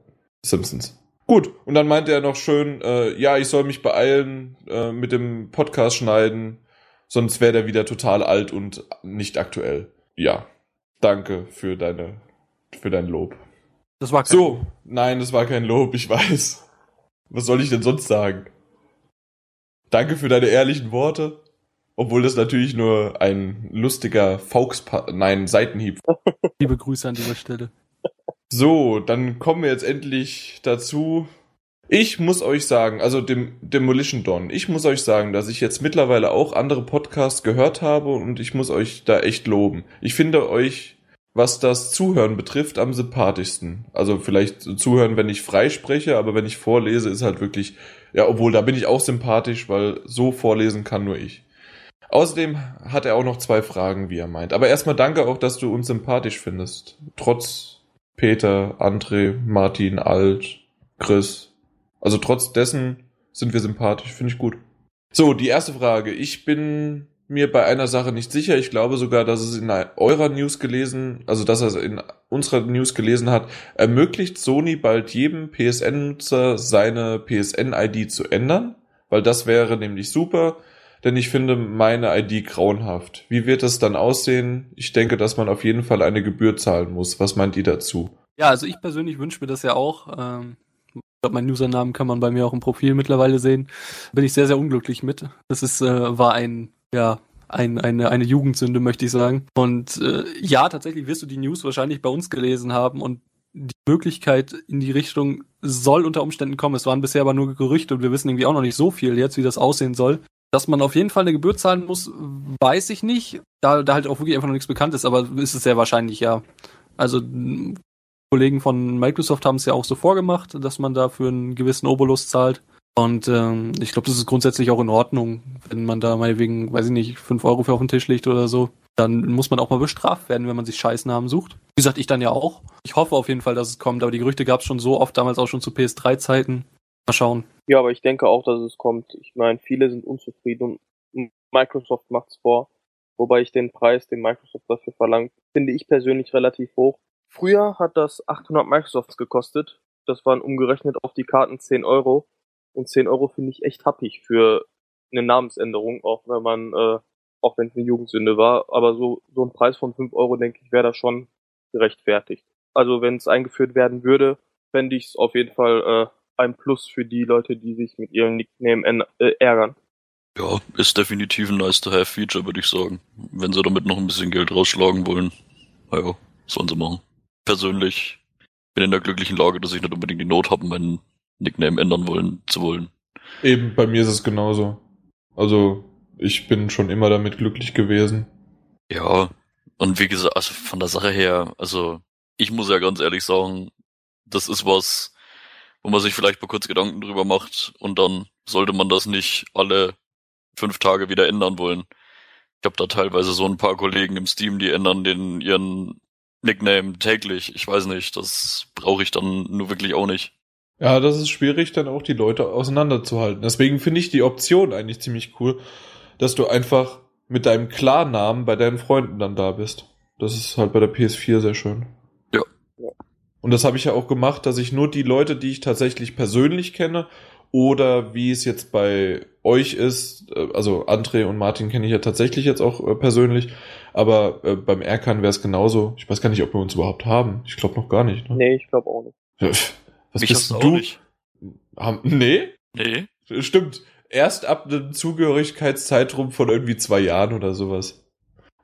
Simpsons. Gut, und dann meinte er noch schön, äh, ja, ich soll mich beeilen äh, mit dem Podcast schneiden, sonst wäre der wieder total alt und nicht aktuell. Ja, danke für deine, für dein Lob. Das war kein So, nein, das war kein Lob, ich weiß. Was soll ich denn sonst sagen? Danke für deine ehrlichen Worte. Obwohl das natürlich nur ein lustiger Fauks, nein, Seitenhieb. Liebe Grüße an dieser Stelle. So, dann kommen wir jetzt endlich dazu. Ich muss euch sagen, also dem Demolition Dawn, ich muss euch sagen, dass ich jetzt mittlerweile auch andere Podcasts gehört habe und ich muss euch da echt loben. Ich finde euch, was das Zuhören betrifft, am sympathischsten. Also vielleicht zuhören, wenn ich frei spreche, aber wenn ich vorlese, ist halt wirklich, ja, obwohl da bin ich auch sympathisch, weil so vorlesen kann nur ich. Außerdem hat er auch noch zwei Fragen, wie er meint. Aber erstmal danke auch, dass du uns sympathisch findest. Trotz Peter, André, Martin, Alt, Chris. Also trotz dessen sind wir sympathisch. Finde ich gut. So, die erste Frage. Ich bin mir bei einer Sache nicht sicher. Ich glaube sogar, dass es in eurer News gelesen, also dass er es in unserer News gelesen hat, ermöglicht Sony bald jedem PSN-Nutzer seine PSN-ID zu ändern, weil das wäre nämlich super denn ich finde meine ID grauenhaft. Wie wird es dann aussehen? Ich denke, dass man auf jeden Fall eine Gebühr zahlen muss. Was meint ihr dazu? Ja, also ich persönlich wünsche mir das ja auch. Ähm, ich glaube, meinen Usernamen kann man bei mir auch im Profil mittlerweile sehen. Bin ich sehr, sehr unglücklich mit. Das ist, äh, war ein, ja, ein, eine, eine Jugendsünde, möchte ich sagen. Und äh, ja, tatsächlich wirst du die News wahrscheinlich bei uns gelesen haben und die Möglichkeit in die Richtung soll unter Umständen kommen. Es waren bisher aber nur Gerüchte und wir wissen irgendwie auch noch nicht so viel jetzt, wie das aussehen soll. Dass man auf jeden Fall eine Gebühr zahlen muss, weiß ich nicht. Da, da halt auch wirklich einfach noch nichts bekannt ist, aber ist es sehr wahrscheinlich, ja. Also Kollegen von Microsoft haben es ja auch so vorgemacht, dass man da für einen gewissen Obolus zahlt. Und ähm, ich glaube, das ist grundsätzlich auch in Ordnung, wenn man da mal wegen, weiß ich nicht, fünf Euro für auf den Tisch legt oder so. Dann muss man auch mal bestraft werden, wenn man sich Scheißnamen sucht. Wie gesagt, ich dann ja auch. Ich hoffe auf jeden Fall, dass es kommt, aber die Gerüchte gab es schon so oft, damals auch schon zu PS3-Zeiten. Mal schauen. Ja, aber ich denke auch, dass es kommt. Ich meine, viele sind unzufrieden und Microsoft macht's vor. Wobei ich den Preis, den Microsoft dafür verlangt, finde ich persönlich relativ hoch. Früher hat das 800 Microsofts gekostet. Das waren umgerechnet auf die Karten 10 Euro. Und 10 Euro finde ich echt happig für eine Namensänderung, auch wenn man, äh, auch wenn es eine Jugendsünde war. Aber so, so ein Preis von 5 Euro, denke ich, wäre da schon gerechtfertigt. Also wenn es eingeführt werden würde, fände ich es auf jeden Fall äh, ein Plus für die Leute, die sich mit ihrem Nickname äh, ärgern. Ja, ist definitiv ein nice-to-have-Feature, würde ich sagen. Wenn sie damit noch ein bisschen Geld rausschlagen wollen, naja, sollen sie machen. Persönlich bin in der glücklichen Lage, dass ich nicht unbedingt die Not habe, meinen Nickname ändern wollen zu wollen. Eben, bei mir ist es genauso. Also, ich bin schon immer damit glücklich gewesen. Ja, und wie gesagt, also von der Sache her, also ich muss ja ganz ehrlich sagen, das ist was, wo man sich vielleicht mal kurz Gedanken drüber macht und dann sollte man das nicht alle fünf Tage wieder ändern wollen. Ich habe da teilweise so ein paar Kollegen im Steam, die ändern den ihren Nickname täglich. Ich weiß nicht, das brauche ich dann nur wirklich auch nicht. Ja, das ist schwierig, dann auch die Leute auseinanderzuhalten. Deswegen finde ich die Option eigentlich ziemlich cool, dass du einfach mit deinem Klarnamen bei deinen Freunden dann da bist. Das ist halt bei der PS4 sehr schön. Ja. Und das habe ich ja auch gemacht, dass ich nur die Leute, die ich tatsächlich persönlich kenne, oder wie es jetzt bei euch ist, äh, also André und Martin kenne ich ja tatsächlich jetzt auch äh, persönlich, aber äh, beim Erkan wäre es genauso. Ich weiß gar nicht, ob wir uns überhaupt haben. Ich glaube noch gar nicht. Ne? Nee, ich glaube auch nicht. Was Mich bist du? Nicht. Haben, nee? Nee. Stimmt. Erst ab einem Zugehörigkeitszeitraum von irgendwie zwei Jahren oder sowas.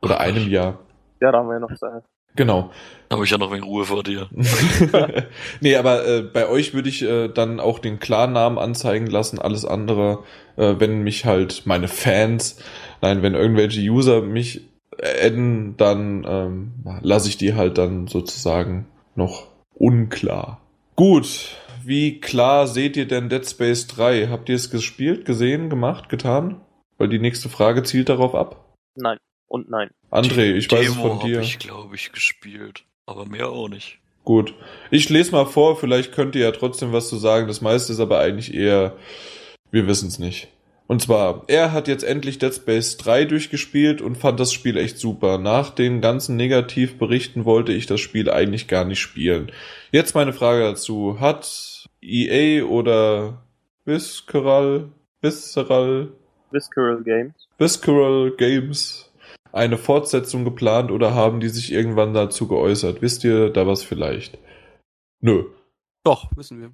Oder einem Jahr. Ja, da haben wir ja noch Zeit. Genau. Habe ich ja noch wegen Ruhe vor dir. nee, aber äh, bei euch würde ich äh, dann auch den Klarnamen anzeigen lassen, alles andere, äh, wenn mich halt meine Fans, nein, wenn irgendwelche User mich adden, dann ähm, lasse ich die halt dann sozusagen noch unklar. Gut, wie klar seht ihr denn Dead Space 3? Habt ihr es gespielt, gesehen, gemacht, getan? Weil die nächste Frage zielt darauf ab. Nein und nein. André, ich weiß es von dir. ich, glaube ich, gespielt. Aber mehr auch nicht. Gut. Ich lese mal vor, vielleicht könnt ihr ja trotzdem was zu sagen. Das meiste ist aber eigentlich eher, wir wissen es nicht. Und zwar, er hat jetzt endlich Dead Space 3 durchgespielt und fand das Spiel echt super. Nach den ganzen Negativberichten wollte ich das Spiel eigentlich gar nicht spielen. Jetzt meine Frage dazu. Hat EA oder Visceral, Visceral, Visceral Games. Visceral Games eine Fortsetzung geplant oder haben die sich irgendwann dazu geäußert? Wisst ihr da was vielleicht? Nö. Doch, wissen wir.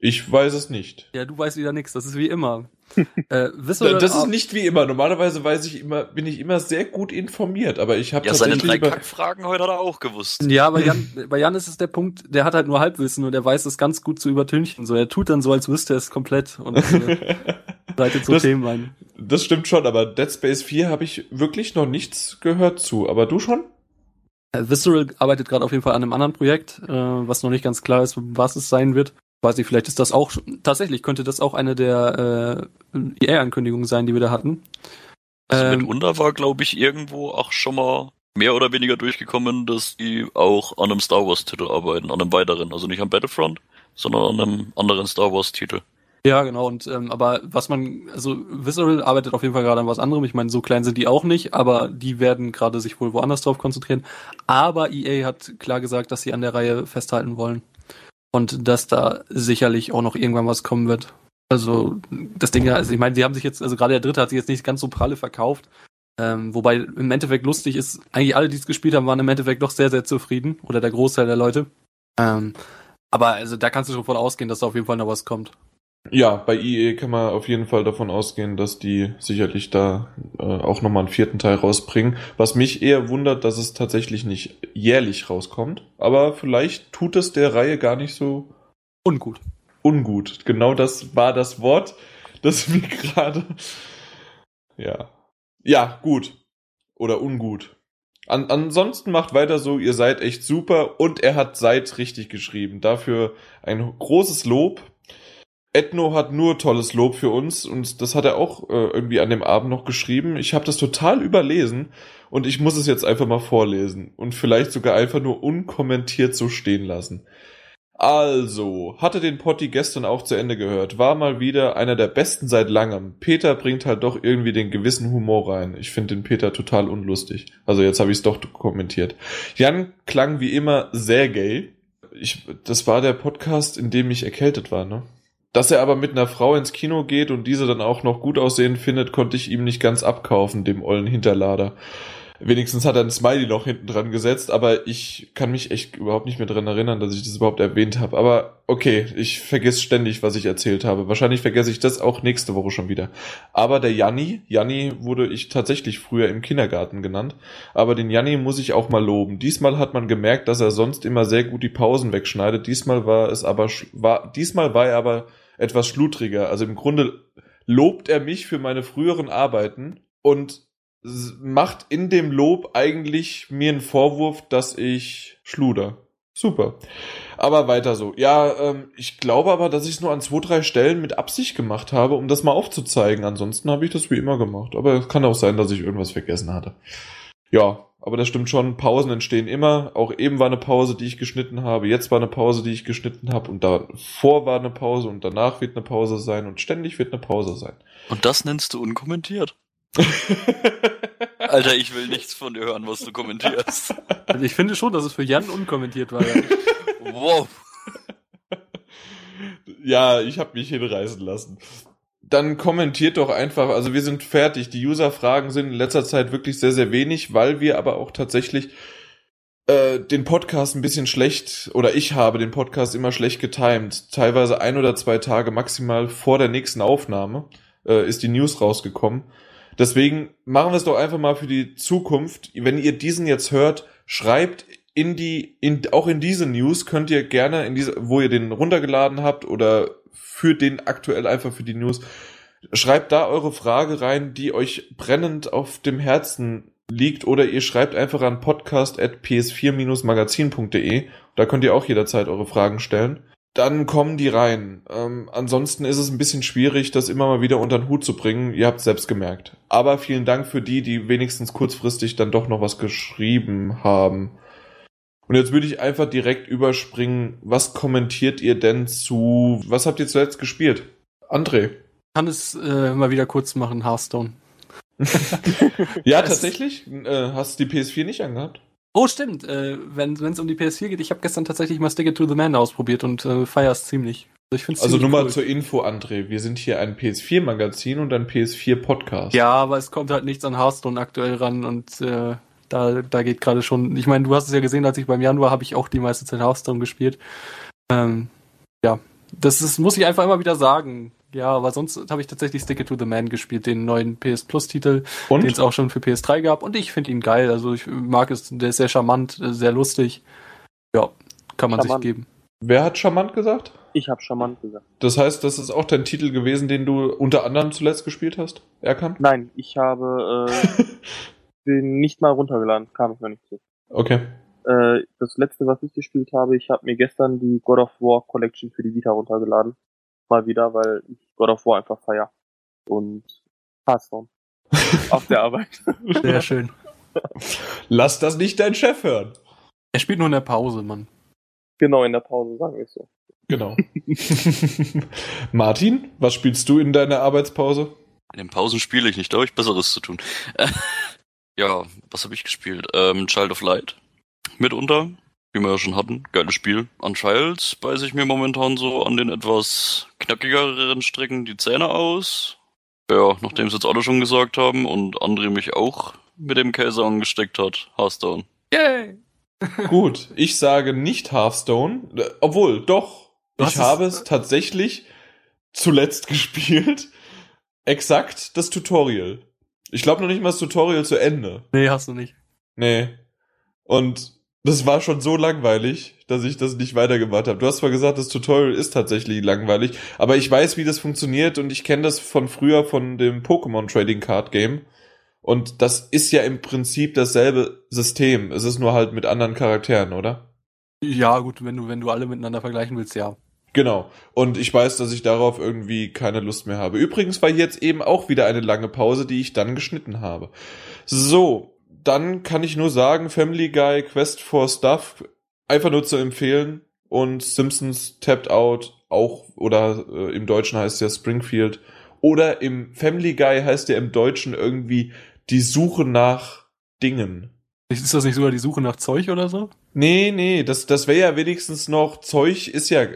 Ich weiß es nicht. Ja, du weißt wieder nichts. Das ist wie immer. äh, Visceral Das ist Ar- nicht wie immer. Normalerweise weiß ich immer, bin ich immer sehr gut informiert, aber ich habe Ja, seine tatsächlich drei über, Kackfragen heute hat er auch gewusst. Ja, bei Jan, bei Jan ist es der Punkt, der hat halt nur Halbwissen und er weiß es ganz gut zu übertünchen. So, er tut dann so, als wüsste er es komplett und äh, leitet so Das- Themen ein. Das stimmt schon, aber Dead Space 4 habe ich wirklich noch nichts gehört zu. Aber du schon? Äh, Visceral arbeitet gerade auf jeden Fall an einem anderen Projekt, äh, was noch nicht ganz klar ist, was es sein wird. Weiß nicht, vielleicht ist das auch tatsächlich könnte das auch eine der äh, EA-Ankündigungen sein, die wir da hatten. Also Ähm, mitunter war, glaube ich, irgendwo auch schon mal mehr oder weniger durchgekommen, dass die auch an einem Star Wars-Titel arbeiten, an einem weiteren. Also nicht am Battlefront, sondern an einem anderen Star Wars-Titel. Ja, genau. Und ähm, aber was man, also Visceral arbeitet auf jeden Fall gerade an was anderem. Ich meine, so klein sind die auch nicht, aber die werden gerade sich wohl woanders drauf konzentrieren. Aber EA hat klar gesagt, dass sie an der Reihe festhalten wollen und dass da sicherlich auch noch irgendwann was kommen wird. Also das Ding, also ich meine, sie haben sich jetzt, also gerade der Dritte hat sich jetzt nicht ganz so pralle verkauft. Ähm, wobei im Endeffekt lustig ist, eigentlich alle, die es gespielt haben, waren im Endeffekt doch sehr, sehr zufrieden. Oder der Großteil der Leute. Ähm, aber also da kannst du schon von ausgehen, dass da auf jeden Fall noch was kommt. Ja, bei EA kann man auf jeden Fall davon ausgehen, dass die sicherlich da äh, auch nochmal einen vierten Teil rausbringen. Was mich eher wundert, dass es tatsächlich nicht jährlich rauskommt. Aber vielleicht tut es der Reihe gar nicht so Ungut. ungut. Genau das war das Wort, das mir gerade. Ja. Ja, gut. Oder ungut. An, ansonsten macht weiter so, ihr seid echt super und er hat seid richtig geschrieben. Dafür ein großes Lob. Ethno hat nur tolles Lob für uns und das hat er auch äh, irgendwie an dem Abend noch geschrieben. Ich habe das total überlesen und ich muss es jetzt einfach mal vorlesen und vielleicht sogar einfach nur unkommentiert so stehen lassen. Also, hatte den Potti gestern auch zu Ende gehört. War mal wieder einer der besten seit langem. Peter bringt halt doch irgendwie den gewissen Humor rein. Ich finde den Peter total unlustig. Also jetzt habe ich es doch kommentiert. Jan klang wie immer sehr gay. Ich, das war der Podcast, in dem ich erkältet war, ne? Dass er aber mit einer Frau ins Kino geht und diese dann auch noch gut aussehen findet, konnte ich ihm nicht ganz abkaufen, dem ollen Hinterlader. Wenigstens hat er ein Smiley noch hinten dran gesetzt, aber ich kann mich echt überhaupt nicht mehr dran erinnern, dass ich das überhaupt erwähnt habe. Aber okay, ich vergesse ständig, was ich erzählt habe. Wahrscheinlich vergesse ich das auch nächste Woche schon wieder. Aber der Janni, Janni wurde ich tatsächlich früher im Kindergarten genannt, aber den Janni muss ich auch mal loben. Diesmal hat man gemerkt, dass er sonst immer sehr gut die Pausen wegschneidet. Diesmal war es aber war diesmal war er aber etwas schludriger. Also im Grunde lobt er mich für meine früheren Arbeiten und macht in dem Lob eigentlich mir einen Vorwurf, dass ich schluder. Super. Aber weiter so. Ja, ähm, ich glaube aber, dass ich es nur an zwei, drei Stellen mit Absicht gemacht habe, um das mal aufzuzeigen. Ansonsten habe ich das wie immer gemacht. Aber es kann auch sein, dass ich irgendwas vergessen hatte. Ja, aber das stimmt schon. Pausen entstehen immer. Auch eben war eine Pause, die ich geschnitten habe. Jetzt war eine Pause, die ich geschnitten habe. Und davor war eine Pause und danach wird eine Pause sein. Und ständig wird eine Pause sein. Und das nennst du unkommentiert? Alter, ich will nichts von dir hören, was du kommentierst. Also ich finde schon, dass es für Jan unkommentiert war. Ja. Wow. ja, ich habe mich hinreißen lassen. Dann kommentiert doch einfach, also wir sind fertig. Die User-Fragen sind in letzter Zeit wirklich sehr, sehr wenig, weil wir aber auch tatsächlich äh, den Podcast ein bisschen schlecht, oder ich habe den Podcast immer schlecht getimed. Teilweise ein oder zwei Tage maximal vor der nächsten Aufnahme äh, ist die News rausgekommen. Deswegen machen wir es doch einfach mal für die Zukunft. Wenn ihr diesen jetzt hört, schreibt in die, in, auch in diese News könnt ihr gerne in diese, wo ihr den runtergeladen habt oder für den aktuell einfach für die News, schreibt da eure Frage rein, die euch brennend auf dem Herzen liegt oder ihr schreibt einfach an podcast.ps4-magazin.de. Da könnt ihr auch jederzeit eure Fragen stellen. Dann kommen die rein. Ähm, ansonsten ist es ein bisschen schwierig, das immer mal wieder unter den Hut zu bringen. Ihr habt es selbst gemerkt. Aber vielen Dank für die, die wenigstens kurzfristig dann doch noch was geschrieben haben. Und jetzt würde ich einfach direkt überspringen. Was kommentiert ihr denn zu, was habt ihr zuletzt gespielt? André. Kann es äh, mal wieder kurz machen, Hearthstone. Ja, tatsächlich? Äh, hast du die PS4 nicht angehabt? Oh, stimmt. Äh, wenn es um die PS4 geht, ich habe gestern tatsächlich mal Stick It to the Man ausprobiert und äh, feier's ziemlich. Ich find's Also nur mal cool. zur Info, André. Wir sind hier ein PS4-Magazin und ein PS4-Podcast. Ja, aber es kommt halt nichts an Hearthstone aktuell ran und äh, da, da geht gerade schon. Ich meine, du hast es ja gesehen, als ich beim Januar habe ich auch die meiste Zeit Hearthstone gespielt. Ähm, ja, das ist, muss ich einfach immer wieder sagen. Ja, aber sonst habe ich tatsächlich Stick It to the Man gespielt, den neuen PS Plus Titel, den es auch schon für PS3 gab. Und ich finde ihn geil. Also ich mag es, der ist sehr charmant, sehr lustig. Ja, kann man Charmant. sich geben. Wer hat charmant gesagt? Ich habe charmant gesagt. Das heißt, das ist auch dein Titel gewesen, den du unter anderem zuletzt gespielt hast? Erkan? Nein, ich habe äh, den nicht mal runtergeladen, kam ich noch nicht zu. Okay. Äh, das letzte, was ich gespielt habe, ich habe mir gestern die God of War Collection für die Vita runtergeladen. Mal wieder, weil ich God of War einfach feier. Und Hearthstone. Auf der Arbeit. Sehr schön. Lass das nicht dein Chef hören. Er spielt nur in der Pause, Mann. Genau, in der Pause, sagen wir es so. Genau. Martin, was spielst du in deiner Arbeitspause? In den Pausen spiele ich nicht, da habe ich Besseres zu tun. ja, was habe ich gespielt? Ähm, Child of Light. Mitunter, wie wir ja schon hatten. Geiles Spiel. An Childs beiße ich mir momentan so an den etwas knackigeren Strecken die Zähne aus. Ja, nachdem es jetzt alle schon gesagt haben und André mich auch mit dem Käse angesteckt hat. Hearthstone. Yay! Gut, ich sage nicht Hearthstone, äh, obwohl, doch. Du Ich habe es tatsächlich zuletzt gespielt. Exakt das Tutorial. Ich glaube noch nicht mal das Tutorial zu Ende. Nee, hast du nicht. Nee. Und das war schon so langweilig, dass ich das nicht weitergemacht habe. Du hast zwar gesagt, das Tutorial ist tatsächlich langweilig, aber ich weiß, wie das funktioniert und ich kenne das von früher von dem Pokémon Trading Card Game. Und das ist ja im Prinzip dasselbe System. Es ist nur halt mit anderen Charakteren, oder? Ja, gut, wenn du, wenn du alle miteinander vergleichen willst, ja. Genau. Und ich weiß, dass ich darauf irgendwie keine Lust mehr habe. Übrigens war jetzt eben auch wieder eine lange Pause, die ich dann geschnitten habe. So, dann kann ich nur sagen, Family Guy, Quest for Stuff, einfach nur zu empfehlen. Und Simpsons Tapped Out auch, oder äh, im Deutschen heißt der Springfield. Oder im Family Guy heißt der im Deutschen irgendwie die Suche nach Dingen. Ist das nicht sogar die Suche nach Zeug oder so? Nee, nee, das, das wäre ja wenigstens noch, Zeug ist ja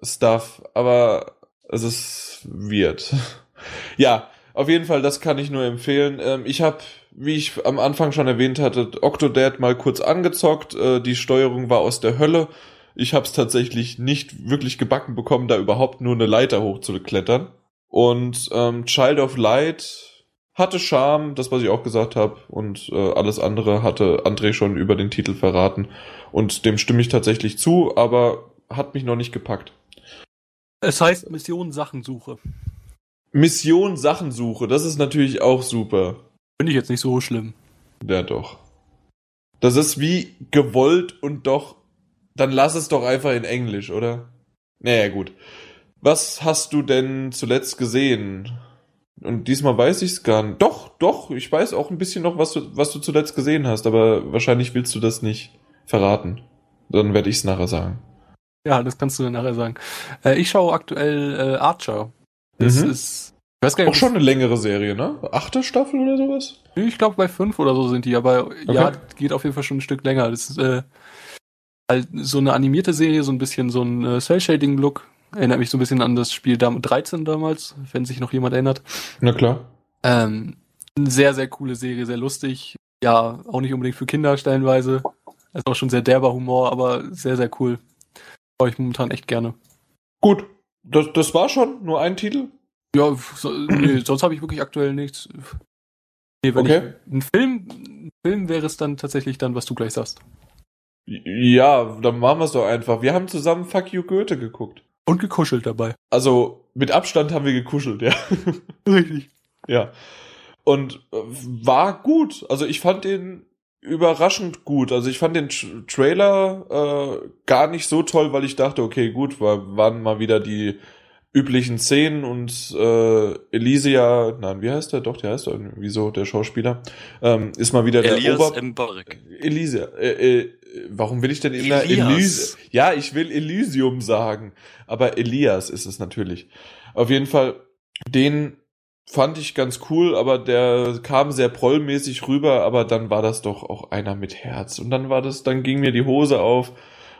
Stuff, aber es ist weird. ja, auf jeden Fall, das kann ich nur empfehlen. Ähm, ich habe, wie ich am Anfang schon erwähnt hatte, Octodad mal kurz angezockt. Äh, die Steuerung war aus der Hölle. Ich habe es tatsächlich nicht wirklich gebacken bekommen, da überhaupt nur eine Leiter hochzuklettern. Und ähm, Child of Light hatte Charme, das was ich auch gesagt habe, und äh, alles andere hatte André schon über den Titel verraten. Und dem stimme ich tatsächlich zu, aber hat mich noch nicht gepackt. Es heißt Mission Sachensuche. Mission Sachensuche, das ist natürlich auch super. Finde ich jetzt nicht so schlimm. Ja, doch. Das ist wie gewollt und doch. Dann lass es doch einfach in Englisch, oder? Naja, gut. Was hast du denn zuletzt gesehen? Und diesmal weiß ich es gar nicht. Doch, doch, ich weiß auch ein bisschen noch, was du, was du zuletzt gesehen hast, aber wahrscheinlich willst du das nicht verraten. Dann werde ich es nachher sagen. Ja, das kannst du nachher sagen. Äh, ich schaue aktuell äh, Archer. Das Mhm. ist. Ich weiß gar nicht, Auch schon eine längere Serie, ne? Achte Staffel oder sowas? Ich glaube bei fünf oder so sind die, aber ja, geht auf jeden Fall schon ein Stück länger. Das ist äh, halt so eine animierte Serie, so ein bisschen so ein äh, Cell-Shading-Look. Erinnert mich so ein bisschen an das Spiel Dam 13 damals, wenn sich noch jemand erinnert. Na klar. Ähm, eine sehr, sehr coole Serie, sehr lustig. Ja, auch nicht unbedingt für Kinder stellenweise. Also auch schon sehr derber Humor, aber sehr, sehr cool. Schaue ich momentan echt gerne. Gut. Das, das war schon nur ein Titel? Ja, so, nee, sonst habe ich wirklich aktuell nichts. Nee, wenn Okay. ich, ein Film, ein Film wäre es dann tatsächlich dann, was du gleich sagst. Ja, dann machen wir es doch einfach. Wir haben zusammen Fuck You Goethe geguckt. Und gekuschelt dabei. Also mit Abstand haben wir gekuschelt, ja. Richtig. ja. Und äh, war gut. Also ich fand den überraschend gut. Also ich fand den Tr Trailer äh, gar nicht so toll, weil ich dachte, okay, gut, war, waren mal wieder die üblichen Szenen und äh, Elysia, nein, wie heißt der? Doch, der heißt doch irgendwie so, der Schauspieler, ähm, ist mal wieder der Elias Ober... Mbarek. Elysia. Äh, äh, warum will ich denn immer Elias. Elys Ja, ich will Elysium sagen, aber Elias ist es natürlich. Auf jeden Fall, den fand ich ganz cool, aber der kam sehr prollmäßig rüber, aber dann war das doch auch einer mit Herz und dann war das, dann ging mir die Hose auf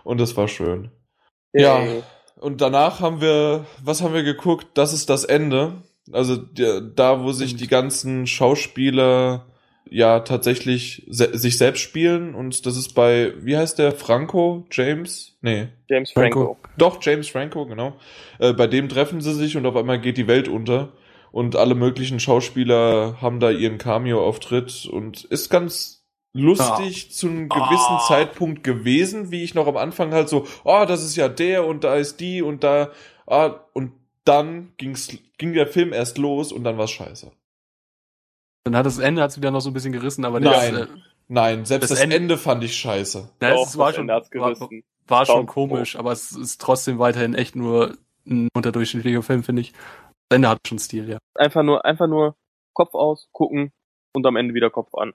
und das war schön. Ja. Und danach haben wir, was haben wir geguckt? Das ist das Ende. Also da, wo sich die ganzen Schauspieler ja tatsächlich se sich selbst spielen und das ist bei, wie heißt der, Franco? James? Nee. James Franco. Franco. Doch, James Franco, genau. Äh, bei dem treffen sie sich und auf einmal geht die Welt unter und alle möglichen Schauspieler haben da ihren Cameo-Auftritt und ist ganz lustig zu einem gewissen Ah. Zeitpunkt gewesen, wie ich noch am Anfang halt so, oh, das ist ja der und da ist die und da, ah, und dann ging's, ging der Film erst los und dann war's scheiße. Dann hat das Ende hat's wieder noch so ein bisschen gerissen, aber Nein. das, äh, Nein, selbst Das das, Ende- Ende, fand ich scheiße. Doch, es war das schon, war, gerissen. war schon komisch, aber es ist trotzdem weiterhin echt nur ein unterdurchschnittlicher Film, finde ich. Das Ende hat schon Stil, ja. Einfach nur, einfach nur Kopf aus, gucken und am Ende wieder Kopf an.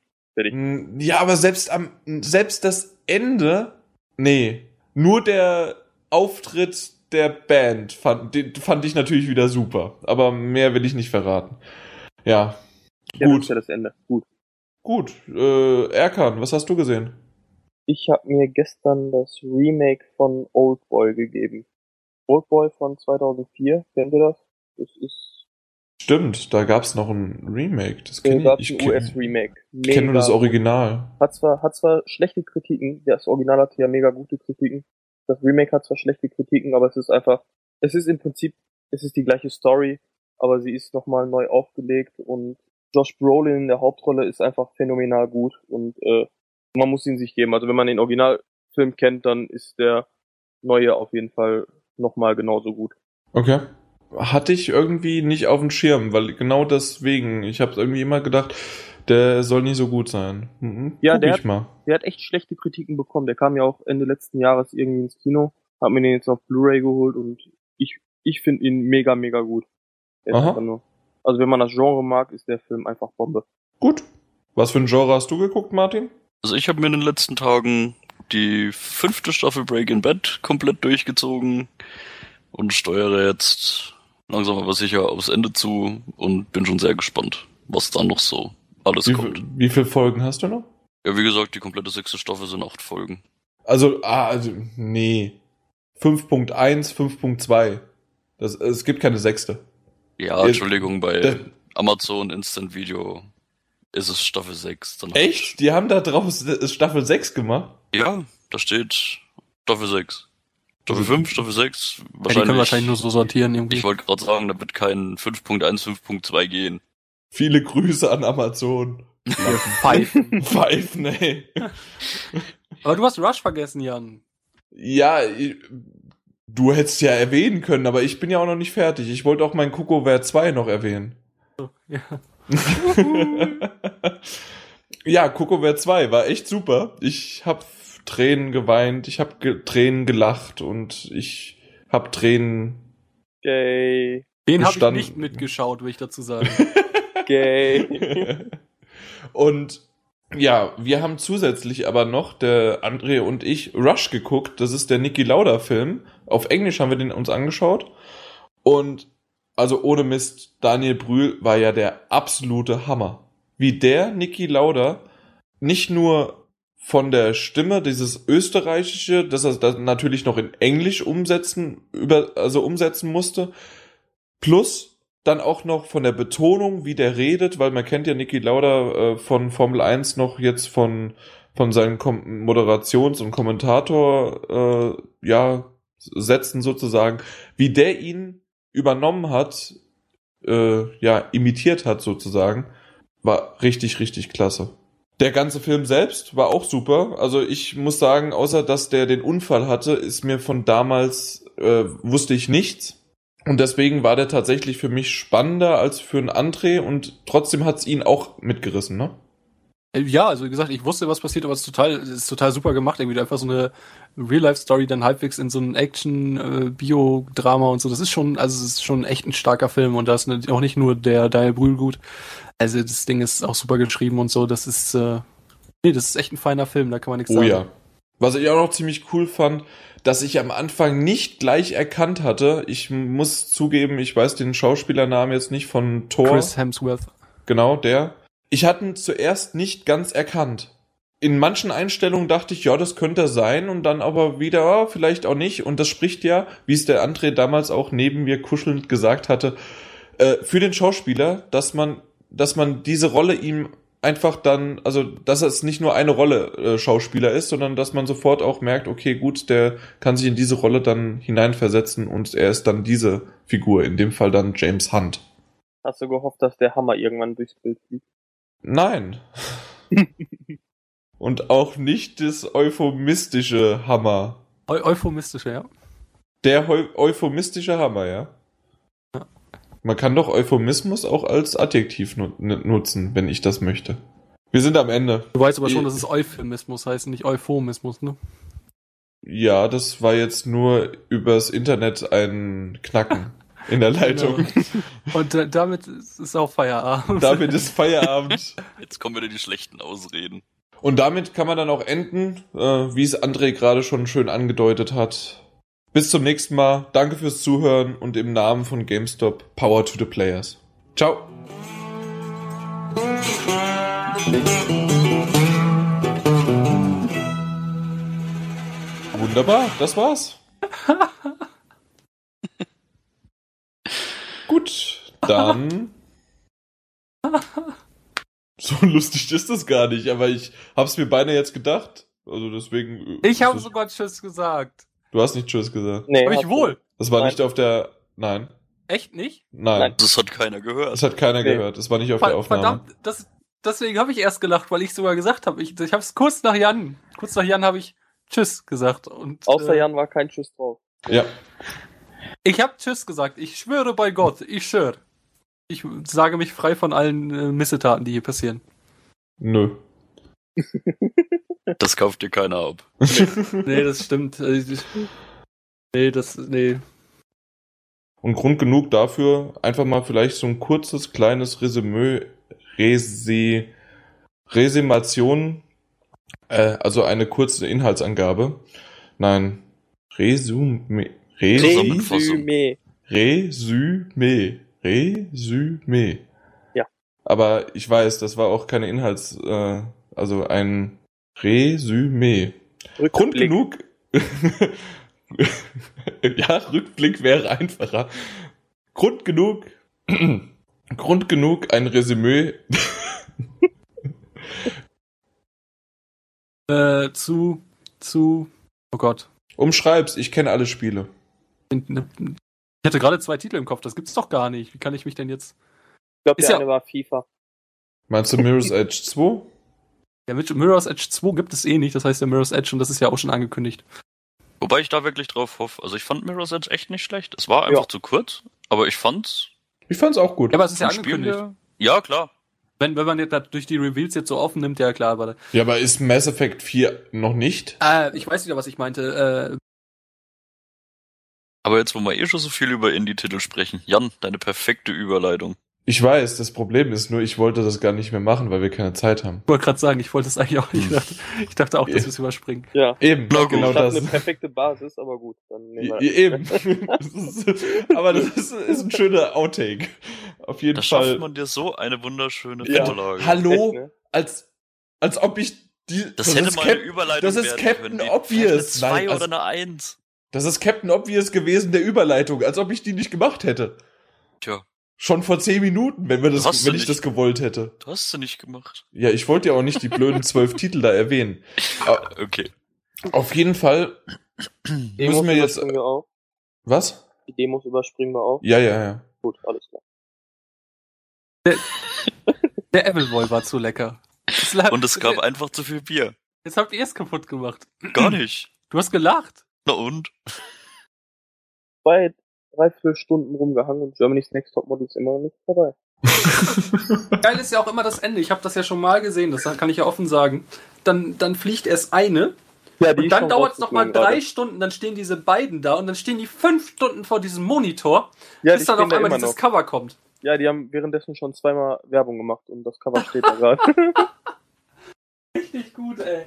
Ja, aber selbst am, selbst das Ende, nee, nur der Auftritt der Band fand, den fand ich natürlich wieder super. Aber mehr will ich nicht verraten. Ja, Ja, das gut, ist ja das Ende. Gut. gut. Äh, Erkan, was hast du gesehen? Ich habe mir gestern das Remake von Oldboy gegeben. Oldboy von 2004, kennt ihr das? Das ist Stimmt, da gab's noch ein Remake. Das äh, kenn gab's ich. Ich kenne US-Remake. kenn nur das Original. Hat zwar, hat zwar schlechte Kritiken, das Original hatte ja mega gute Kritiken. Das Remake hat zwar schlechte Kritiken, aber es ist einfach, es ist im Prinzip, es ist die gleiche Story, aber sie ist nochmal neu aufgelegt und Josh Brolin in der Hauptrolle ist einfach phänomenal gut und äh, man muss ihn sich geben. Also wenn man den Originalfilm kennt, dann ist der neue auf jeden Fall nochmal genauso gut. Okay. Hatte ich irgendwie nicht auf dem Schirm, weil genau deswegen, ich habe irgendwie immer gedacht, der soll nicht so gut sein. Mhm, Ja, der ich mal. Der hat echt schlechte Kritiken bekommen. Der kam ja auch Ende letzten Jahres irgendwie ins Kino, hab mir den jetzt auf Blu-ray geholt und ich, ich finde ihn mega, mega gut. Also wenn man das Genre mag, ist der Film einfach Bombe. Gut. Was für ein Genre hast du geguckt, Martin? Also ich habe mir in den letzten Tagen die fünfte Staffel Breaking Bad komplett durchgezogen und steuere jetzt langsam aber sicher aufs Ende zu und bin schon sehr gespannt, was da noch so alles Wie, kommt. wie viele Folgen hast du noch? Ja, wie gesagt, die komplette sechste Staffel sind acht Folgen. Also, ah, also, nee. 5.1, 5.2. Das, es gibt keine sechste. Ja, Äh, Entschuldigung, bei das- Amazon Instant Video ist es Staffel 6. Dann hab Echt? Die haben da draus Staffel 6 gemacht? Ja, da steht Staffel 6. Staffel 5, Staffel 6, ja die wahrscheinlich. können wahrscheinlich nur so sortieren irgendwie. ich wollte gerade sagen, da wird kein 5.1, 5.2 gehen. Viele Grüße an Amazon. Wir pfeifen. Pfeifen, ey. Aber du hast Rush vergessen, Jan. Ja, ich- du hättest ja erwähnen können, aber ich bin ja auch noch nicht fertig. Ich wollte auch mein Kuckuck 2 noch erwähnen. Ja. ja, Coco 2 war echt super. Ich hab Tränen geweint, ich hab ge Tränen gelacht und ich hab Tränen. Gay, Den habe ich nicht mitgeschaut, will ich dazu sagen. gay. und ja, wir haben zusätzlich aber noch, der André und ich, Rush geguckt. Das ist der Niki Lauda Film. Auf Englisch haben wir den uns angeschaut. Und also ohne Mist, Daniel Brühl war ja der absolute Hammer. Wie der Niki Lauda nicht nur von der Stimme, dieses österreichische, dass er das natürlich noch in Englisch umsetzen, über, also umsetzen musste, plus dann auch noch von der Betonung, wie der redet, weil man kennt ja Niki Lauda äh, von Formel 1 noch jetzt von, von seinen Kom Moderations- und Kommentator, äh, ja, Sätzen sozusagen, wie der ihn übernommen hat, äh, ja, imitiert hat sozusagen, war richtig, richtig klasse. Der ganze Film selbst war auch super. Also ich muss sagen, außer dass der den Unfall hatte, ist mir von damals, äh, wusste ich nichts. Und deswegen war der tatsächlich für mich spannender als für einen André und trotzdem hat's ihn auch mitgerissen, ne? Äh, Ja, also wie gesagt, ich wusste, was passiert, aber es ist total, es ist total super gemacht. Irgendwie einfach so eine Real-Life-Story dann halbwegs in so ein Action-Bio-Drama und so. Das ist schon, also es ist schon echt ein starker Film und da ist ne- auch nicht nur der Daniel Brühl gut. Also das Ding ist auch super geschrieben und so. Das ist, äh, nee, das ist echt ein feiner Film, da kann man nichts Oh sagen. ja. Was ich auch noch ziemlich cool fand, dass ich am Anfang nicht gleich erkannt hatte. Ich muss zugeben, ich weiß den Schauspielernamen jetzt nicht von Thor. Chris Hemsworth. Genau, der. Ich hatte ihn zuerst nicht ganz erkannt. in manchen Einstellungen dachte ich, ja, das könnte er sein und dann aber wieder, ja, vielleicht auch nicht. Und das spricht ja, wie es der André damals auch neben mir kuschelnd gesagt hatte, äh, für den Schauspieler, dass man, dass man diese Rolle ihm einfach dann, also dass es nicht nur eine Rolle äh, Schauspieler ist, sondern dass man sofort auch merkt, okay, gut, der kann sich in diese Rolle dann hineinversetzen und er ist dann diese Figur, in dem Fall dann James Hunt. Hast du gehofft, dass der Hammer irgendwann durchs Bild fliegt? Nein. und auch nicht das euphemistische Hammer. Eu euphemistische, ja. Der eu euphemistische Hammer, ja. Ja. Man kann doch Euphemismus auch als Adjektiv nu nutzen, wenn ich das möchte. Wir sind am Ende. Du weißt aber schon, Ich- dass es Euphemismus heißt, nicht Euphomismus, ne? Ja, das war jetzt nur übers Internet ein Knacken in der Leitung. Und äh, damit ist ist auch Feierabend. Damit ist Feierabend. Jetzt kommen wieder die schlechten Ausreden. Und damit kann man dann auch enden, äh, wie es André gerade schon schön angedeutet hat. Bis zum nächsten Mal. Danke fürs Zuhören und im Namen von GameStop Power to the Players. Ciao. Wunderbar, das war's. Gut, dann. So lustig ist das gar nicht, aber ich hab's mir beinahe jetzt gedacht. Also deswegen. ich habe das- sogar Tschüss gesagt. Du hast nicht Tschüss gesagt. Nee, Hab ich du. wohl. Das war Nein. nicht auf der. Nein. Echt nicht? Nein. Nein. Das hat keiner gehört. Das hat keiner Nee. gehört. Das war nicht auf der Ver Aufnahme. verdammt, das, deswegen habe ich erst gelacht, weil ich sogar gesagt habe. Ich, ich habe es kurz nach Jan, kurz nach Jan habe ich Tschüss gesagt. Und, Außer äh, Jan war kein Schuss drauf. Ja. Ich habe Tschüss gesagt. Ich schwöre bei Gott. Ich schwöre. Ich sage mich frei von allen äh, Missetaten, die hier passieren. Nö. Das kauft dir keiner ab. Nee, das stimmt. Nee, das, nee. Und Grund genug dafür, einfach mal vielleicht so ein kurzes, kleines Resümee, Rese, Resumation, äh, also eine kurze Inhaltsangabe. Nein, Resümee. Resümee. Resümee, Resümee. Ja. Aber ich weiß, das war auch keine Inhalts, äh, also ein Resümee. Grund Rückblick. genug. ja, Rückblick wäre einfacher. Grund genug. Grund genug, ein Resümee. Äh, zu, zu, oh Gott. Umschreib's, ich kenne alle Spiele. Ich hatte gerade zwei Titel im Kopf, das gibt's doch gar nicht. Wie kann ich mich denn jetzt. Ich glaube, Ist der ja- eine war FIFA. Meinst du Mirror's Edge 2? Ja, mit Mirror's Edge 2 gibt es eh nicht, das heißt ja Mirror's Edge und das ist ja auch schon angekündigt. Wobei ich da wirklich drauf hoffe. Also ich fand Mirror's Edge echt nicht schlecht. Es war einfach Ja. zu kurz, aber ich fand's Ich fand's auch gut. Ja, aber es ist ja Spiel angekündigt. Ja, klar. Wenn, wenn man jetzt da durch die Reveals jetzt so offen nimmt, ja klar, aber. Ja, aber ist Mass Effect 4 noch nicht? Äh, ich weiß wieder, was ich meinte. Äh, Aber jetzt, wo wir eh schon so viel über Indie-Titel sprechen, Jan, deine perfekte Überleitung. Ich weiß, das Problem ist nur, ich wollte das gar nicht mehr machen, weil wir keine Zeit haben. ich wollte gerade sagen, ich wollte es eigentlich auch nicht. Ich Hm. dachte, ich dachte auch, dass wir es überspringen. Ja. Eben, gut. genau das. eine perfekte Basis, aber gut. Dann nehmen wir Ja, Eben. Das ist, aber das ist, ist ein schöner Outtake. Auf jeden Da Fall. schafft man dir so eine wunderschöne Ja. Vorlage. Hallo? Echt, ne? als, als ob ich die. Das, hätte ist mal eine Überleitung das ist Captain können. Die- Obvious. Eine 2 Nein, oder also- eine 1. Das ist Captain Obvious gewesen der Überleitung, als ob ich die nicht gemacht hätte. Tja, Schon vor zehn Minuten, wenn wir das, Hast du wenn ich nicht. das gewollt hätte. du hast sie nicht gemacht. Ja, ich wollte ja auch nicht die blöden zwölf Titel da erwähnen. Okay. auf jeden Fall Demos müssen wir jetzt. wir auch. Was? Die Demos überspringen wir auch. Ja, ja, ja. Gut, alles klar. Der Appleboy war zu lecker. Lag- Und es gab einfach zu viel Bier. Jetzt habt ihr es kaputt gemacht. Gar nicht. Du hast gelacht. Na und? Zwei, drei, vier Stunden rumgehangen und Germany's Next Topmodel ist immer noch nicht dabei. Geil ist ja auch immer das Ende. Ich habe das ja schon mal gesehen, das kann ich ja offen sagen. Dann, dann fliegt erst eine Ja, und dann dauert es nochmal drei Stunden, dann stehen diese beiden da und dann stehen die fünf Stunden vor diesem Monitor, ja, bis die dann auf einmal dieses noch. Cover kommt. Ja, die haben währenddessen schon zweimal Werbung gemacht und das Cover steht da gerade. Richtig gut, ey.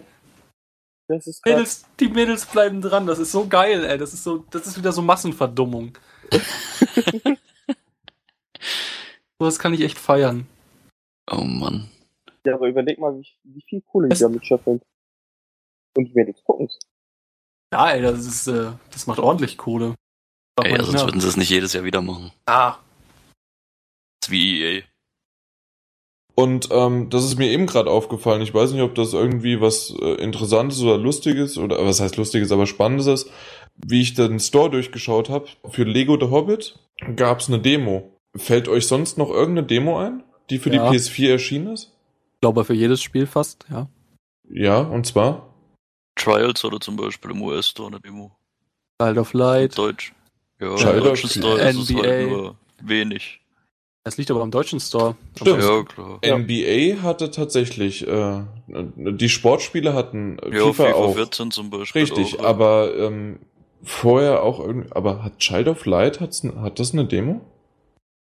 Das ist krass. Mädels, die Mädels bleiben dran, das ist so geil, ey. Das ist so, das ist wieder so Massenverdummung. so, das kann ich echt feiern. Oh Mann. Ja, aber überleg mal, wie, wie viel Kohle die damit scheffeln. Und die wenigstens gucken. Ja, ey, das ist, äh, das macht ordentlich Kohle. Ey, ja, sonst mehr- würden sie es nicht jedes Jahr wieder machen. Ah, Das ist wie EA. Und ähm, das ist mir eben gerade aufgefallen. Ich weiß nicht, ob das irgendwie was äh, Interessantes oder Lustiges oder was heißt Lustiges, aber Spannendes ist. Wie ich den Store durchgeschaut habe, für Lego The Hobbit gab es eine Demo. Fällt euch sonst noch irgendeine Demo ein, die für Ja. die PS4 erschienen ist? ich glaube für jedes Spiel fast, ja. Ja, und zwar? Trials oder zum Beispiel im US-Store eine Demo. Child of Light. Deutsch. Ja, Child of deutschen Store ist es NBA. halt nur wenig. Das liegt aber am deutschen Store. Stimmt. Ja, klar. NBA hatte tatsächlich, äh, die Sportspiele hatten äh, Ja, FIFA, FIFA auch. 14 zum Beispiel. Richtig, auch, aber ähm, vorher auch irgendwie, aber hat Child of Light, hat's, hat das eine Demo?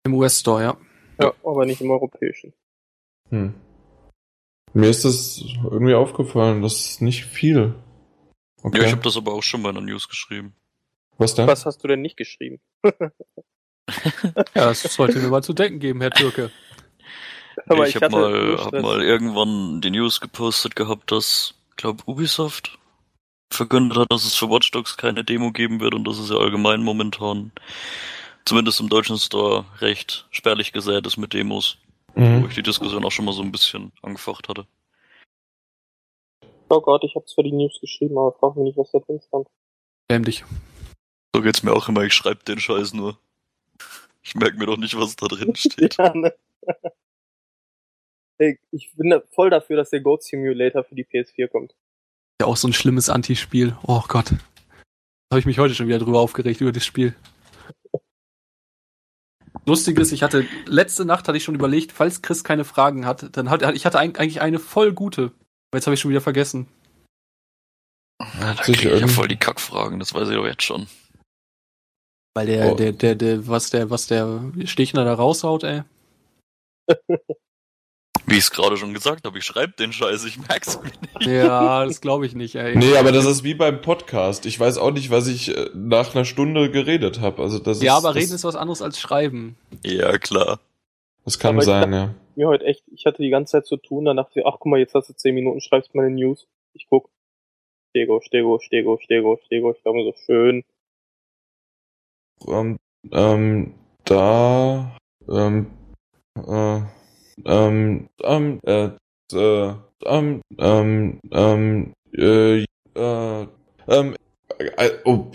Im US-Store, ja. Ja, aber nicht im europäischen. Hm. Mir ist das irgendwie aufgefallen, das ist nicht viel. Okay. Ja, ich habe das aber auch schon bei einer News geschrieben. Was denn? Was hast du denn nicht geschrieben? Ja, das sollte mir mal zu denken geben, Herr Türke. Aber ich ich habe mal, hab mal irgendwann die News gepostet gehabt, dass, glaube Ubisoft verkündet hat, dass es für Watch Dogs keine Demo geben wird und das ist ja allgemein momentan, zumindest im deutschen Store, recht spärlich gesät ist mit Demos, wo Mhm. ich die Diskussion auch schon mal so ein bisschen angefacht hatte. Oh Gott, ich hab's für die News geschrieben, aber frag mich nicht, was da drin stand. Schäm dich. So geht's mir auch immer, ich schreibe den Scheiß nur. Ich merke mir doch nicht, was da drin steht. Ja, ne? Ey, ich bin da voll dafür, dass der Goat Simulator für die PS4 kommt. Ja, auch so ein schlimmes Antispiel. Oh Gott. Da habe ich mich heute schon wieder drüber aufgeregt, über das Spiel. Lustig ist, ich hatte, letzte Nacht hatte ich schon überlegt, falls Chris keine Fragen hat, dann hat, ich hatte eig- eigentlich eine voll gute. Aber jetzt habe ich schon wieder vergessen. Ja, da Sich krieg ich ja voll die Kackfragen, das weiß ich doch jetzt schon. Weil der, Oh. der, der, der, was der, was der Stechner da raushaut, ey. Wie ich es gerade schon gesagt habe, ich schreibe den Scheiß, ich merk's mir nicht. Ja, das glaube ich nicht, ey. Nee, aber das ist wie beim Podcast. Ich weiß auch nicht, was ich äh, nach einer Stunde geredet habe. Also das ja, ist, aber das, reden ist was anderes als schreiben. Ja, klar. Das kann Aber sein, ja. Mir heute echt, ich hatte die ganze Zeit zu tun, dann dachte ich, ach guck mal, jetzt hast du 10 Minuten, schreibst meine News. Ich guck. Stego, Stego, Stego, Stego, Stego, ich glaube so schön. Ähm, ähm, da, ähm, äh, ähm, ähm, äh, äh, ähm, ähm, ähm, äh, äh, ähm, äh, oh,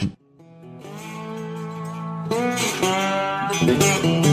Stego.